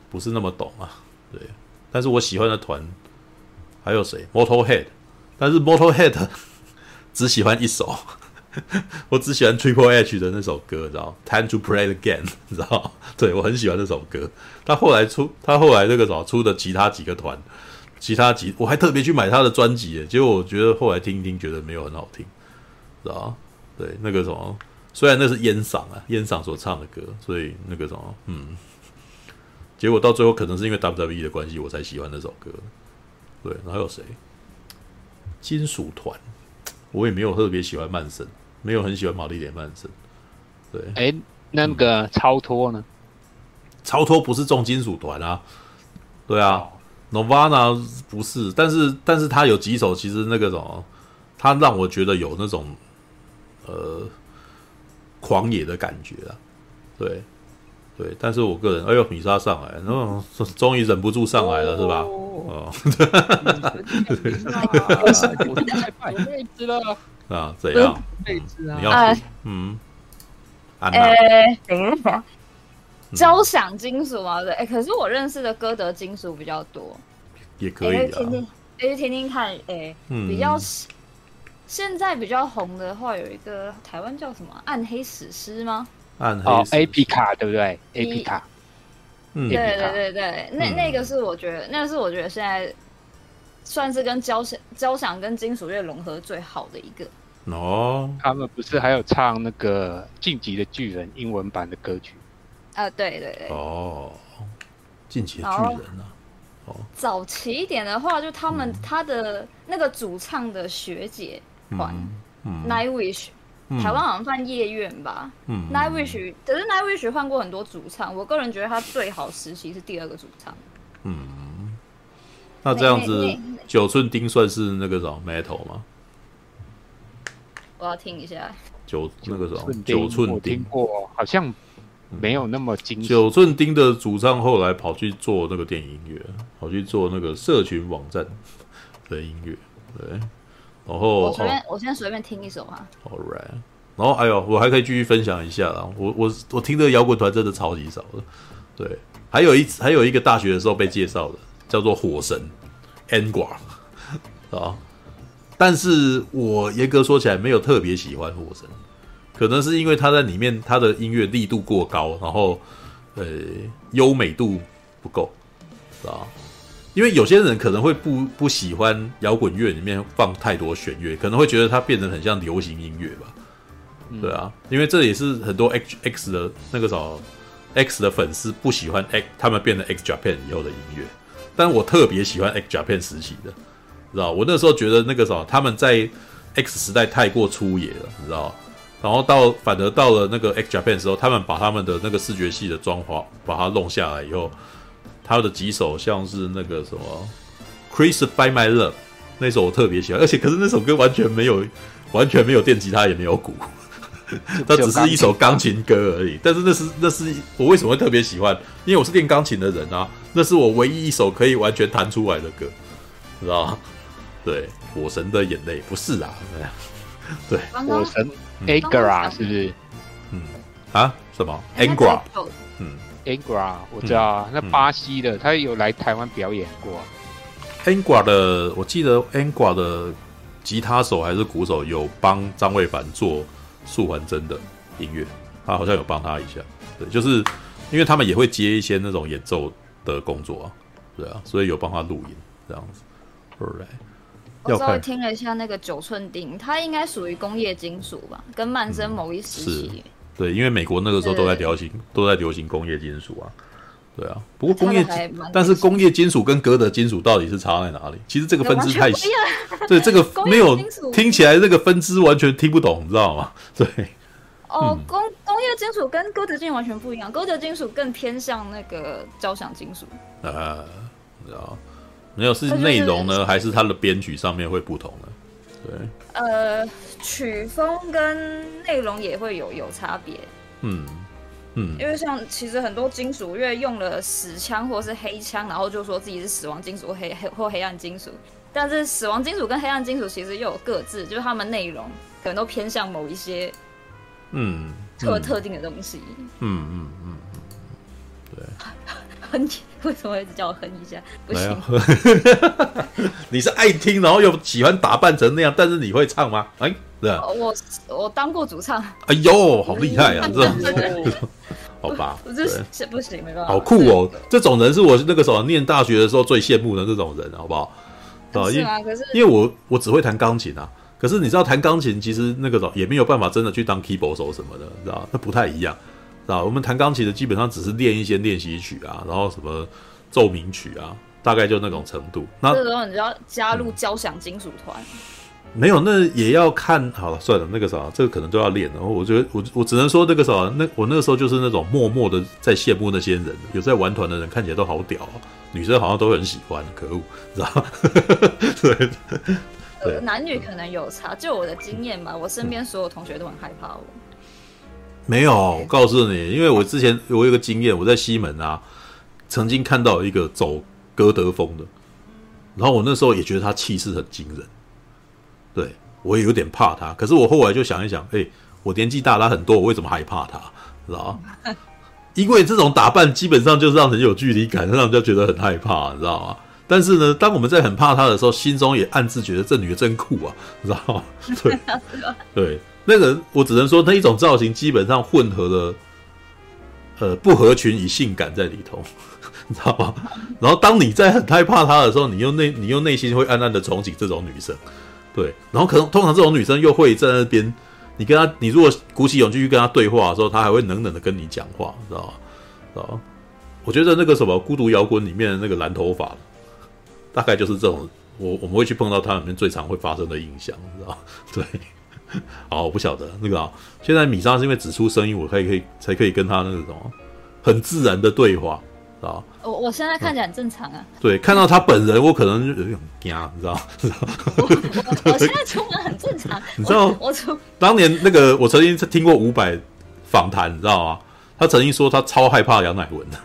不是那么懂啊。对，但是我喜欢的团还有谁？Motorhead，但是 Motorhead *laughs* 只喜欢一首，*laughs* 我只喜欢 Triple H 的那首歌，知道？Time to Play Again，*laughs* 你知道？对，我很喜欢这首歌。他后来出，他后来那个什么出的其他几个团，其他几我还特别去买他的专辑，结果我觉得后来听一听，觉得没有很好听，知道？对，那个什么，虽然那是烟嗓啊，烟嗓所唱的歌，所以那个什么，嗯，结果到最后可能是因为 WWE 的关系，我才喜欢那首歌。对，然后还有谁？金属团，我也没有特别喜欢曼森，没有很喜欢玛丽莲曼森。对，哎，那个超脱呢？超脱不是重金属团啊？对啊，Nirvana 不是，但是但是他有几首，其实那个什么，他让我觉得有那种。呃，狂野的感觉啊，对，对，但是我个人，哎呦，米莎上来，然后 *laughs* 终于忍不住上来了，是吧？哦，有妹子了 *laughs* 啊？怎样？妹子啊？你要嗯，哎，等一下，交响金属啊？对，哎，可是我认识的歌德金属比较多，也可以啊，听听，哎，听听看，哎，比较。现在比较红的话，有一个台湾叫什么《暗黑史诗》吗？暗黑史哦，A P 卡对不对？A P 卡，嗯，对对对对，那那个是我觉得，那个是我觉得现在算是跟交响交响跟金属乐融合最好的一个。哦，他们不是还有唱那个《晋级的巨人》英文版的歌曲？啊，对对对。哦，《晋级的巨人》啊。哦。早期一点的话，就他们他的那个主唱的学姐。团、嗯嗯、Nightwish，台湾好像算夜院吧。嗯，Nightwish，可是 Nightwish 换过很多主唱，我个人觉得他最好时期是第二个主唱。嗯，那这样子，九寸钉算是那个什么 Metal 吗？我要听一下。九那个什么九寸钉，听过，好像没有那么精。九寸钉的主唱后来跑去做那个电影音乐，跑去做那个社群网站的音乐，对。然后我随便，我先随便听一首哈。All right，然后哎呦，我还可以继续分享一下啦。我我我听这个摇滚团真的超级少的。对，还有一还有一个大学的时候被介绍的，叫做火神 Angra *laughs* 啊。但是我严格说起来，没有特别喜欢火神，可能是因为他在里面他的音乐力度过高，然后呃优美度不够，啊。因为有些人可能会不不喜欢摇滚乐里面放太多弦乐，可能会觉得它变得很像流行音乐吧？嗯、对啊，因为这也是很多 X X 的那个什么 X 的粉丝不喜欢 X 他们变成 X Japan 以后的音乐，但我特别喜欢 X Japan 时期的，知道？我那时候觉得那个什么他们在 X 时代太过粗野了，你知道？然后到反而到了那个 X Japan 的时候，他们把他们的那个视觉系的装潢把它弄下来以后。他的几首像是那个什么《Crucify My Love》那首我特别喜欢，而且可是那首歌完全没有完全没有电吉他也没有鼓，它只是一首钢琴歌而已。但是那是那是我为什么会特别喜欢？因为我是练钢琴的人啊，那是我唯一一首可以完全弹出来的歌，知道吗？对，火神的眼泪不是啊，*laughs* 对，火神 Angra 是不是？嗯啊，什么 Angra？嗯。Angra 我知道啊，嗯、那巴西的、嗯、他有来台湾表演过、啊。Angra 的，我记得 Angra 的吉他手还是鼓手有帮张卫凡做素还真的音乐，他好像有帮他一下。对，就是因为他们也会接一些那种演奏的工作啊，对啊，所以有帮他录音这样子。Alright，我稍微听了一下那个九寸钉，它应该属于工业金属吧，跟曼森某一时期、嗯。对，因为美国那个时候都在流行，都在流行工业金属啊。对啊，不过工业，但是工业金属跟哥德金属到底是差在哪里？其实这个分支太细，对这个没有听起来这个分支完全听不懂，你知道吗？对。哦，工工业金属跟哥德金完全不一样，哥德金属更偏向那个交响金属。呃，知道没有是内容呢，还是它的编曲上面会不同呢？对。呃，曲风跟内容也会有有差别。嗯。嗯，因为像其实很多金属乐用了死枪或是黑枪，然后就说自己是死亡金属黑黑或黑暗金属，但是死亡金属跟黑暗金属其实又有各自，就是他们内容可能都偏向某一些嗯特特定的东西。嗯嗯嗯嗯，对。哼，为什么一直叫我哼一下？不行。*laughs* 你是爱听，然后又喜欢打扮成那样，但是你会唱吗？哎，对啊。我我当过主唱。哎呦，好厉害啊！这种。*laughs* 好吧，我这是不行，没办法。好酷哦！这种人是我那个时候念大学的时候最羡慕的这种人，好不好？是啊，可是因为我我只会弹钢琴啊，可是你知道弹钢琴其实那个时也没有办法真的去当 keyboard 手什么的，知道那不太一样，知道我们弹钢琴的基本上只是练一些练习曲啊，然后什么奏鸣曲啊，大概就那种程度。那这时候你就要加入交响金属团。没有，那也要看好了，算了，那个啥，这个可能都要练。然后我觉得，我我只能说那个啥，那我那个时候就是那种默默的在羡慕那些人，有在玩团的人看起来都好屌，女生好像都很喜欢，可恶，知道？*laughs* 对对，男女可能有差，就我的经验嘛，我身边所有同学都很害怕我。没有，我告诉你，因为我之前我有个经验，我在西门啊，曾经看到一个走歌德风的，然后我那时候也觉得他气势很惊人。对，我也有点怕他，可是我后来就想一想，哎、欸，我年纪大他很多，我为什么害怕他？知道吗？*laughs* 因为这种打扮基本上就是让人有距离感，让人家觉得很害怕，你知道吗？但是呢，当我们在很怕他的时候，心中也暗自觉得这女的真酷啊，你知道吗？*laughs* 对，对，那个我只能说那一种造型基本上混合了，呃，不合群与性感在里头，*laughs* 你知道吗？然后当你在很害怕他的时候，你又内你又内心会暗暗的憧憬这种女生。对，然后可能通常这种女生又会在那边，你跟她，你如果鼓起勇气去跟她对话的时候，她还会冷冷的跟你讲话，知道吗？知道吗？我觉得那个什么《孤独摇滚》里面的那个蓝头发，大概就是这种，我我们会去碰到它里面最常会发生的印象，知道吗？*laughs* 对，好，*laughs* 我不晓得那个啊，现在米莎是因为只出声音，我可以可以才可以跟他那种很自然的对话。啊，我我现在看起来很正常啊。嗯、对，看到他本人，我可能就有点惊，你知道？*laughs* 我我现在出门很正常。*laughs* 你知道，我，我出当年那个，我曾经听过伍佰访谈，你知道吗？他曾经说他超害怕杨乃文的，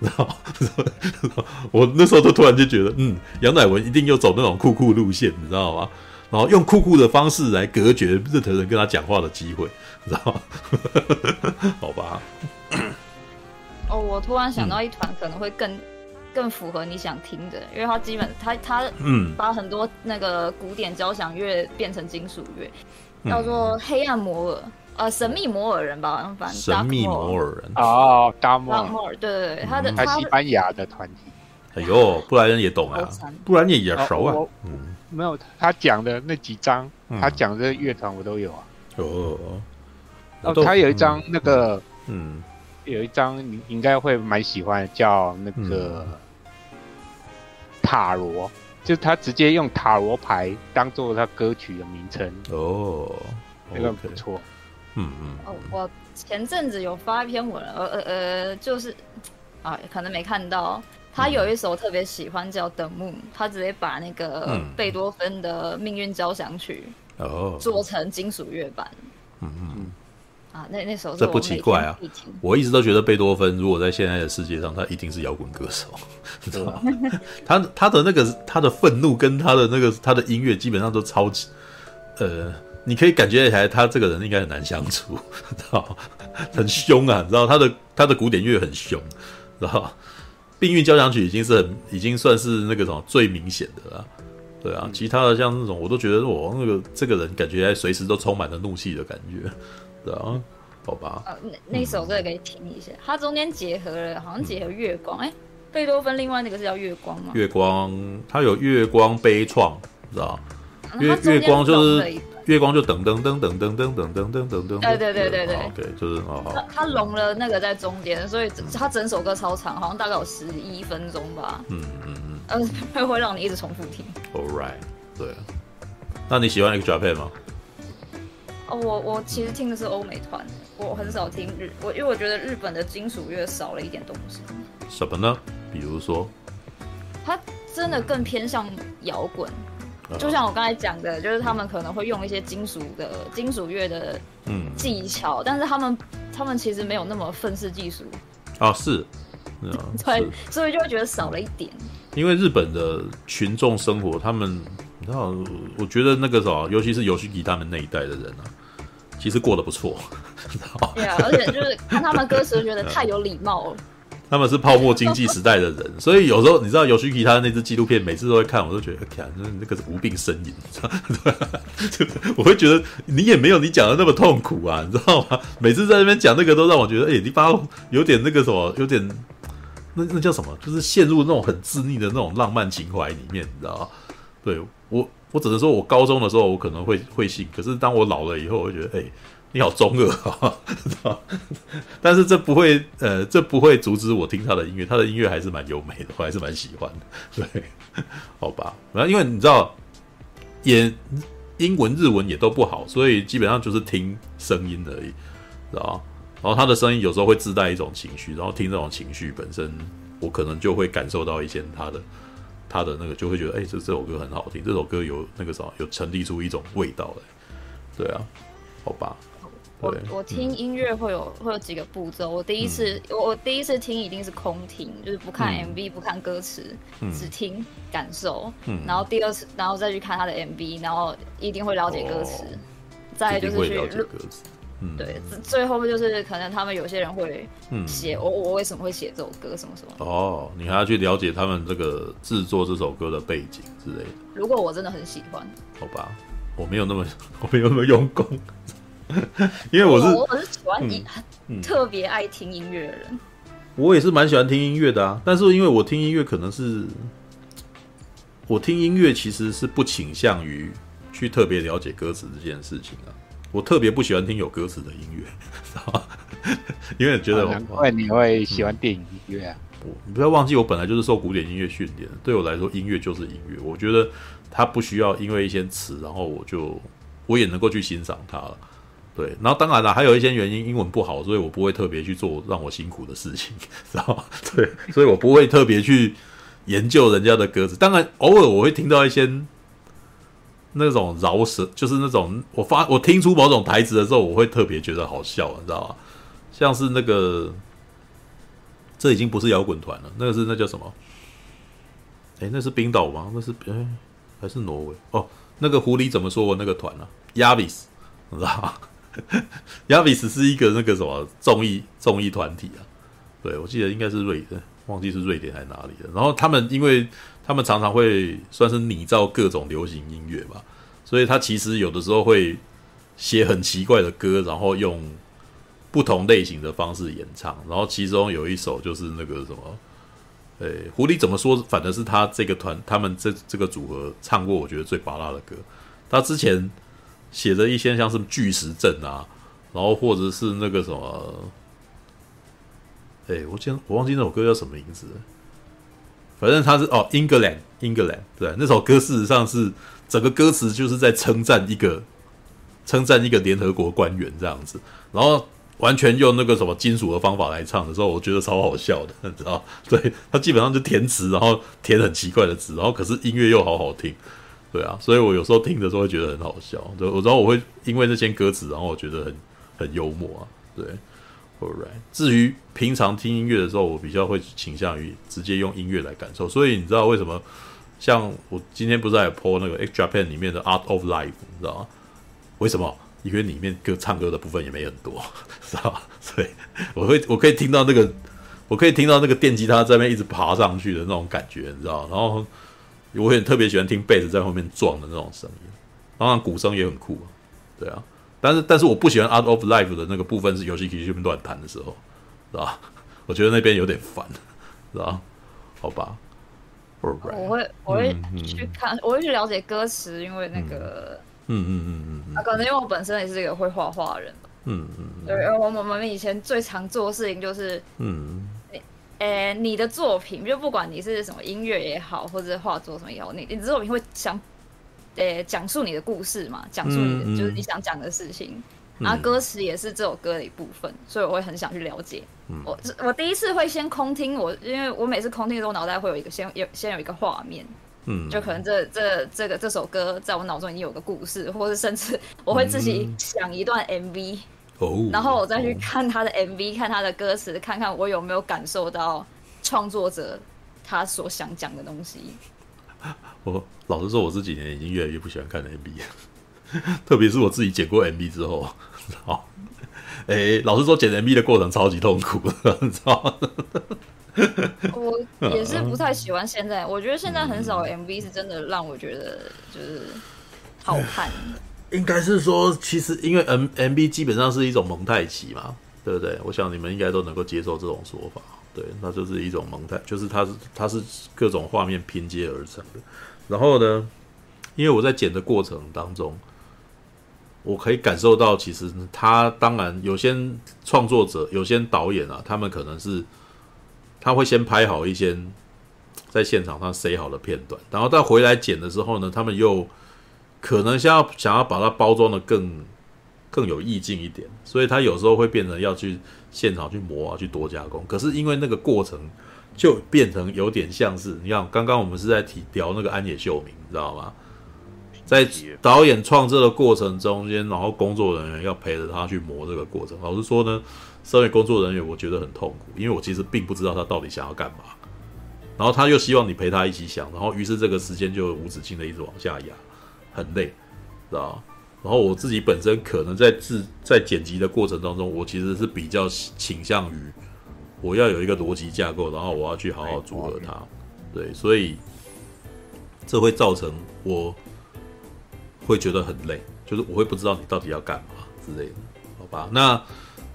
你知道吗？我那时候都突然就觉得，嗯，杨乃文一定又走那种酷酷路线，你知道吗？然后用酷酷的方式来隔绝任何人跟他讲话的机会，你知道吗？好吧。哦，我突然想到一团可能会更、嗯、更符合你想听的，因为他基本它它嗯，把很多那个古典交响乐变成金属乐，嗯、叫做黑暗摩尔，呃，神秘摩尔人吧，好像反正神秘摩尔人。哦，达摩尔，对对对，他的他西班牙的团体，哎呦，布莱恩也懂啊，布莱恩也熟啊，嗯，没有他讲的那几张，嗯、他讲的乐团我都有啊，哦，哦，他有一张那个，嗯。嗯。有一张你应该会蛮喜欢，叫那个塔罗，嗯、就他直接用塔罗牌当做他歌曲的名称。哦，那个不错，嗯嗯。哦，我前阵子有发一篇文，呃呃呃，就是啊，可能没看到，他有一首特别喜欢叫《The Moon》，他直接把那个贝多芬的命运交响曲哦做成金属乐版，嗯嗯。嗯啊，那那首这不奇怪啊！我一直都觉得贝多芬如果在现在的世界上，他一定是摇滚歌手，*laughs* 知道吗？*laughs* 他他的那个他的愤怒跟他的那个他的音乐基本上都超级，呃，你可以感觉起来他这个人应该很难相处，*laughs* 知道吗？很凶啊，知道他的他的古典乐很凶，知道吗？命运交响曲已经是很已经算是那个什么最明显的了，对啊，其他的像那种我都觉得我那个这个人感觉随时都充满了怒气的感觉。*laughs* 对啊，好吧。呃，那那首歌也可以听一下，它中间结合了，好像结合月光，哎，贝多芬另外那个是叫月光吗？月光，它有月光悲怆，知道月月光就是月光就噔噔噔噔噔噔噔噔噔噔噔，对对对对对，OK，就是哦，它它融了那个在中间，所以它整首歌超长，好像大概有十一分钟吧。嗯嗯嗯，嗯，会 *laughs* 会让你一直重复听。All right，对。那你喜欢 X Japan 吗？哦，我我其实听的是欧美团，我很少听日，我因为我觉得日本的金属乐少了一点东西。什么呢？比如说，它真的更偏向摇滚，就像我刚才讲的，就是他们可能会用一些金属的金属乐的嗯技巧，嗯、但是他们他们其实没有那么愤世嫉俗。啊，是，*laughs* 对，所以就会觉得少了一点。因为日本的群众生活，他们。你知道，我觉得那个什么，尤其是游戏机他们那一代的人啊，其实过得不错。*laughs* 对啊，而且就是看他们歌词，觉得太有礼貌了。他们是泡沫经济时代的人，所以有时候你知道游戏机他的那支纪录片，每次都会看，我都觉得看那那个是无病呻吟，就我会觉得你也没有你讲的那么痛苦啊，你知道吗？每次在那边讲那个，都让我觉得，哎、你把我有点那个什么，有点那那叫什么，就是陷入那种很自溺的那种浪漫情怀里面，你知道吗？对。我我只能说，我高中的时候我可能会会信，可是当我老了以后，我会觉得，哎、你好中二啊！但是这不会，呃，这不会阻止我听他的音乐，他的音乐还是蛮优美的，我还是蛮喜欢的。对，好吧，然后因为你知道，也英文、日文也都不好，所以基本上就是听声音而已，知道？然后他的声音有时候会自带一种情绪，然后听这种情绪本身，我可能就会感受到一些他的。他的那个就会觉得，哎、这这首歌很好听，这首歌有那个啥，有成立出一种味道来。对啊，好吧。我我听音乐会有、嗯、会有几个步骤。我第一次、嗯、我第一次听一定是空听，就是不看 MV，、嗯、不看歌词，嗯、只听感受。嗯。然后第二次，然后再去看他的 MV，然后一定会了解歌词。哦、再就是去了解歌词。嗯、对，最后就是可能他们有些人会写我、嗯、我为什么会写这首歌什么什么哦，你还要去了解他们这个制作这首歌的背景之类的。如果我真的很喜欢，好吧，我没有那么 *laughs* 我没有那么用功，*laughs* 因为我是我，是喜欢你、嗯、特别爱听音乐的人。我也是蛮喜欢听音乐的啊，但是因为我听音乐可能是我听音乐其实是不倾向于去特别了解歌词这件事情啊。我特别不喜欢听有歌词的音乐，知道吗？因为觉得难怪你会喜欢电影音乐啊！我你不要忘记，我本来就是受古典音乐训练的。对我来说，音乐就是音乐。我觉得它不需要因为一些词，然后我就我也能够去欣赏它了。对，然后当然了，还有一些原因，英文不好，所以我不会特别去做让我辛苦的事情，*laughs* 知道吗？*laughs* 对，所以我不会特别去研究人家的歌词。当然，偶尔我会听到一些。那种饶舌就是那种我发我听出某种台词的时候，我会特别觉得好笑，你知道吗？像是那个，这已经不是摇滚团了，那个是那叫什么？哎，那是冰岛吗？那是哎还是挪威？哦，那个狐狸怎么说我那个团呢？Yavis，你知道吗亚比斯是一个那个什么综艺综艺团体啊？对，我记得应该是瑞典，忘记是瑞典还是哪里的。然后他们因为。他们常常会算是拟造各种流行音乐吧，所以他其实有的时候会写很奇怪的歌，然后用不同类型的方式演唱。然后其中有一首就是那个什么，诶，狐狸怎么说？反正是他这个团，他们这这个组合唱过我觉得最芭乐的歌。他之前写的一些像是巨石阵啊，然后或者是那个什么，哎，我记我忘记那首歌叫什么名字。反正他是哦，England，England，对，那首歌事实上是整个歌词就是在称赞一个称赞一个联合国官员这样子，然后完全用那个什么金属的方法来唱的时候，我觉得超好笑的，你知道？对，他基本上就填词，然后填很奇怪的词，然后可是音乐又好好听，对啊，所以我有时候听的时候会觉得很好笑，对，然后我会因为那些歌词，然后我觉得很很幽默啊，对。Alright，至于平常听音乐的时候，我比较会倾向于直接用音乐来感受。所以你知道为什么？像我今天不是在 po 那个 X Japan 里面的 Art of Life，你知道吗？为什么？因为里面歌唱歌的部分也没很多，*laughs* 知道吧？所以我会我可以听到那个，我可以听到那个电吉他在那边一直爬上去的那种感觉，你知道？然后我也特别喜欢听贝斯在后面撞的那种声音，当然鼓声也很酷，对啊。但是但是我不喜欢 Out of Life 的那个部分是 Yoshiki 乱弹的时候，是吧？*laughs* 我觉得那边有点烦，是吧？好吧。我会我会去看，我会去了解歌词，因为那个，嗯嗯嗯嗯，啊，可能因为我本身也是一个会画画的人，嗯嗯，对，我我们以前最常做的事情就是，嗯，诶，你的作品就不管你是什么音乐也好，或者画作什么也好，你你的作品会想，诶，讲述你的故事嘛，讲述你的就是你想讲的事情。然后，歌词也是这首歌的一部分，所以我会很想去了解。嗯、我我第一次会先空听我，因为我每次空听的时候，脑袋会有一个先有先有一个画面，嗯，就可能这这这个这首歌在我脑中已经有个故事，或者甚至我会自己想一段 MV，哦，然后我再去看他的 MV，看他的歌词，看看我有没有感受到创作者他所想讲的东西。*laughs* 我老实说，我这几年已经越来越不喜欢看 MV 了，特别是我自己剪过 MV 之后。好，哎、欸，老实说，剪 MV 的过程超级痛苦的，你知道吗？*laughs* 我也是不太喜欢现在，我觉得现在很少 MV 是真的让我觉得就是好看。应该是说，其实因为 M M B 基本上是一种蒙太奇嘛，对不对？我想你们应该都能够接受这种说法。对，那就是一种蒙太，就是它是它是各种画面拼接而成的。然后呢，因为我在剪的过程当中。我可以感受到，其实他当然有些创作者、有些导演啊，他们可能是他会先拍好一些在现场上塞好的片段，然后再回来剪的时候呢，他们又可能想要想要把它包装的更更有意境一点，所以他有时候会变成要去现场去磨啊，去多加工。可是因为那个过程就变成有点像是，你看刚刚我们是在提聊那个安野秀明，你知道吗？在导演创作的过程中间，然后工作人员要陪着他去磨这个过程。老实说呢，身为工作人员，我觉得很痛苦，因为我其实并不知道他到底想要干嘛。然后他又希望你陪他一起想，然后于是这个时间就无止境的一直往下压，很累，知道？然后我自己本身可能在制在剪辑的过程当中，我其实是比较倾向于我要有一个逻辑架构，然后我要去好好组合它。对，所以这会造成我。会觉得很累，就是我会不知道你到底要干嘛之类的，好吧？那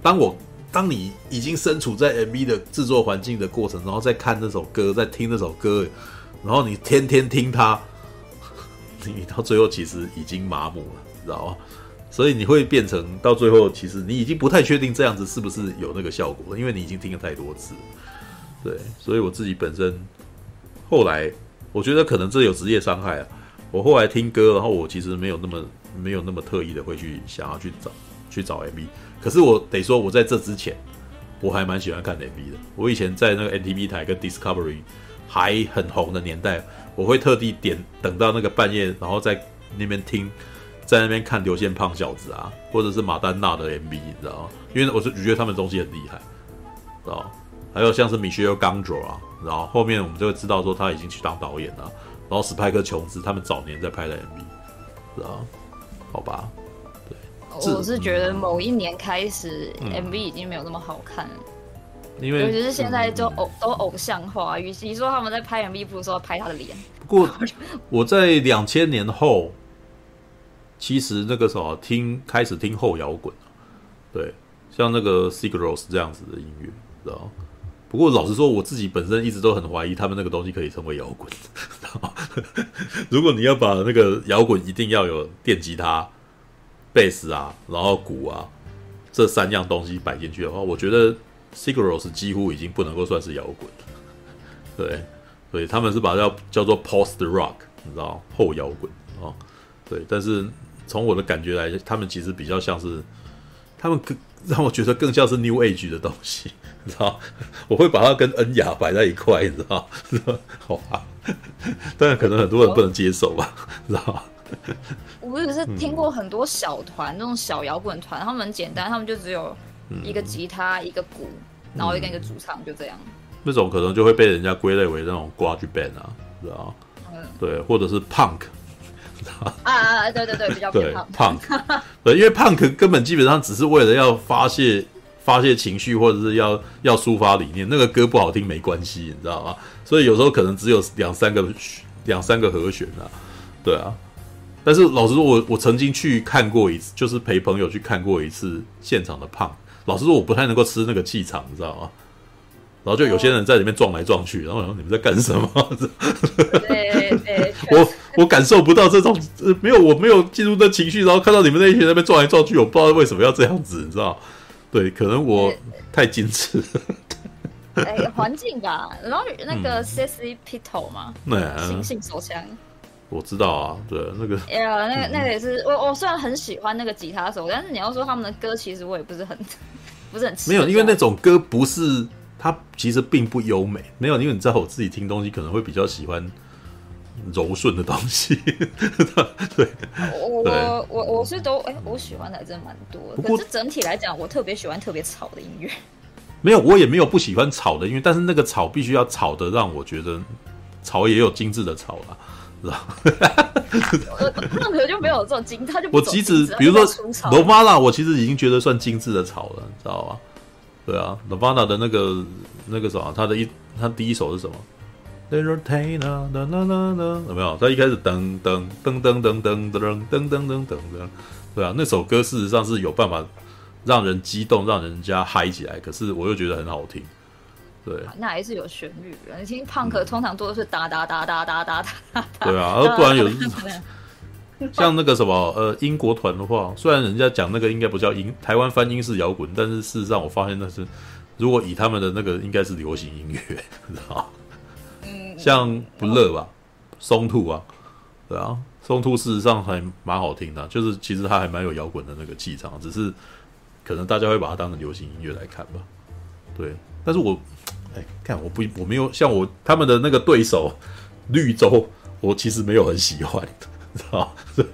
当我当你已经身处在 MV 的制作环境的过程，然后再看那首歌，在听那首歌，然后你天天听它，你到最后其实已经麻木了，知道吗？所以你会变成到最后，其实你已经不太确定这样子是不是有那个效果了，因为你已经听了太多次。对，所以我自己本身后来我觉得可能这有职业伤害啊。我后来听歌，然后我其实没有那么没有那么特意的会去想要去找去找 MV，可是我得说，我在这之前我还蛮喜欢看 MV 的。我以前在那个 MTV 台跟 Discovery 还很红的年代，我会特地点等到那个半夜，然后在那边听，在那边看流线胖小子啊，或者是马丹娜的 MV，你知道吗？因为我是觉得他们东西很厉害，知道？还有像是 Michel Gondry 啊，然后后面我们就会知道说他已经去当导演了。然后史派克琼斯他们早年在拍的 MV，知道，好吧，对，我是觉得某一年开始、嗯、MV 已经没有那么好看了，因为尤其是现在就偶、嗯、都偶像化，与其说他们在拍 MV，不如说拍他的脸。不过我在两千年后，其实那个时候听开始听后摇滚，对，像那个 Sigur Rós 这样子的音乐，知道。不过老实说，我自己本身一直都很怀疑他们那个东西可以称为摇滚。如果你要把那个摇滚一定要有电吉他、贝斯啊，然后鼓啊这三样东西摆进去的话，我觉得 Sigur Rós 几乎已经不能够算是摇滚了。对，所以他们是把它叫叫做 Post Rock，你知道后摇滚啊。对，但是从我的感觉来，他们其实比较像是他们更让我觉得更像是 New Age 的东西。你知道，我会把它跟恩雅摆在一块，你知道？*laughs* 好吧，当然可能很多人不能接受吧，知道？我只是听过很多小团，那种小摇滚团，他们很简单，他们就只有一个吉他、一个鼓，然后一个一个主唱，就这样。那种可能就会被人家归类为那种 garage band 啊，知道？嗯，对，或者是 punk，知道？*laughs* 啊啊，对对对，比较对 punk，*laughs* 对，因为 punk 根本基本上只是为了要发泄。发泄情绪或者是要要抒发理念，那个歌不好听没关系，你知道吗？所以有时候可能只有两三个两三个和弦啊，对啊。但是老实说我，我我曾经去看过一次，就是陪朋友去看过一次现场的胖。老实说，我不太能够吃那个气场，你知道吗？然后就有些人在里面撞来撞去，然后我说你们在干什么？对对，我我感受不到这种，没有，我没有进入那情绪，然后看到你们那一群在那边撞来撞去，我不知道为什么要这样子，你知道？对，可能我太矜持。哎，环境吧，然后那个 Sexy Pistol 嘛，对，行性手枪，我知道啊，对，那个，哎呀，那个那个也是，我我虽然很喜欢那个吉他手，但是你要说他们的歌，其实我也不是很 *laughs* 不是很没有，因为那种歌不是它其实并不优美，没有，因为你知道我自己听东西可能会比较喜欢柔顺的东西，*laughs* 对，我我我我是都哎，我喜欢的还真蛮多，可是整体来讲，我特别喜欢特别吵的音乐。没有，我也没有不喜欢吵的音乐，但是那个吵必须要吵的让我觉得吵也有精致的吵啦，是吧？那可就没有这种精，他就我即使比如说 Nirvana，我其实已经觉得算精致的草了，你知道吧？对啊，Nirvana 的那个那个什么，他的一他第一首是什么？Entertainer，有没有？他一开始噔噔噔噔噔噔噔噔噔噔噔噔，对啊，那首歌事实上是有办法。让人激动，让人家嗨起来，可是我又觉得很好听，对，那还是有旋律。你听 punk 通常做的是哒哒哒哒哒哒哒，对啊，而不然有 *laughs* *laughs* 像那个什么呃英国团的话，虽然人家讲那个应该不叫英，台湾翻英式摇滚，但是事实上我发现那是如果以他们的那个应该是流行音乐，*laughs* 知道嗯，像不乐吧，松兔啊，对啊，松兔事实上还蛮好听的，就是其实他还蛮有摇滚的那个气场，只是。可能大家会把它当成流行音乐来看吧，对。但是我，哎，看我不我没有像我他们的那个对手绿洲，我其实没有很喜欢，知道 *laughs* 对。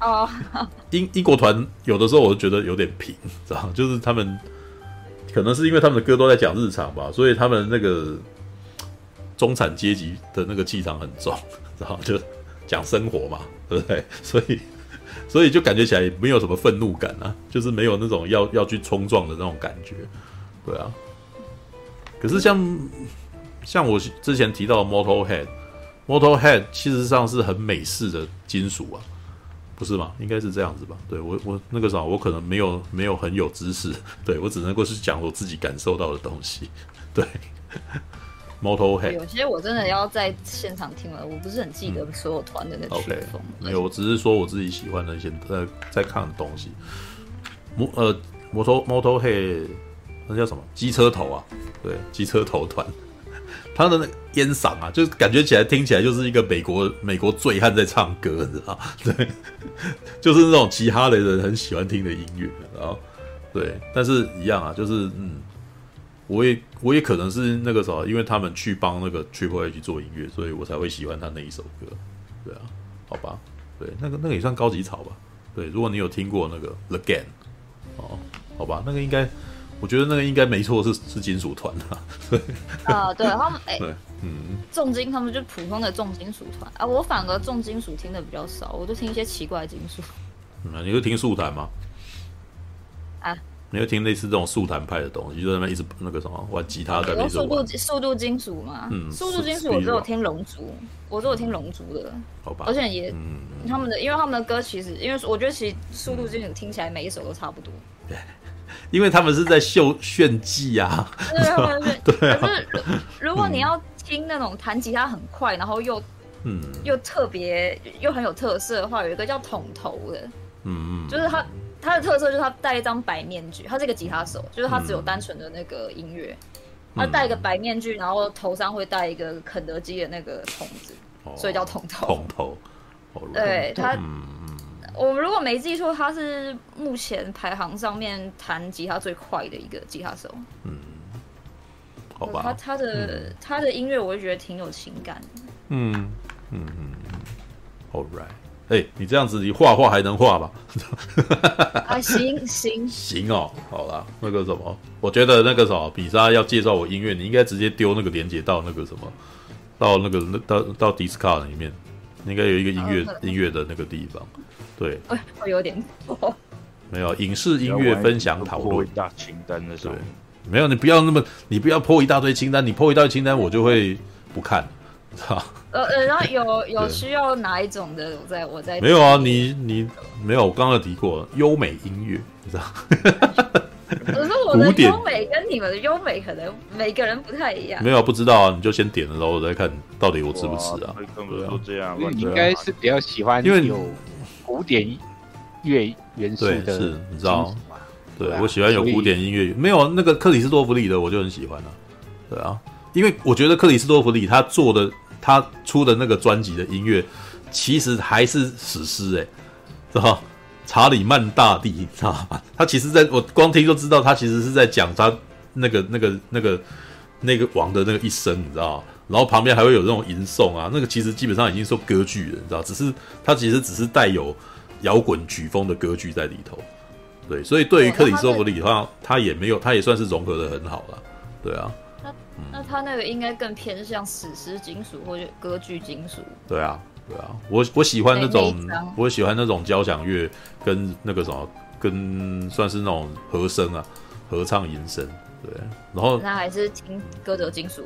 哦。英英国团有的时候我觉得有点平，知道就是他们可能是因为他们的歌都在讲日常吧，所以他们那个中产阶级的那个气场很重，知道就讲生活嘛，对不对？*laughs* 所以。所以就感觉起来没有什么愤怒感啊，就是没有那种要要去冲撞的那种感觉，对啊。可是像像我之前提到的 Motorhead，Motorhead 其实上是很美式的金属啊，不是吗？应该是这样子吧？对我我那个时候我可能没有没有很有知识，*laughs* 对我只能够是讲我自己感受到的东西，*laughs* 对。Motorhead 有些我真的要在现场听了，我不是很记得所有团的那曲风。Okay, 没有，我只是说我自己喜欢的一些在在看的东西。摩呃摩托 Motorhead 那叫什么？机车头啊，对，机车头团，*laughs* 他的那个烟嗓啊，就感觉起来听起来就是一个美国美国醉汉在唱歌，你知道？*laughs* 对，*laughs* 就是那种其他的人很喜欢听的音乐，然后对，但是一样啊，就是嗯。我也我也可能是那个时候，因为他们去帮那个 Triple H 做音乐，所以我才会喜欢他那一首歌。对啊，好吧，对，那个那个也算高级草吧。对，如果你有听过那个 The Gang，哦，好吧，那个应该，我觉得那个应该没错，是是金属团啊。*laughs* 对啊，对他们哎，对，嗯，重金他们就普通的重金属团啊，我反而重金属听的比较少，我就听一些奇怪的金属。嗯，你会听速弹吗？啊。你会听类似这种速弹派的东西，就在那边一直那个什么玩吉他的那种。速度速度金属嘛，嗯，速度金属我只有听龙族，我只有听龙族的，好吧。而且也，嗯，他们的，因为他们的歌其实，因为我觉得其实速度金属听起来每一首都差不多。对，因为他们是在秀炫技啊。对，*laughs* 对。可是如果你要听那种弹吉他很快，然后又嗯又特别又很有特色的话，有一个叫统头的，嗯嗯，就是他。他的特色就是他戴一张白面具，他是一个吉他手，就是他只有单纯的那个音乐，嗯、他戴一个白面具，然后头上会戴一个肯德基的那个筒子，哦、所以叫筒头。筒头，对他，嗯、我如果没记错，他是目前排行上面弹吉他最快的一个吉他手。嗯，好吧。他他的、嗯、他的音乐，我就觉得挺有情感的。嗯嗯嗯嗯，All right。哎、欸，你这样子，你画画还能画吧？*laughs* 啊，行行行哦，好啦，那个什么，我觉得那个什么，比莎要介绍我音乐，你应该直接丢那个链接到那个什么，到那个那到到 Discord 里面，应该有一个音乐、哦、音乐的那个地方。对，我有点多，没有影视音乐分享讨论一大清单的时候，没有，你不要那么，你不要 po 一大堆清单，你 po 一大堆清单，我就会不看，是吧？呃 *laughs* 呃，然后有有需要哪一种的，我在我在没有啊，你你没有，我刚刚提过优美音乐，你知道。可是我的优美跟你们的优美可能每个人不太一样。没有不知道啊，你就先点了，然后我再看到底我吃不吃啊？对啊，这样，你应该是比较喜欢，因为有古典乐元素的，是，你知道？对，我喜欢有古典音乐，没有那个克里斯多弗里的我就很喜欢了。对啊，因为我觉得克里斯多弗里他做的他出的那个专辑的音乐，其实还是史诗哎，知道？查理曼大帝，你知道吗？他其实在我光听就知道，他其实是在讲他那个、那个、那个、那个王的那个一生，你知道吗？然后旁边还会有那种吟诵啊，那个其实基本上已经说歌剧了，你知道？只是它其实只是带有摇滚曲风的歌剧在里头。对，所以对于克里斯托弗里的话，他也没有，他也算是融合的很好了。对啊，那那他那个应该更偏向史诗金属或者歌剧金属。对啊。对啊，我我喜欢那种，我喜欢那种交响乐跟那个什么，跟算是那种和声啊，合唱吟声。对，然后那还是听歌德金属。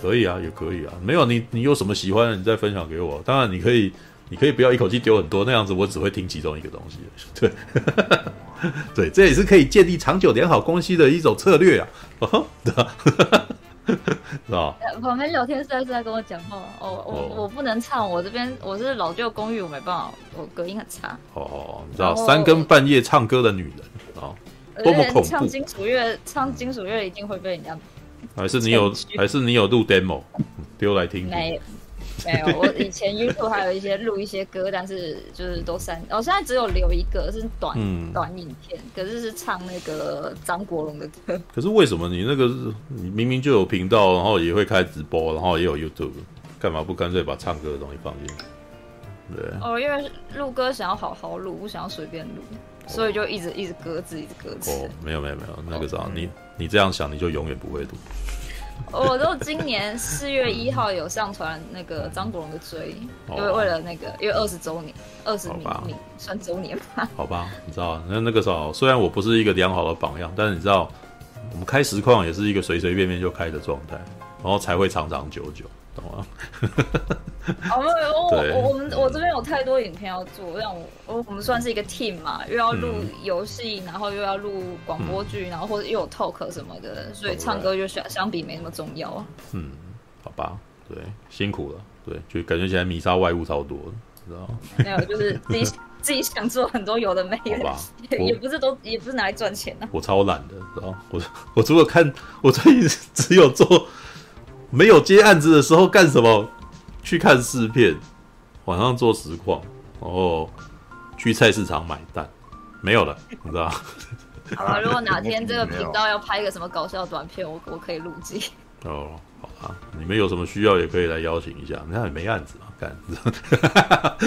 可以啊，也可以啊。没有你，你有什么喜欢的，你再分享给我。当然你可以，你可以不要一口气丢很多，那样子我只会听其中一个东西。*laughs* 对，*laughs* 对，这也是可以建立长久良好关系的一种策略啊。*laughs* 哦对吧。是吧？旁边聊天室是在跟我讲话，哦，我我不能唱，我这边我是老旧公寓，我没办法，我隔音很差。哦，你知道三更半夜唱歌的女人啊，多么恐怖！唱金属乐，唱金属乐一定会被人家。还是你有，还是你有录 demo 丢来听？没。没有，我以前 YouTube 还有一些录一些歌，但是就是都删。我、哦、现在只有留一个是短、嗯、短影片，可是是唱那个张国荣的歌。可是为什么你那个是你明明就有频道，然后也会开直播，然后也有 YouTube，干嘛不干脆把唱歌的东西放进去？对。哦，因为录歌想要好好录，不想要随便录，哦、所以就一直一直搁置，一直搁置。哦，没有没有没有，那个啥，哦、你你这样想，你就永远不会读。*laughs* 我都今年四月一号有上传那个张国荣的追，因为为了那个，因为二十周年，二十年算周年吧。好吧，你知道，那那个时候虽然我不是一个良好的榜样，但是你知道，我们开实况也是一个随随便便就开的状态，然后才会长长久久。懂吗？哦，没有，我我我们我这边有太多影片要做，让我我我们算是一个 team 嘛，又要录游戏，然后又要录广播剧，然后或者又有 talk 什么的，所以唱歌就相相比没那么重要。嗯，好吧，对，辛苦了，对，就感觉起来米莎外物超多，知道吗？没有，就是自己 *laughs* 自己想做很多有的没的，也不是都也不是拿来赚钱的。我超懒的，知道吗？我我除了看，我最近只有做。没有接案子的时候干什么？去看试片，晚上做实况，然后去菜市场买蛋，没有了，你知道？好了，如果哪天这个频道要拍一个什么搞笑短片，我 *laughs* 我可以录制。哦，好啊，你们有什么需要也可以来邀请一下。你看也没案子嘛，干。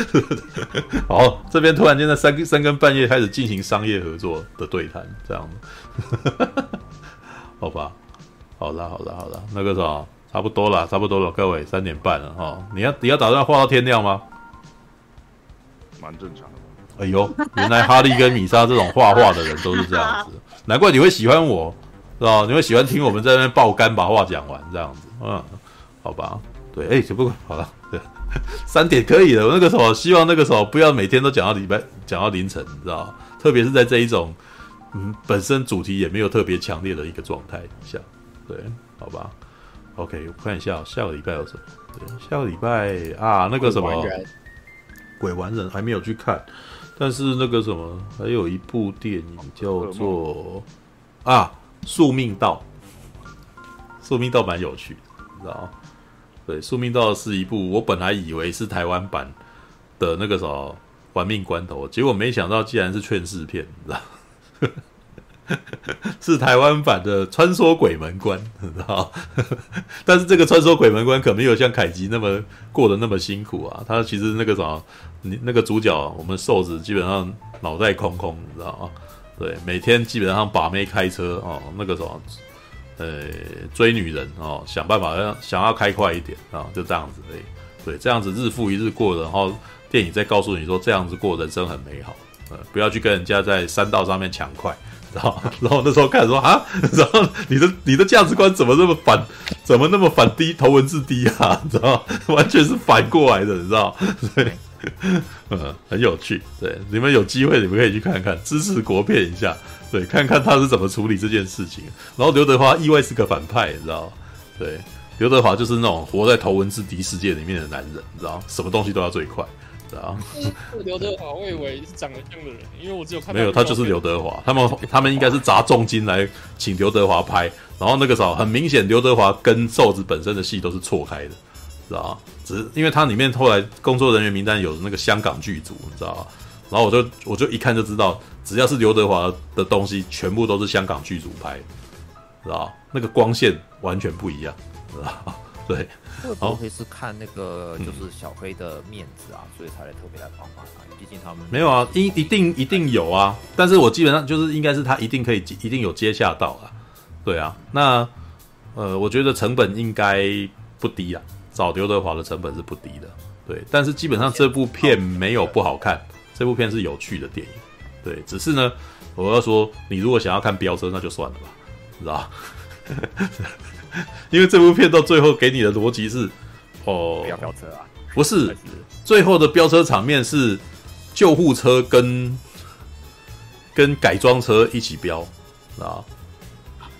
*laughs* 好，这边突然间在三三更半夜开始进行商业合作的对谈，这样子。*laughs* 好吧，好了，好了，好了，那个啥。差不多了，差不多了，各位三点半了哈。你要你要打算画到天亮吗？蛮正常的。哎呦，原来哈利跟米莎这种画画的人都是这样子，*laughs* 难怪你会喜欢我，是吧？你会喜欢听我们在那边爆肝把话讲完这样子，嗯，好吧，对，哎，只不过好了，对，*laughs* 三点可以的。我那个时候希望那个时候不要每天都讲到礼拜讲到凌晨，你知道？特别是在这一种嗯本身主题也没有特别强烈的一个状态下，对，好吧。OK，我看一下下个礼拜有什么？对，下个礼拜啊，那个什么《鬼玩人》还没有去看，但是那个什么，还有一部电影叫做啊《宿命道》。宿命道蛮有趣的，你知道吗？对，《宿命道》是一部我本来以为是台湾版的那个什么《玩命关头》，结果没想到竟然是劝世片，你知道？*laughs* 是台湾版的《穿梭鬼门关》，你知道？但是这个《穿梭鬼门关》可没有像凯吉那么过得那么辛苦啊。他其实那个什么，你那个主角，我们瘦子基本上脑袋空空，你知道吗？对，每天基本上把妹开车哦，那个什么，呃，追女人哦，想办法让想要开快一点啊，就这样子而已。对，这样子日复一日过，然后电影再告诉你说，这样子过人生很美好，呃，不要去跟人家在山道上面抢快。然后然后那时候开始说啊，*laughs* 然后你的你的价值观怎么那么反，怎么那么反低头文字 D 啊？*laughs* 你知道，完全是反过来的，你知道？对，*laughs* 嗯，很有趣。对，你们有机会你们可以去看看，支持国片一下，对，看看他是怎么处理这件事情。然后刘德华意外是个反派，你知道？对，刘德华就是那种活在头文字 D 世界里面的男人，你知道？什么东西都要最快。啊，刘德华，我以为是长得像的人，因为我只有看到没有，他就是刘德华。他们他们应该是砸重金来请刘德华拍，然后那个时候很明显，刘德华跟瘦子本身的戏都是错开的，知道吗？只是因为他里面后来工作人员名单有那个香港剧组，你知道吧？然后我就我就一看就知道，只要是刘德华的东西，全部都是香港剧组拍，知道吗？那个光线完全不一样，知道吗？对。会不会是看那个就是小黑的面子啊，嗯、所以才来特别来帮忙啊？毕竟他们没有啊，一一定一定有啊。但是我基本上就是应该是他一定可以一定有接下到啊。对啊，那呃，我觉得成本应该不低啊，找刘德华的成本是不低的。对，但是基本上这部片没有不好看，这部片是有趣的电影。对，只是呢，我要说，你如果想要看飙车，那就算了吧，知道 *laughs* 因为这部片到最后给你的逻辑是，哦，不要飙车啊，不是，最后的飙车场面是救护车跟跟改装车一起飙啊，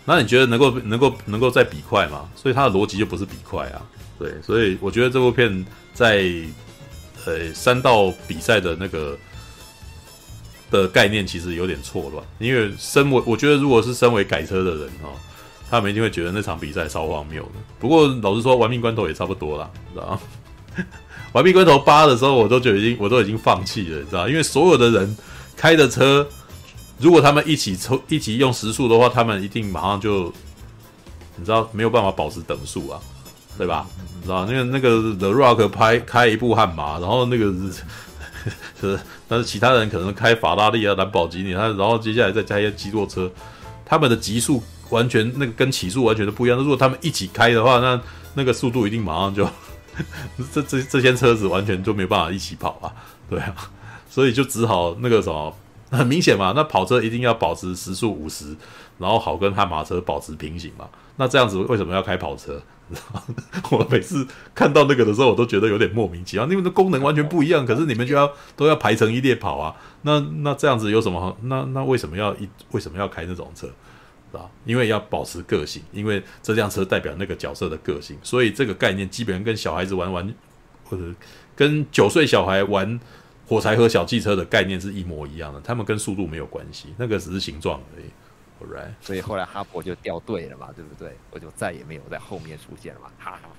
那你觉得能够能够能够再比快吗？所以它的逻辑就不是比快啊，对，所以我觉得这部片在呃三道比赛的那个的概念其实有点错乱，因为身为我觉得如果是身为改车的人哦。他们一定会觉得那场比赛超荒谬的。不过老实说，玩命关头也差不多啦，知道吗？*laughs* 玩命关头八的时候，我都觉得已经我都已经放弃了，你知道？因为所有的人开的车，如果他们一起抽一起用时速的话，他们一定马上就，你知道没有办法保持等速啊，对吧？你知道？那个那个 The Rock 拍开一部悍马，然后那个是，*laughs* 但是其他人可能开法拉利啊、兰博基尼，他然后接下来再加一些肌肉车，他们的极速。完全那个跟起速完全都不一样。如果他们一起开的话，那那个速度一定马上就 *laughs* 这这这些车子完全就没办法一起跑啊，*laughs* 对啊，所以就只好那个什么，很明显嘛，那跑车一定要保持时速五十，然后好跟悍马车保持平行嘛。那这样子为什么要开跑车？*laughs* 我每次看到那个的时候，我都觉得有点莫名其妙。因为的功能完全不一样，可是你们就要都要排成一列跑啊。那那这样子有什么？那那为什么要一为什么要开那种车？啊，因为要保持个性，因为这辆车代表那个角色的个性，所以这个概念基本上跟小孩子玩玩，或者跟九岁小孩玩火柴盒小汽车的概念是一模一样的。他们跟速度没有关系，那个只是形状而已。Alright，所以后来哈勃就掉队了嘛，对不对？我就再也没有在后面出现了嘛。*laughs* 哈哈，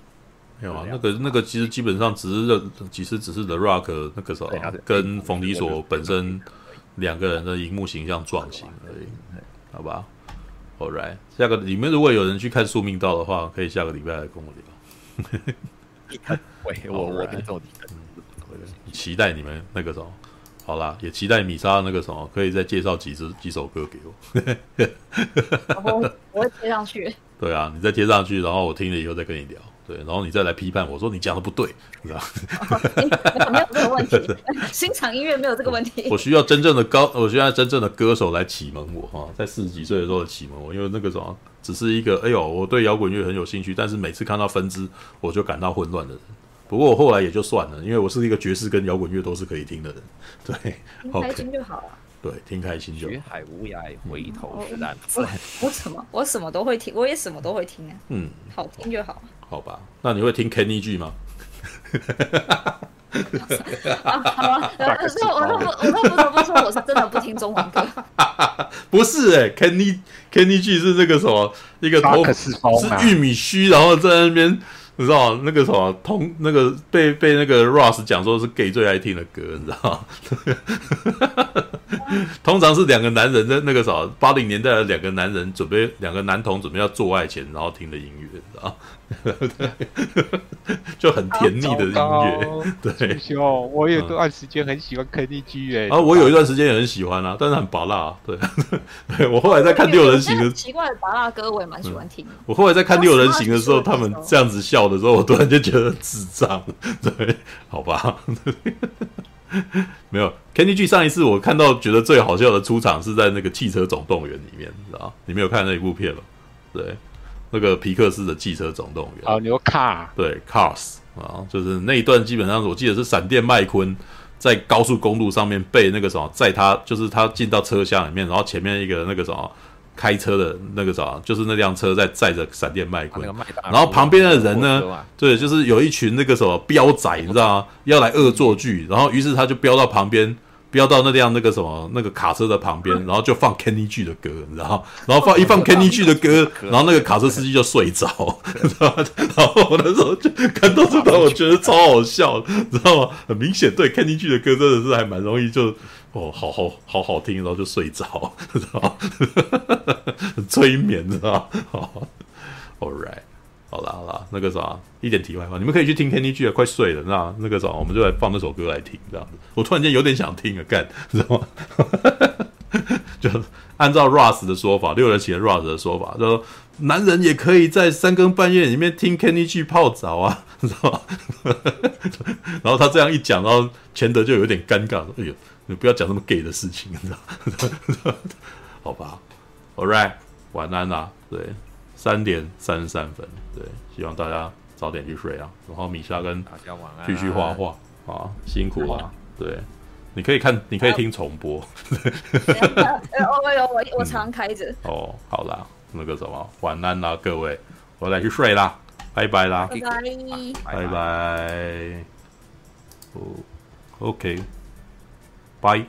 没有啊，那个那个其实基本上只是其实只是 The Rock 那个时候跟冯迪索本身两个人的荧幕形象撞型而已，好吧？Alright，下个你们如果有人去看《宿命道》的话，可以下个礼拜来跟我聊。喂，我 *laughs* 我跟到底，期待你们那个什么，好啦，也期待米莎那个什么，可以再介绍几支几首歌给我。*laughs* 我我会贴上去。*laughs* 对啊，你再贴上去，然后我听了以后再跟你聊。对，然后你再来批判我说你讲的不对，你知道吗？没有这个问题 *laughs* *laughs* 欣赏音乐没有这个问题。我需要真正的高，我需要真正的歌手来启蒙我哈，在四十几岁的时候启蒙我，因为那个时候只是一个哎呦，我对摇滚乐很有兴趣，但是每次看到分支我就感到混乱的人。不过我后来也就算了，因为我是一个爵士跟摇滚乐都是可以听的人。对，听开心就好了。对，听开心就好。学海无涯，回头是岸。我我什么我什么都会听，我也什么都会听啊。嗯，好听就好。好吧，那你会听 Kenny G 吗？*laughs* 好啊，可是我都不，我都不得不说，我是真的不听中文歌。*laughs* 不是哎，Kenny Kenny G 是那个什么一个头是玉米须，然后在那边。你知道那个什么同那个被被那个 Ross 讲说是 gay 最爱听的歌，你知道吗？*laughs* 通常是两个男人在那个什么八零年代的两个男人准备两个男童准备要做爱前，然后听的音乐，你知道吗？*laughs* 就很甜腻的音乐，对。哦，我有段时间很喜欢 Kenny G 哎，啊，我有一段时间也很喜欢啊，但是很拔辣，对。*laughs* 对我后来在看六人行的奇怪的拔辣歌，我也蛮喜欢听。我后来在看六人行的时候，他们这样子笑的时候，我突然就觉得智障，对，好吧。没有，Kenny G 上一次我看到觉得最好笑的出场是在那个《汽车总动员》里面，知道你没有看那一部片吗？对，那个皮克斯的《汽车总动员》哦，你说 Car 对 Cars 啊，就是那一段基本上我记得是闪电麦昆在高速公路上面被那个什么载他，就是他进到车厢里面，然后前面一个那个什么。开车的那个什么，就是那辆车在载着闪电麦昆，然后旁边的人呢，对，就是有一群那个什么飙仔，你知道吗？要来恶作剧，然后于是他就飙到旁边，飙到那辆那个什么那个卡车的旁边，然后就放 Kenny G 的歌，你知道，然后放一放 Kenny G 的歌，然后那个卡车司机就睡着，知道吗？*laughs* 然后我那时候就看到这段，我觉得超好笑，知道吗？很明显，对 Kenny G 的歌真的是还蛮容易就。哦，好好好好听，然后就睡着，知道 *laughs* 催眠，知道好，*laughs* All right，好啦好啦，那个啥，一点题外话，你们可以去听 Kenny G 啊，快睡了，那那个啥，我们就来放那首歌来听，这样子。我突然间有点想听啊，干，知道吗？*laughs* 就按照 Russ 的说法，六人行的 Russ 的说法，就说男人也可以在三更半夜里面听 Kenny G 泡澡啊，知道吗？*laughs* 然后他这样一讲，然后钱德就有点尴尬，说：“哎呦。”你不要讲那么 gay 的事情，你知道？*laughs* 好吧，All right，晚安啦。对，三点三十三分。对，希望大家早点去睡啊。然后米莎跟大家晚安继续画画啊，辛苦啊。对，你可以看，你可以听重播。我有我我常开着。哦，好啦，那个什么，晚安啦，各位，我来去睡啦，拜拜啦，拜拜，拜拜。哦，OK。拜。